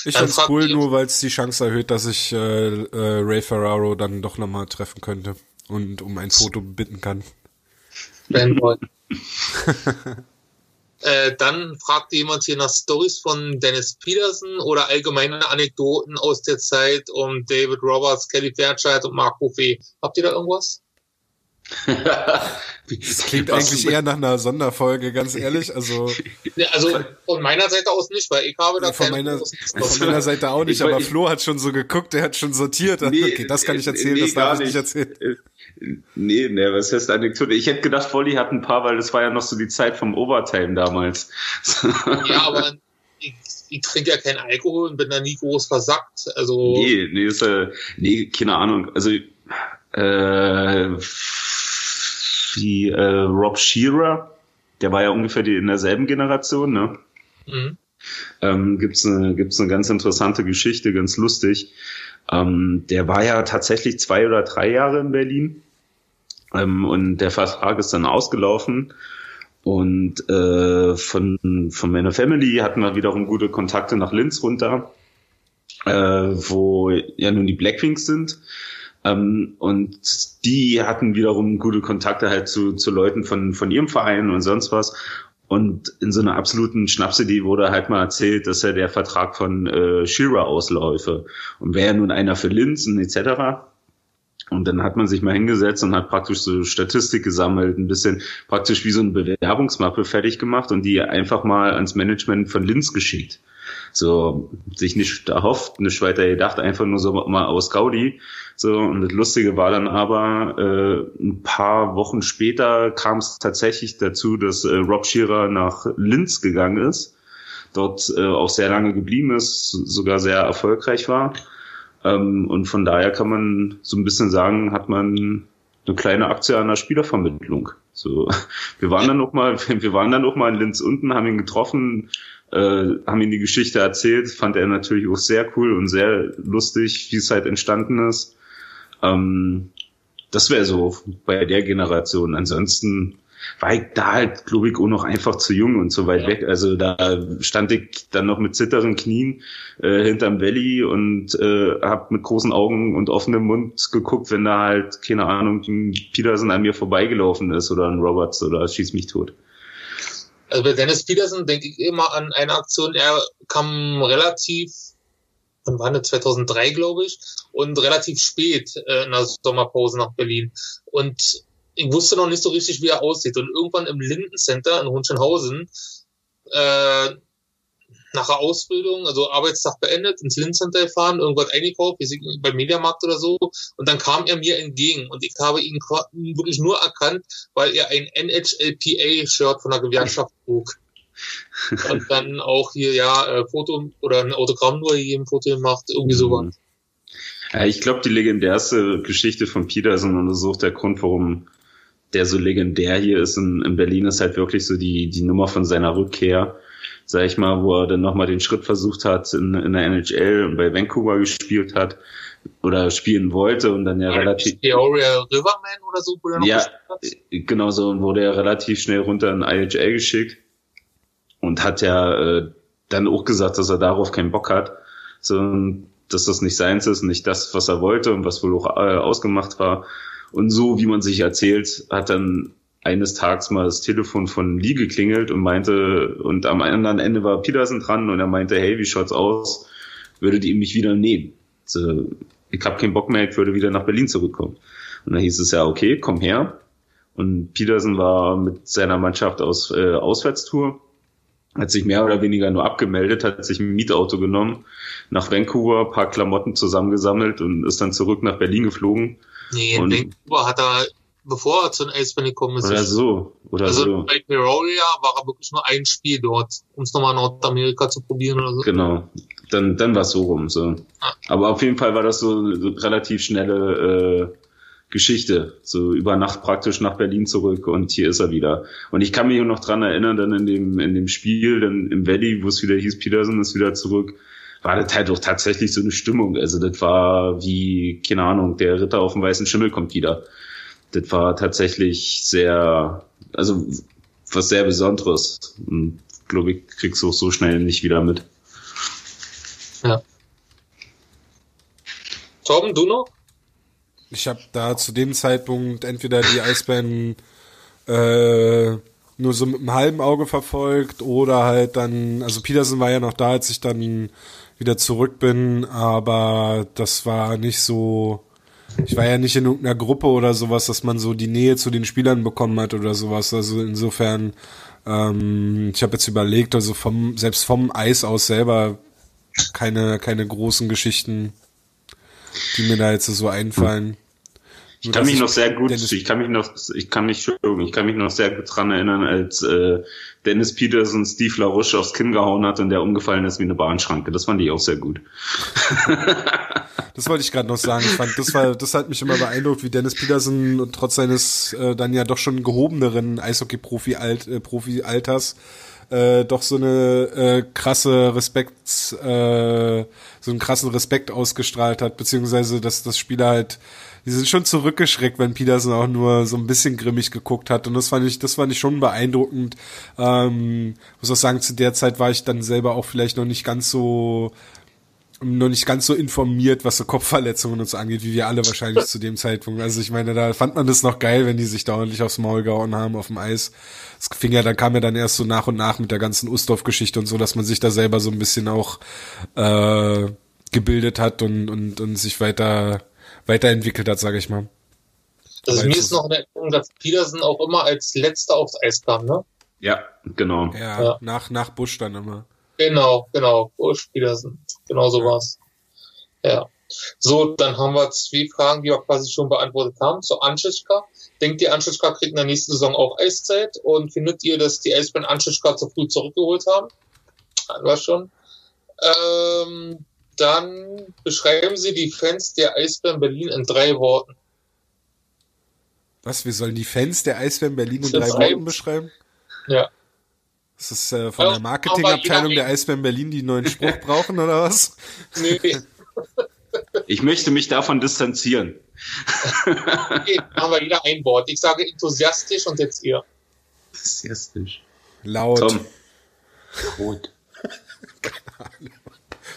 Ich find's fragt cool, nur weil es die Chance erhöht, dass ich äh, äh, Ray Ferraro dann doch nochmal treffen könnte und um ein Foto bitten kann. Fanboy. [LAUGHS] äh, dann fragt jemand hier nach Stories von Dennis Peterson oder allgemeine Anekdoten aus der Zeit um David Roberts, Kelly Fairchild und Mark Buffet. Habt ihr da irgendwas? [LAUGHS] Das klingt Was- eigentlich eher nach einer Sonderfolge, ganz ehrlich. Also [LAUGHS] Ja, also von meiner Seite aus nicht, weil ich habe da von meiner, von meiner Seite auch nicht, Ich aber ich- Flo hat schon so geguckt, der hat schon sortiert. Nee, okay, das kann ich erzählen, nee, das darf ich nicht erzählen. Nee, nee, was heißt Anekdote? Ich hätte gedacht, Wolli hat ein paar, weil das war ja noch so die Zeit vom Overtime damals. [LAUGHS] Ja, aber ich, ich trinke ja keinen Alkohol und bin da nie groß versackt. Also Nee, nee, ist, äh, nee, keine Ahnung. Also, äh, wie äh, Rob Shearer, der war ja ungefähr die, in derselben Generation, ne? mhm. ähm, gibt's eine, gibt's eine ganz interessante Geschichte, ganz lustig. Ähm, der war ja tatsächlich zwei oder drei Jahre in Berlin ähm, und der Vertrag ist dann ausgelaufen. Und äh, von, von meiner Family hatten wir wiederum gute Kontakte nach Linz runter, äh, wo ja nun die Blackwings sind. Ähm, und die hatten wiederum gute Kontakte halt zu, zu Leuten von, von ihrem Verein und sonst was. Und in so einer absoluten Schnapsidee wurde halt mal erzählt, dass ja der Vertrag von äh, Shearer ausläufe. Und wäre nun einer für Linzen etc. Und dann hat man sich mal hingesetzt und hat praktisch so Statistik gesammelt, ein bisschen praktisch wie so eine Bewerbungsmappe fertig gemacht und die einfach mal ans Management von Linz geschickt. So, sich nicht erhofft, nicht weiter gedacht, einfach nur so mal aus Gaudi. So, und das Lustige war dann aber, äh, ein paar Wochen später kam es tatsächlich dazu, dass äh, Rob Shearer nach Linz gegangen ist, dort äh, auch sehr lange geblieben ist, sogar sehr erfolgreich war. Ähm, und von daher kann man so ein bisschen sagen, hat man eine kleine Aktie an der Spielervermittlung. So, [LAUGHS] wir waren dann noch mal, [LAUGHS] wir waren dann noch mal in Linz unten, haben ihn getroffen, äh, haben ihm die Geschichte erzählt, fand er natürlich auch sehr cool und sehr lustig, wie es halt entstanden ist. Ähm, das wäre so bei der Generation. Ansonsten war ich da halt, glaube ich, auch noch einfach zu jung und so weit ja. weg. Also da stand ich dann noch mit zitternden Knien äh, hinterm Valley und äh, habe mit großen Augen und offenem Mund geguckt, wenn da halt, keine Ahnung, ein Peterson an mir vorbeigelaufen ist oder ein Roberts oder schieß mich tot. Also bei Dennis Peterson denke ich immer an eine Aktion, er kam relativ wann war das, 2003, glaube ich, und relativ spät äh, in der Sommerpause nach Berlin. Und ich wusste noch nicht so richtig, wie er aussieht. Und irgendwann im Linden Center in Hohenschönhausen, äh, nach der Ausbildung, also Arbeitstag beendet, ins Linden Center gefahren, irgendwas eingekauft, wie sie beim Mediamarkt oder so. Und dann kam er mir entgegen und ich habe ihn wirklich nur erkannt, weil er ein NHLPA-Shirt von der Gewerkschaft trug. [LAUGHS] und dann auch hier, ja, äh, Foto oder ein Autogramm nur hier im Foto gemacht, irgendwie sowas. Mhm. Ja, ich glaube, die legendärste Geschichte von Peterson untersucht der Grund, warum der so legendär hier ist in, in Berlin, ist halt wirklich so die, die Nummer von seiner Rückkehr, sag ich mal, wo er dann nochmal den Schritt versucht hat, in, in der NHL und bei Vancouver gespielt hat oder spielen wollte und dann ja, ja relativ. Peoria Riverman oder so, wo er noch Ja, genau so, und wurde er relativ schnell runter in IHL geschickt und hat ja äh, dann auch gesagt, dass er darauf keinen Bock hat, so, dass das nicht seins ist, nicht das, was er wollte und was wohl auch äh, ausgemacht war. Und so, wie man sich erzählt, hat dann eines Tages mal das Telefon von Lee geklingelt und meinte, und am anderen Ende war Peterson dran und er meinte, hey, wie schaut's aus? Würdet ihr mich wieder nehmen? So, ich habe keinen Bock mehr, ich würde wieder nach Berlin zurückkommen. Und dann hieß es ja, okay, komm her. Und Peterson war mit seiner Mannschaft aus äh, Auswärtstour, hat sich mehr oder weniger nur abgemeldet, hat sich ein Mietauto genommen, nach Vancouver, paar Klamotten zusammengesammelt und ist dann zurück nach Berlin geflogen Nee, in Vancouver hat er, bevor er zu den Eisbären gekommen ist. Oder so, oder also so. bei Peoria war er wirklich nur ein Spiel dort, um es nochmal Nordamerika zu probieren oder so. Genau, dann, dann war es so rum. So. Ah. Aber auf jeden Fall war das so eine relativ schnelle äh, Geschichte. So über Nacht praktisch nach Berlin zurück und hier ist er wieder. Und ich kann mich noch dran erinnern, dann in dem, in dem Spiel, dann im Valley, wo es wieder hieß, Peterson ist wieder zurück war das halt auch tatsächlich so eine Stimmung. Also das war wie, keine Ahnung, der Ritter auf dem weißen Schimmel kommt wieder. Das war tatsächlich sehr, also was sehr Besonderes. Und glaube ich, kriegst du auch so schnell nicht wieder mit. Ja. Torben, du noch? Ich habe da zu dem Zeitpunkt entweder die Eisbären äh, nur so mit einem halben Auge verfolgt oder halt dann, also Peterson war ja noch da, als ich dann wieder zurück bin, aber das war nicht so. Ich war ja nicht in irgendeiner Gruppe oder sowas, dass man so die Nähe zu den Spielern bekommen hat oder sowas. Also insofern, ähm, ich habe jetzt überlegt, also vom selbst vom Eis aus selber keine keine großen Geschichten, die mir da jetzt so einfallen. Ich kann mich noch sehr gut, ich kann mich noch, ich kann mich, ich kann mich noch sehr gut dran erinnern, als äh, Dennis Peterson Steve LaRouche aufs Kinn gehauen hat und der umgefallen ist wie eine Bahnschranke. Das fand ich auch sehr gut. [LAUGHS] das wollte ich gerade noch sagen. Ich fand, das war, das hat mich immer beeindruckt, wie Dennis Peterson trotz seines äh, dann ja doch schon gehobeneren Eishockey-Profi-Alters äh, äh, doch so eine äh, krasse Respekt, äh, so einen krassen Respekt ausgestrahlt hat, beziehungsweise dass das Spieler halt die sind schon zurückgeschreckt, wenn Peterson auch nur so ein bisschen grimmig geguckt hat. Und das fand ich, das fand ich schon beeindruckend. Ähm, muss auch sagen, zu der Zeit war ich dann selber auch vielleicht noch nicht ganz so noch nicht ganz so informiert, was so Kopfverletzungen und so angeht, wie wir alle wahrscheinlich zu dem Zeitpunkt. Also ich meine, da fand man das noch geil, wenn die sich da ordentlich aufs Maul gehauen haben auf dem Eis. Es fing ja, dann kam ja dann erst so nach und nach mit der ganzen Ustorf-Geschichte und so, dass man sich da selber so ein bisschen auch äh, gebildet hat und, und, und sich weiter weiterentwickelt hat, sage ich mal. Also mir ist noch eine Erinnerung, dass Peterson auch immer als letzter aufs Eis kam, ne? Ja, genau. Ja, ja. Nach, nach Busch dann immer. Genau, genau. Busch, Peterson. Genau so war's. Ja. So, dann haben wir zwei Fragen, die wir quasi schon beantwortet haben. Zu Anschischka. Denkt ihr, Anschischka kriegt in der nächsten Saison auch Eiszeit? Und findet ihr, dass die Eisbären Anschischka zu früh zurückgeholt haben? Hatten wir schon. Ähm, dann beschreiben Sie die Fans der Eisbären Berlin in drei Worten. Was, wir sollen die Fans der Eisbären Berlin in drei ist Worten beschreiben? Ja. Ist das äh, von Ja, der Marketingabteilung der Eisbären Berlin, die einen neuen Spruch [LAUGHS] brauchen oder was? Nee, Ich möchte mich davon distanzieren. okay, [LAUGHS] machen wir jeder ein Wort. Ich sage enthusiastisch und jetzt ihr. Enthusiastisch. Laut, Tom. Rot. [LAUGHS]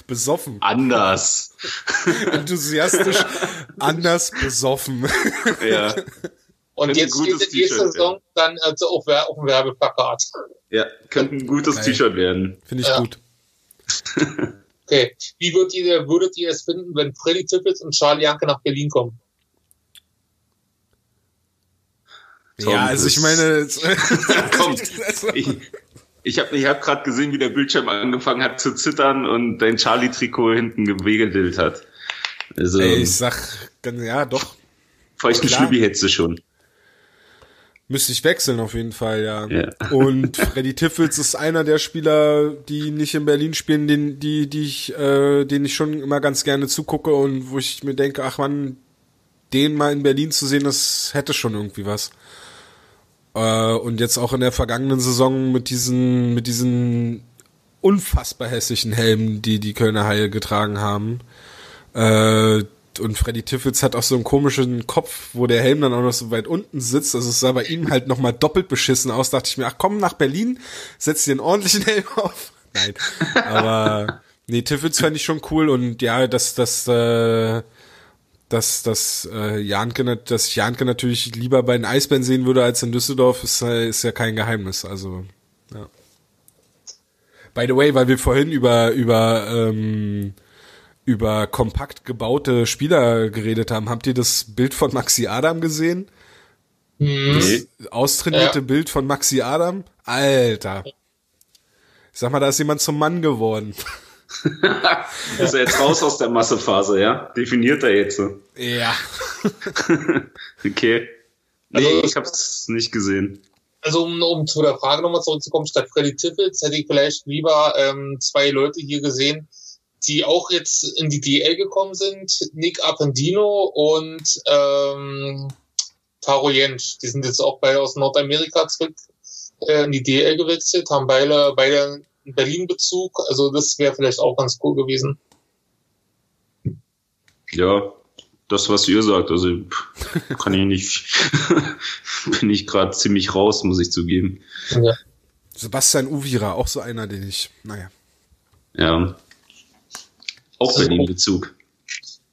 besoffen, Anders. enthusiastisch, [LAUGHS] anders besoffen. Ja. Und jetzt steht die nächste T-Shirt Saison dann also auf, auf dem Werbeplakat. Ja, könnte ein gutes. T-Shirt werden. Finde ich Ja. gut. [LAUGHS] Okay. Wie würdet ihr, würdet ihr es finden, wenn Freddy Tippels und Charlie Janke nach Berlin kommen? Tom, ja, also ich meine, [LAUGHS] Komm, Also- ich, ich habe ich hab gerade gesehen, wie der Bildschirm angefangen hat zu zittern und dein Charlie-Trikot hinten gewegelt hat. Also, Ey, ich sag, ja, doch, feuchten klar. Schlübbi hättest du schon. müsste ich wechseln auf jeden Fall, ja. Ja. [LAUGHS] Und Freddy Tiffels ist einer der Spieler, die nicht in Berlin spielen, den, die, die ich, äh, den ich schon immer ganz gerne zugucke und wo ich mir denke, ach man, den mal in Berlin zu sehen, das hätte schon irgendwie was. Äh, und jetzt auch in der vergangenen Saison mit diesen, mit diesen unfassbar hässlichen Helmen, die die Kölner Haie getragen haben. Äh, und Freddy Tiffels hat auch so einen komischen Kopf, wo der Helm dann auch noch so weit unten sitzt. Also es sah bei ihm halt nochmal doppelt beschissen aus. Dachte ich mir, ach komm nach Berlin, setz dir einen ordentlichen Helm auf. Nein, aber nee, Tiffels fand ich schon cool und ja, dass das äh, dass dass äh, Janke, dass ich Janke natürlich lieber bei den Eisbären sehen würde als in Düsseldorf, ist, ist ja kein Geheimnis. Also ja. By the way, weil wir vorhin über über ähm, über kompakt gebaute Spieler geredet haben. Habt ihr das Bild von Maxi Adam gesehen? Hm. Nee. Austrainierte Ja. Bild von Maxi Adam? Alter. Ich sag mal, da ist jemand zum Mann geworden. [LAUGHS] [LAUGHS] Ist er jetzt raus aus der Massephase, ja? Definiert er jetzt so. Ja. [LAUGHS] Okay. Nee, Also- ich hab's nicht gesehen. Also um, um zu der Frage nochmal zurückzukommen, statt Freddy Tippels hätte ich vielleicht lieber ähm, zwei Leute hier gesehen, die auch jetzt in die DL gekommen sind. Nick Appendino und ähm, Taro Jentsch. Die sind jetzt auch beide aus Nordamerika zurück äh, in die DL gewechselt, haben beide, beide Berlin-Bezug. Also das wäre vielleicht auch ganz cool gewesen. Ja, das, was ihr sagt, also [LAUGHS] kann ich nicht, [LAUGHS] bin ich gerade ziemlich raus, muss ich zugeben. Ja. Sebastian Uvira, auch so einer, den ich, naja. Ja. Auch Das Berlin-Bezug.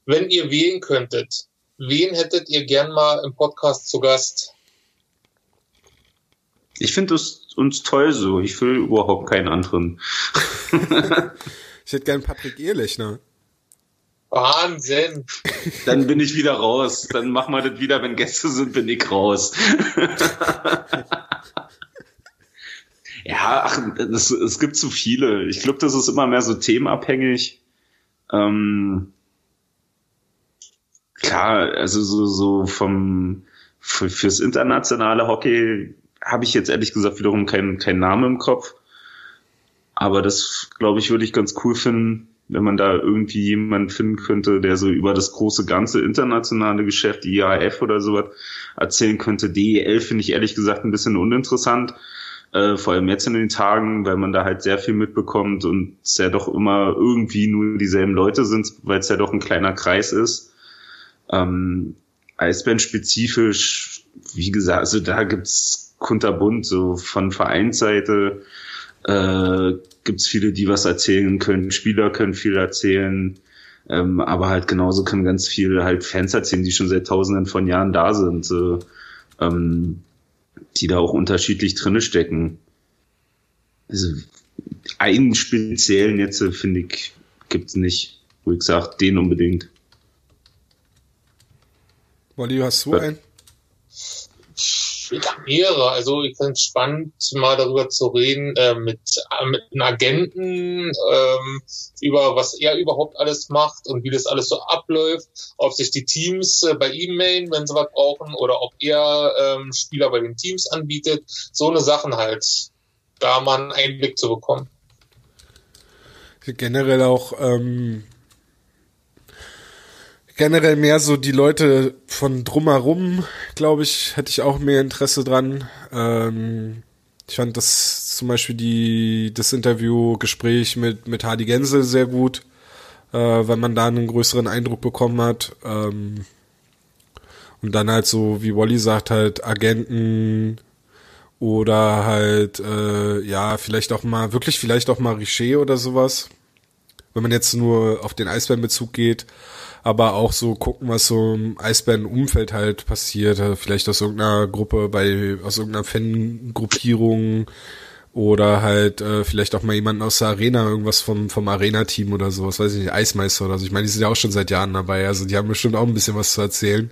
Wenn ihr wählen könntet, wen hättet ihr gern mal im Podcast zu Gast? Ich finde es uns toll so. Ich will überhaupt keinen anderen. [LAUGHS] Ich hätte gern Patrick Ehrlich, ne? Wahnsinn! Dann bin ich wieder raus. Dann machen wir das wieder, wenn Gäste sind, bin ich raus. [LAUGHS] ja, ach, das, es gibt zu viele. Ich glaube, das ist immer mehr so themenabhängig. Ähm, klar, also so, so vom für, fürs internationale Hockey habe ich jetzt ehrlich gesagt wiederum keinen keinen Namen im Kopf. Aber das, glaube ich, würde ich ganz cool finden, wenn man da irgendwie jemanden finden könnte, der so über das große ganze internationale Geschäft, IAF oder sowas, erzählen könnte. DEL finde ich ehrlich gesagt ein bisschen uninteressant. Äh, vor allem jetzt in den Tagen, weil man da halt sehr viel mitbekommt und es ja doch immer irgendwie nur dieselben Leute sind, weil es ja doch ein kleiner Kreis ist. Ähm, Eisbären-spezifisch, wie gesagt, also da gibt's kunterbunt, so von Vereinsseite äh, gibt's viele, die was erzählen können. Spieler können viel erzählen, ähm, aber halt genauso können ganz viele halt Fans erzählen, die schon seit Tausenden von Jahren da sind, äh, ähm, die da auch unterschiedlich drinne stecken. Also einen speziellen jetzt äh, finde ich gibt's nicht, wo ich sage, den unbedingt. Molly, hast du Ja. einen? Mehrere. Also ich finde es spannend, mal darüber zu reden äh, mit, äh, mit einem Agenten, ähm, über was er überhaupt alles macht und wie das alles so abläuft, ob sich die Teams äh, bei ihm melden, wenn sie was brauchen, oder ob er ähm, Spieler bei den Teams anbietet. So eine Sachen halt, da mal einen Einblick zu bekommen. generell auch ähm, generell mehr so die Leute von drumherum, glaube ich, hätte ich auch mehr Interesse dran. Ähm, ich fand das zum Beispiel die, das Interview-Gespräch mit, mit Hardy Gänse sehr gut, äh, weil man da einen größeren Eindruck bekommen hat. Ähm, und dann halt so, wie Wally sagt, halt Agenten oder halt, äh, ja, vielleicht auch mal, wirklich vielleicht auch mal Richer oder sowas. Wenn man jetzt nur auf den Eisbärenbezug geht aber auch so gucken, was so im Eisbären-Umfeld halt passiert. Äh, vielleicht aus irgendeiner Gruppe, bei aus irgendeiner Fangruppierung oder halt äh, vielleicht auch mal jemanden aus der Arena, irgendwas vom, vom Arena-Team oder so, was weiß ich nicht, Eismeister oder so. Ich meine, die sind ja auch schon seit Jahren dabei, also die haben bestimmt auch ein bisschen was zu erzählen.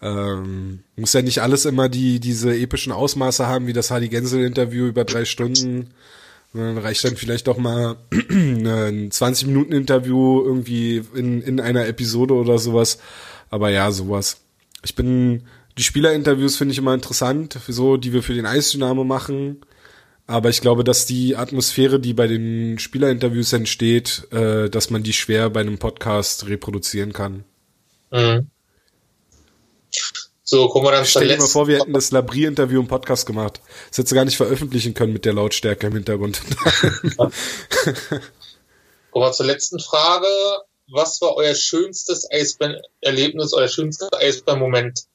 Ähm, muss ja nicht alles immer die diese epischen Ausmaße haben, wie das Hardy Gensel-Interview über drei Stunden dann reicht dann vielleicht doch mal [CLEARS THROAT] ein 20 Minuten Interview irgendwie in, in einer Episode oder sowas. Aber ja, sowas. Ich bin, die Spielerinterviews finde ich immer interessant, so, die wir für den Eisdynamo machen. Aber ich glaube, dass die Atmosphäre, die bei den Spielerinterviews entsteht, äh, dass man die schwer bei einem Podcast reproduzieren kann. Mhm. So, gucken wir dann Stell dir mal vor, wir hätten das Labrie-Interview im Podcast gemacht. Das hättest du gar nicht veröffentlichen können mit der Lautstärke im Hintergrund. [LAUGHS] Kommen wir zur letzten Frage. Was war euer schönstes Eisbären-Erlebnis, euer schönster Eisbären-Moment?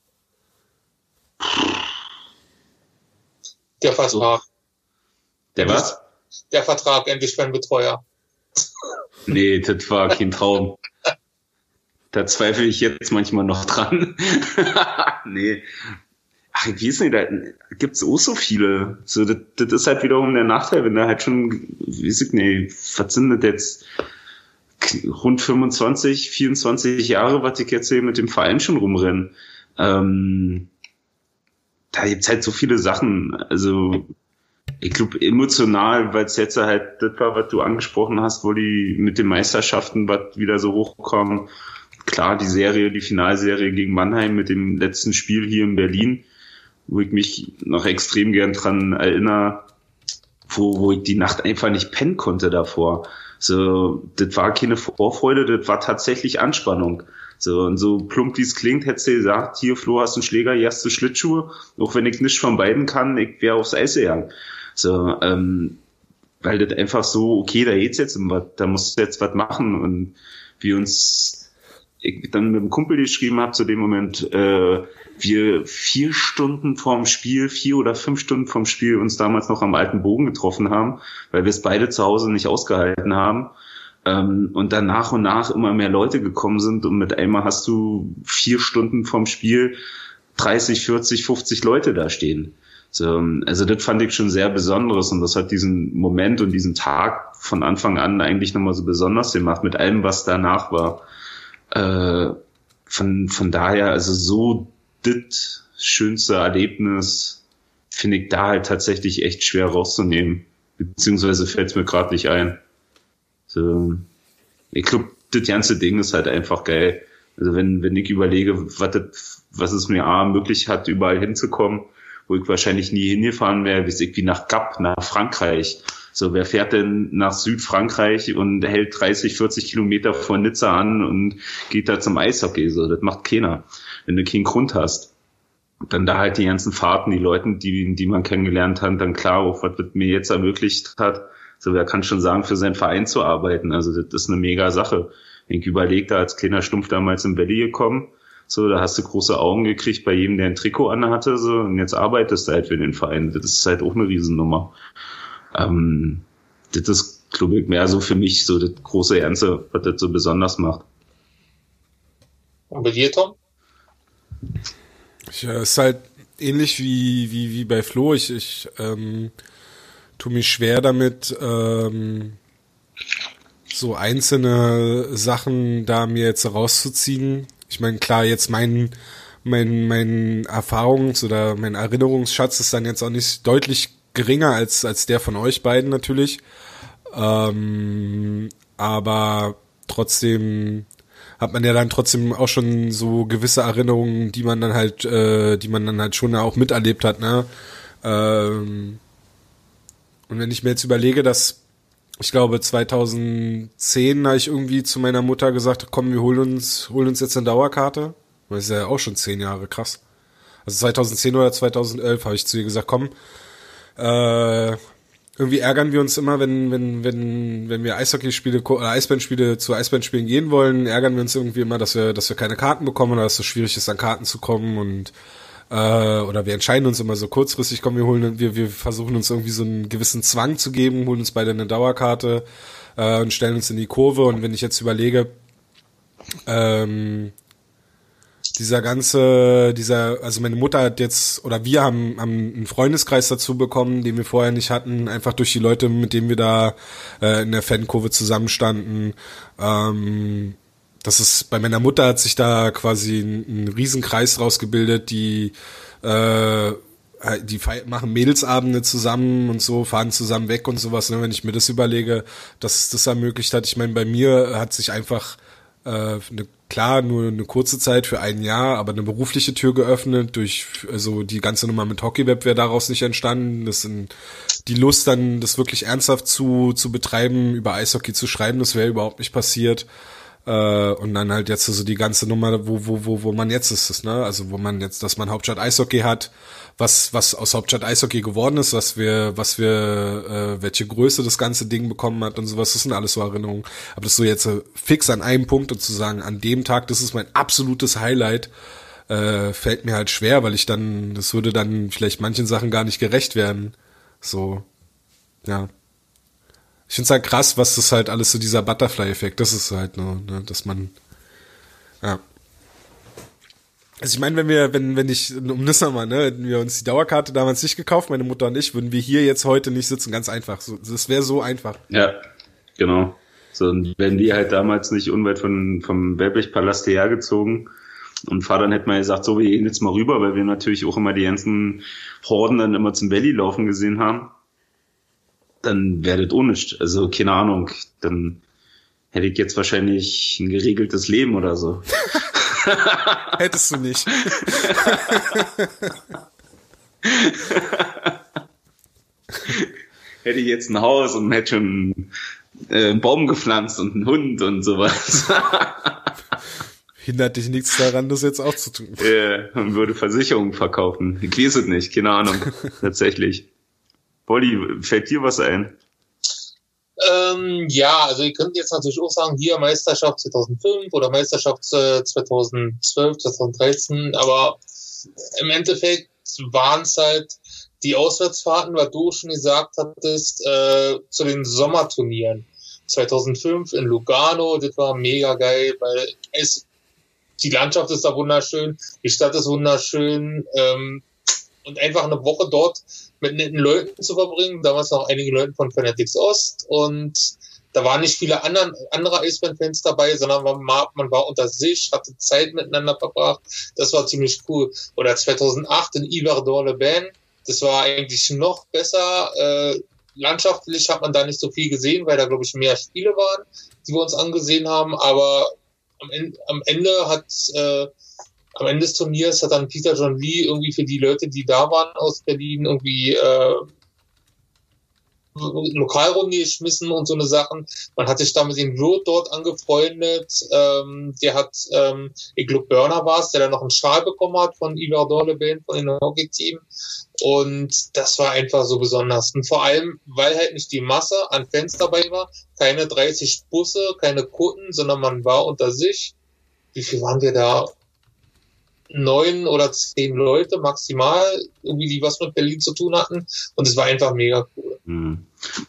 Der Vertrag. Der was? Der Vertrag, endlich beim Betreuer. Nee, das war kein Traum. Da zweifle ich jetzt manchmal noch dran. [LAUGHS] nee. Ach, wie ist denn da gibt's auch so viele. So, das, das ist halt wiederum der Nachteil, wenn da halt schon, wie weiß ich nicht, das jetzt? Rund 25, 24 Jahre, was ich jetzt hier mit dem Verein schon rumrenne. Ähm, da gibt's halt so viele Sachen. Also, ich glaube, emotional, weil es jetzt halt das war, was du angesprochen hast, wo die mit den Meisterschaften was wieder so hochkommen klar die Serie, die Finalserie gegen Mannheim mit dem letzten Spiel hier in Berlin, wo ich mich noch extrem gern dran erinnere, wo, wo ich die Nacht einfach nicht pennen konnte davor. So, das war keine Vorfreude, das war tatsächlich Anspannung. So, und so plump wie es klingt, hättest du gesagt, hier, Flo, hast einen Schläger, hier hast du Schlittschuhe. Auch wenn ich nicht von beiden kann, ich wäre aufs Eis gegangen. So, ähm, weil das einfach so, okay, da geht's jetzt um was, da musst du jetzt was machen und wir uns ich dann mit dem Kumpel geschrieben habe zu dem Moment, äh, wir vier Stunden vorm Spiel, vier oder fünf Stunden vorm Spiel uns damals noch am alten Bogen getroffen haben, weil wir es beide zu Hause nicht ausgehalten haben. Ähm, und dann nach und nach immer mehr Leute gekommen sind und mit einmal hast du vier Stunden vorm Spiel 30, 40, 50 Leute da stehen. So, also das fand ich schon sehr besonderes und das hat diesen Moment und diesen Tag von Anfang an eigentlich nochmal so besonders gemacht mit allem, was danach war. Äh, von, von daher, also so das schönste Erlebnis finde ich da halt tatsächlich echt schwer rauszunehmen. Beziehungsweise fällt es mir gerade nicht ein. So, ich glaube, das ganze Ding ist halt einfach geil. Also wenn, wenn ich überlege, was, das, was es mir A möglich hat, überall hinzukommen, wo ich wahrscheinlich nie hingefahren wäre, wie ich wie nach Gap, nach Frankreich. So, wer fährt denn nach Südfrankreich und hält 30, 40 Kilometer vor Nizza an und geht da zum Eishockey? So, das macht keiner, wenn du keinen Grund hast. Dann da halt die ganzen Fahrten, die Leuten, die, die man kennengelernt hat, dann klar, auch was mir jetzt ermöglicht hat. So, wer kann schon sagen, für seinen Verein zu arbeiten? Also, das ist eine mega Sache. Ich überlege da als kleiner Stumpf damals in Valley gekommen. So, da hast du große Augen gekriegt bei jedem, der ein Trikot anhatte, so, und jetzt arbeitest du halt für den Verein. Das ist halt auch eine Riesennummer. Ähm, das ist, glaube ich, mehr so für mich so das große Ernste, was das so besonders macht. Und bei dir, Tom? Ja, es ist halt ähnlich wie, wie, wie bei Flo. Ich, ich ähm, tue mich schwer damit, ähm, so einzelne Sachen da mir jetzt rauszuziehen. Ich meine, klar, jetzt mein, mein, mein Erfahrungs- oder mein Erinnerungsschatz ist dann jetzt auch nicht deutlich geringer als, als der von euch beiden natürlich. Ähm, aber trotzdem hat man ja dann trotzdem auch schon so gewisse Erinnerungen, die man dann halt, äh, die man dann halt schon auch miterlebt hat, ne? Ähm, und wenn ich mir jetzt überlege, dass ich glaube 2010 habe ich irgendwie zu meiner Mutter gesagt, komm, wir holen uns, holen uns jetzt eine Dauerkarte. Das ist ja auch schon zehn Jahre, krass. Also 2010 oder 2011 habe ich zu ihr gesagt, komm, äh, irgendwie ärgern wir uns immer, wenn, wenn, wenn, wenn wir Eishockeyspiele oder Eisbandspiele zu Eisbandspielen gehen wollen, ärgern wir uns irgendwie immer, dass wir, dass wir keine Karten bekommen oder dass es so schwierig ist, an Karten zu kommen und äh, oder wir entscheiden uns immer so kurzfristig, komm, wir holen, wir, wir versuchen uns irgendwie so einen gewissen Zwang zu geben, holen uns beide eine Dauerkarte äh, und stellen uns in die Kurve. Und wenn ich jetzt überlege, ähm, dieser ganze, dieser, also meine Mutter hat jetzt, oder wir haben, haben einen Freundeskreis dazu bekommen, den wir vorher nicht hatten, einfach durch die Leute, mit denen wir da äh, in der Fankurve zusammenstanden. Ähm, das ist, bei meiner Mutter hat sich da quasi ein, ein Riesenkreis rausgebildet, die äh, die machen Mädelsabende zusammen und so, fahren zusammen weg und sowas. Ne? Wenn ich mir das überlege, dass das ermöglicht hat. Ich meine, bei mir hat sich einfach äh, eine, klar nur eine kurze Zeit für ein Jahr, aber eine berufliche Tür geöffnet durch also die ganze Nummer mit Hockeyweb wäre daraus nicht entstanden. Das sind die Lust dann, das wirklich ernsthaft zu zu betreiben, über Eishockey zu schreiben, das wäre überhaupt nicht passiert. Äh, und dann halt jetzt so also die ganze Nummer, wo, wo, wo, wo man jetzt ist, ne? Also wo man jetzt, dass man Hauptstadt Eishockey hat, was, was aus Hauptstadt Eishockey geworden ist, was wir, was wir, äh, welche Größe das ganze Ding bekommen hat und sowas, das sind alles so Erinnerungen. Aber das so jetzt äh, fix an einem Punkt und zu sagen, an dem Tag, das ist mein absolutes Highlight, äh, fällt mir halt schwer, weil ich dann, das würde dann vielleicht manchen Sachen gar nicht gerecht werden. So, ja ich finde es halt krass, was das halt alles so dieser Butterfly-Effekt, das ist halt nur, ne, dass man, ja. Also ich meine, wenn wir, wenn, wenn ich, um das nochmal, ne, hätten wir uns die Dauerkarte damals nicht gekauft, meine Mutter und ich, würden wir hier jetzt heute nicht sitzen, ganz einfach. So, das wäre so einfach. Ja, genau. So, wenn die halt damals nicht unweit von, vom Welblichpalast hierher gezogen und Vater dann hätte man gesagt, so, wir gehen jetzt mal rüber, weil wir natürlich auch immer die ganzen Horden dann immer zum Valley laufen gesehen haben dann werdet unischt. Also keine Ahnung, dann hätte ich jetzt wahrscheinlich ein geregeltes Leben oder so. [LAUGHS] [LAUGHS] Hättest du nicht. [LAUGHS] hätte ich jetzt ein Haus und hätte schon äh, einen Baum gepflanzt und einen Hund und sowas. [LAUGHS] Hindert dich nichts daran, das jetzt auch zu tun. Ja, und würde Versicherungen verkaufen. Ich weiß es nicht, keine Ahnung, tatsächlich. Polly, fällt dir was ein? Ähm, ja, also ihr könnt jetzt natürlich auch sagen, hier Meisterschaft 2005 oder Meisterschaft äh, 2012, 2013, aber im Endeffekt waren es halt die Auswärtsfahrten, was du schon gesagt hattest, äh, zu den Sommerturnieren. 2005 in Lugano, das war mega geil, weil es, die Landschaft ist da wunderschön, die Stadt ist wunderschön, ähm, und einfach eine Woche dort mit netten Leuten zu verbringen. Damals noch einige Leute von Fanatics Ost und da waren nicht viele anderen, andere Eisband-Fans dabei, sondern man, man, war unter sich, hatte Zeit miteinander verbracht. Das war ziemlich cool. Oder 2008 in Iberdor-le-Bain. Das war eigentlich noch besser. Äh, landschaftlich hat man da nicht so viel gesehen, weil da, glaube ich, mehr Spiele waren, die wir uns angesehen haben. Aber am Ende, am Ende hat äh, am Ende des Turniers hat dann Peter John Lee irgendwie für die Leute, die da waren aus Berlin, irgendwie äh, Lokalrunde geschmissen und so eine Sachen. Man hat sich da mit dem Wirt dort angefreundet. Ähm, der hat, ähm, ich glaube, Burner war es, der dann noch einen Schal bekommen hat von Ivar Dorleben von dem Hockey-Team. Und das war einfach so besonders. Und vor allem, weil halt nicht die Masse an Fans dabei war, keine 30 Busse, keine Kutten, sondern man war unter sich. Wie viel waren wir da? Neun oder zehn Leute maximal, irgendwie, die was mit Berlin zu tun hatten. Und es war einfach mega cool. Hm.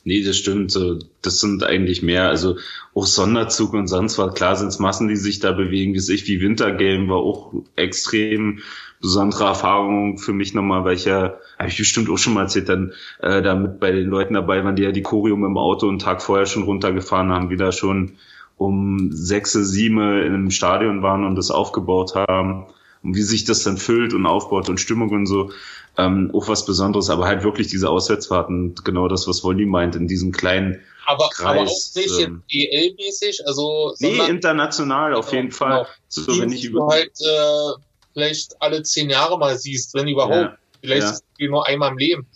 Nee, das stimmt. Das sind eigentlich mehr, also auch Sonderzug und sonst was. Klar sind es Massen, die sich da bewegen, wie sich wie Wintergame war auch extrem besondere Erfahrung für mich nochmal, weil ich ja, habe ich bestimmt auch schon mal erzählt, dann äh, damit bei den Leuten dabei waren, die ja die Chorium im Auto einen Tag vorher schon runtergefahren haben, wieder schon um sechs, sieben im Stadion waren und das aufgebaut haben und wie sich das dann füllt und aufbaut und Stimmung und so, ähm, auch was Besonderes, aber halt wirklich diese Auswärtsfahrten, genau das, was Wolli meint, in diesem kleinen aber, Kreis. Aber auch nicht ähm, EL-mäßig, also. Nee, international auf jeden Fall. Genau. So, wenn ich über halt, äh, vielleicht alle zehn Jahre mal siehst, wenn überhaupt. Ja, vielleicht ja. nur einmal im Leben.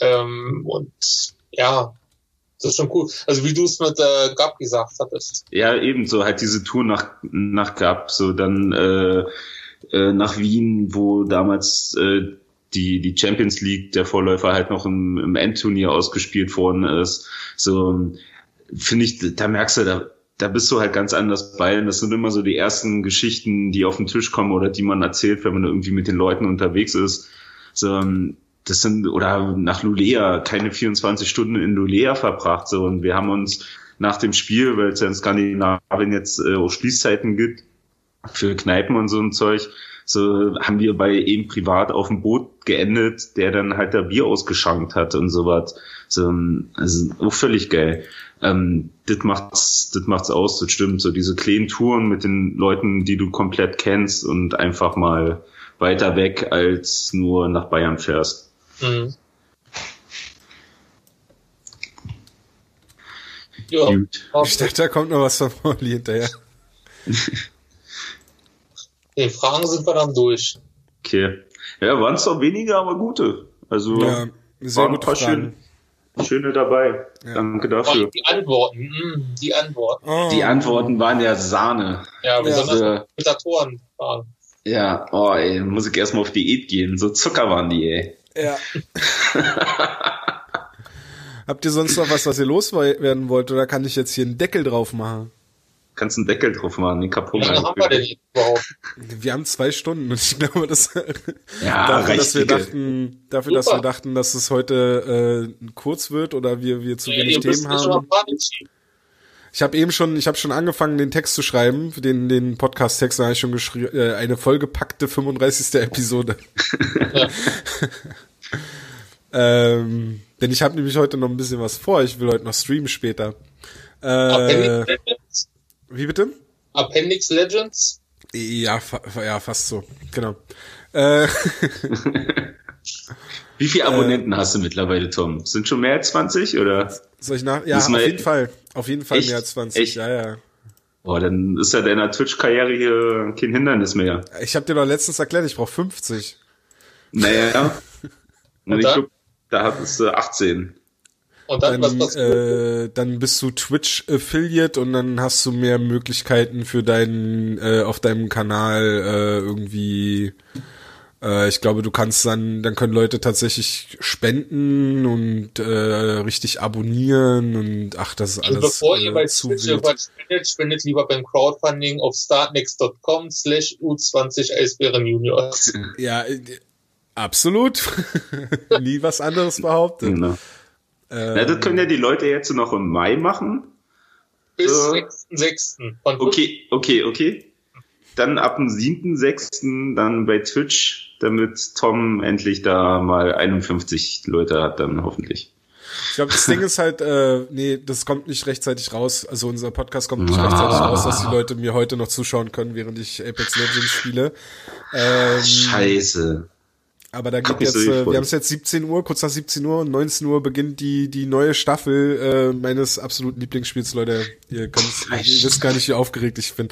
Ähm, und ja, Das ist schon cool. Also wie du es mit äh, Gab gesagt hattest. Ja, ebenso halt diese Tour nach nach Gab, so dann äh, äh, nach Wien, wo damals äh, die die Champions League der Vorläufer halt noch im, im Endturnier ausgespielt worden ist. So finde ich, da merkst du, da da bist du halt ganz anders bei. Und das sind immer so die ersten Geschichten, die auf den Tisch kommen oder die man erzählt, wenn man irgendwie mit den Leuten unterwegs ist. So, das sind, oder nach Lulea, keine 24 Stunden in Lulea verbracht. So, und wir haben uns nach dem Spiel, weil es ja in Skandinavien jetzt äh, auch Schließzeiten gibt, für Kneipen und so ein Zeug, so haben wir bei ihm privat auf dem Boot geendet, der dann halt da Bier ausgeschankt hat und sowas. So, also auch völlig geil. Ähm, das macht's, das macht's aus, das stimmt. So diese kleinen Touren mit den Leuten, die du komplett kennst und einfach mal weiter weg als nur nach Bayern fährst. Mhm. Ja. Ich dachte, da kommt noch was von Molly hinterher. [LAUGHS] Die Fragen sind wir dann durch. Okay. Ja, waren es doch weniger, aber gute. Also ja, sehr waren ein paar schöne, schöne dabei. Ja. Danke dafür. Die Antworten, mm, die Antworten. Oh. Die Antworten waren ja Sahne. Ja, besonders ja. Kommentatoren waren. Ja, oh ey, muss ich erstmal auf Diät gehen. So Zucker waren die, ey. Ja. [LAUGHS] Habt ihr sonst noch was, was ihr loswerden wollt, oder kann ich jetzt hier einen Deckel drauf machen? Kannst einen Deckel drauf machen, den kaputt. Wie haben wir denn überhaupt? Wir haben zwei Stunden und ich glaube, dass [LAUGHS] ja, dafür, dass wir dachten, dafür, dass wir dachten, dass es heute äh, kurz wird oder wir, wir zu wenig ja, Themen haben. Ich habe eben schon, ich habe schon angefangen, den Text zu schreiben, den den Podcast-Text habe ich schon geschrieben, äh, eine vollgepackte 35. Episode. Ja. [LAUGHS] [LAUGHS] ähm, denn ich habe nämlich heute noch ein bisschen was vor. Ich will heute noch streamen später. Äh, wie bitte? Appendix Legends? Ja, fa ja, fast so. Genau. Äh, [LAUGHS] Wie viele Abonnenten äh, hast du mittlerweile, Tom? Sind schon mehr als 20 oder? Soll ich nach? Ja, auf jeden Fall. Auf jeden Fall echt? mehr als 20. Echt? Ja, ja. Boah, dann ist ja deiner Twitch-Karriere hier kein Hindernis mehr. Ich habe dir doch letztens erklärt, ich brauche 50. Naja. [LAUGHS] Und ich glaub, da hattest du 18. Und dann, dann, was äh, dann bist du Twitch Affiliate und dann hast du mehr Möglichkeiten für deinen äh, auf deinem Kanal äh, irgendwie äh, ich glaube, du kannst dann, dann können Leute tatsächlich spenden und äh, richtig abonnieren und ach, das ist also alles. Bevor ihr äh, bei Twitch irgendwas spendet, spendet lieber beim Crowdfunding auf startnext.com slash U20 Eisbären Junior. Ja, äh, absolut. [LAUGHS] Nie was anderes behauptet. Genau. Ähm, Na, das können ja die Leute jetzt noch im Mai machen. Bis äh, 6.6. Okay, okay, okay. Dann ab dem 7.6. dann bei Twitch, damit Tom endlich da mal 51 Leute hat, dann hoffentlich. Ich glaube, das Ding ist halt, äh, nee, das kommt nicht rechtzeitig raus. Also unser Podcast kommt nicht ah. rechtzeitig raus, dass die Leute mir heute noch zuschauen können, während ich Apex Legends spiele. Ähm, Scheiße. Aber da gibt jetzt, äh, wir haben es jetzt 17 Uhr, kurz nach 17 Uhr und 19 Uhr beginnt die die neue Staffel äh, meines absoluten Lieblingsspiels, Leute. Ihr, könnt, ihr wisst gar nicht, wie aufgeregt ich bin.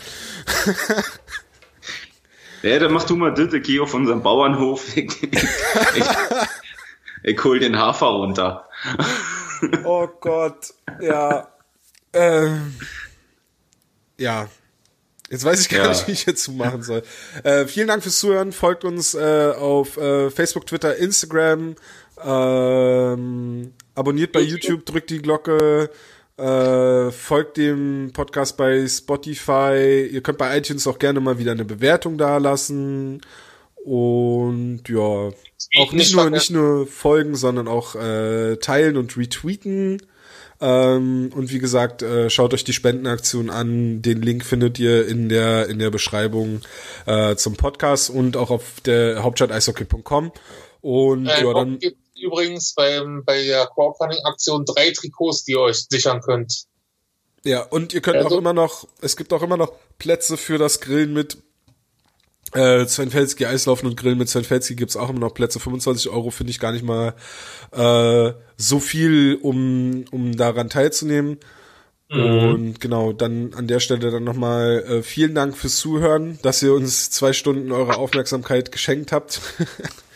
[LAUGHS] ja, dann mach du mal das, ich geh auf unseren Bauernhof. ich, [LAUGHS] ich, ich hol den Hafer runter. oh Gott, ja. Ähm, ja, Jetzt weiß ich gar ja. nicht, wie ich hierzu machen soll. Äh, vielen Dank fürs Zuhören. Folgt uns äh, auf äh, Facebook, Twitter, Instagram. Ähm, abonniert bei YouTube, drückt die Glocke. Äh, folgt dem Podcast bei Spotify. Ihr könnt bei iTunes auch gerne mal wieder eine Bewertung dalassen. Und ja, auch nicht nur, nicht nur folgen, sondern auch äh, teilen und retweeten. Ähm, und wie gesagt, äh, schaut euch die Spendenaktion an. Den Link findet ihr in der in der Beschreibung äh, zum Podcast und auch auf der Hauptstadt eishockey.com. Und äh, ja, dann gibt übrigens beim, bei der Crowdfunding-Aktion drei Trikots, die ihr euch sichern könnt. Ja, und ihr könnt also, auch immer noch, es gibt auch immer noch Plätze für das Grillen mit äh, Sven Felski Eislaufen und Grillen mit Sven Felski gibt's auch immer noch Plätze. 25 Euro finde ich gar nicht mal äh, so viel, um, um daran teilzunehmen. Mhm. Und genau, dann an der Stelle dann nochmal äh, vielen Dank fürs Zuhören, dass ihr uns zwei Stunden eure Aufmerksamkeit geschenkt habt. [LAUGHS]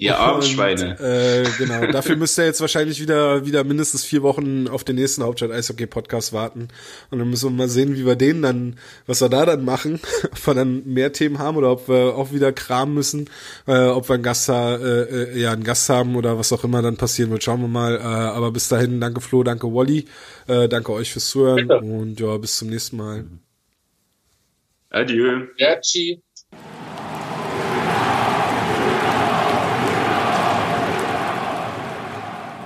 Ihr Armschweine. Äh, genau, [LAUGHS] dafür müsst ihr jetzt wahrscheinlich wieder, wieder mindestens vier Wochen auf den nächsten Hauptstadt Eishockey Podcast warten. Und dann müssen wir mal sehen, wie wir den dann, was wir da dann machen, [LAUGHS] ob wir dann mehr Themen haben oder ob wir auch wieder kramen müssen, äh, ob wir einen Gast, äh, äh, ja, einen Gast haben oder was auch immer dann passieren wird. Schauen wir mal. Äh, aber bis dahin, danke Flo, danke Wally, äh, danke euch fürs Zuhören Bitte. und ja, bis zum nächsten Mal. Adieu. Merci.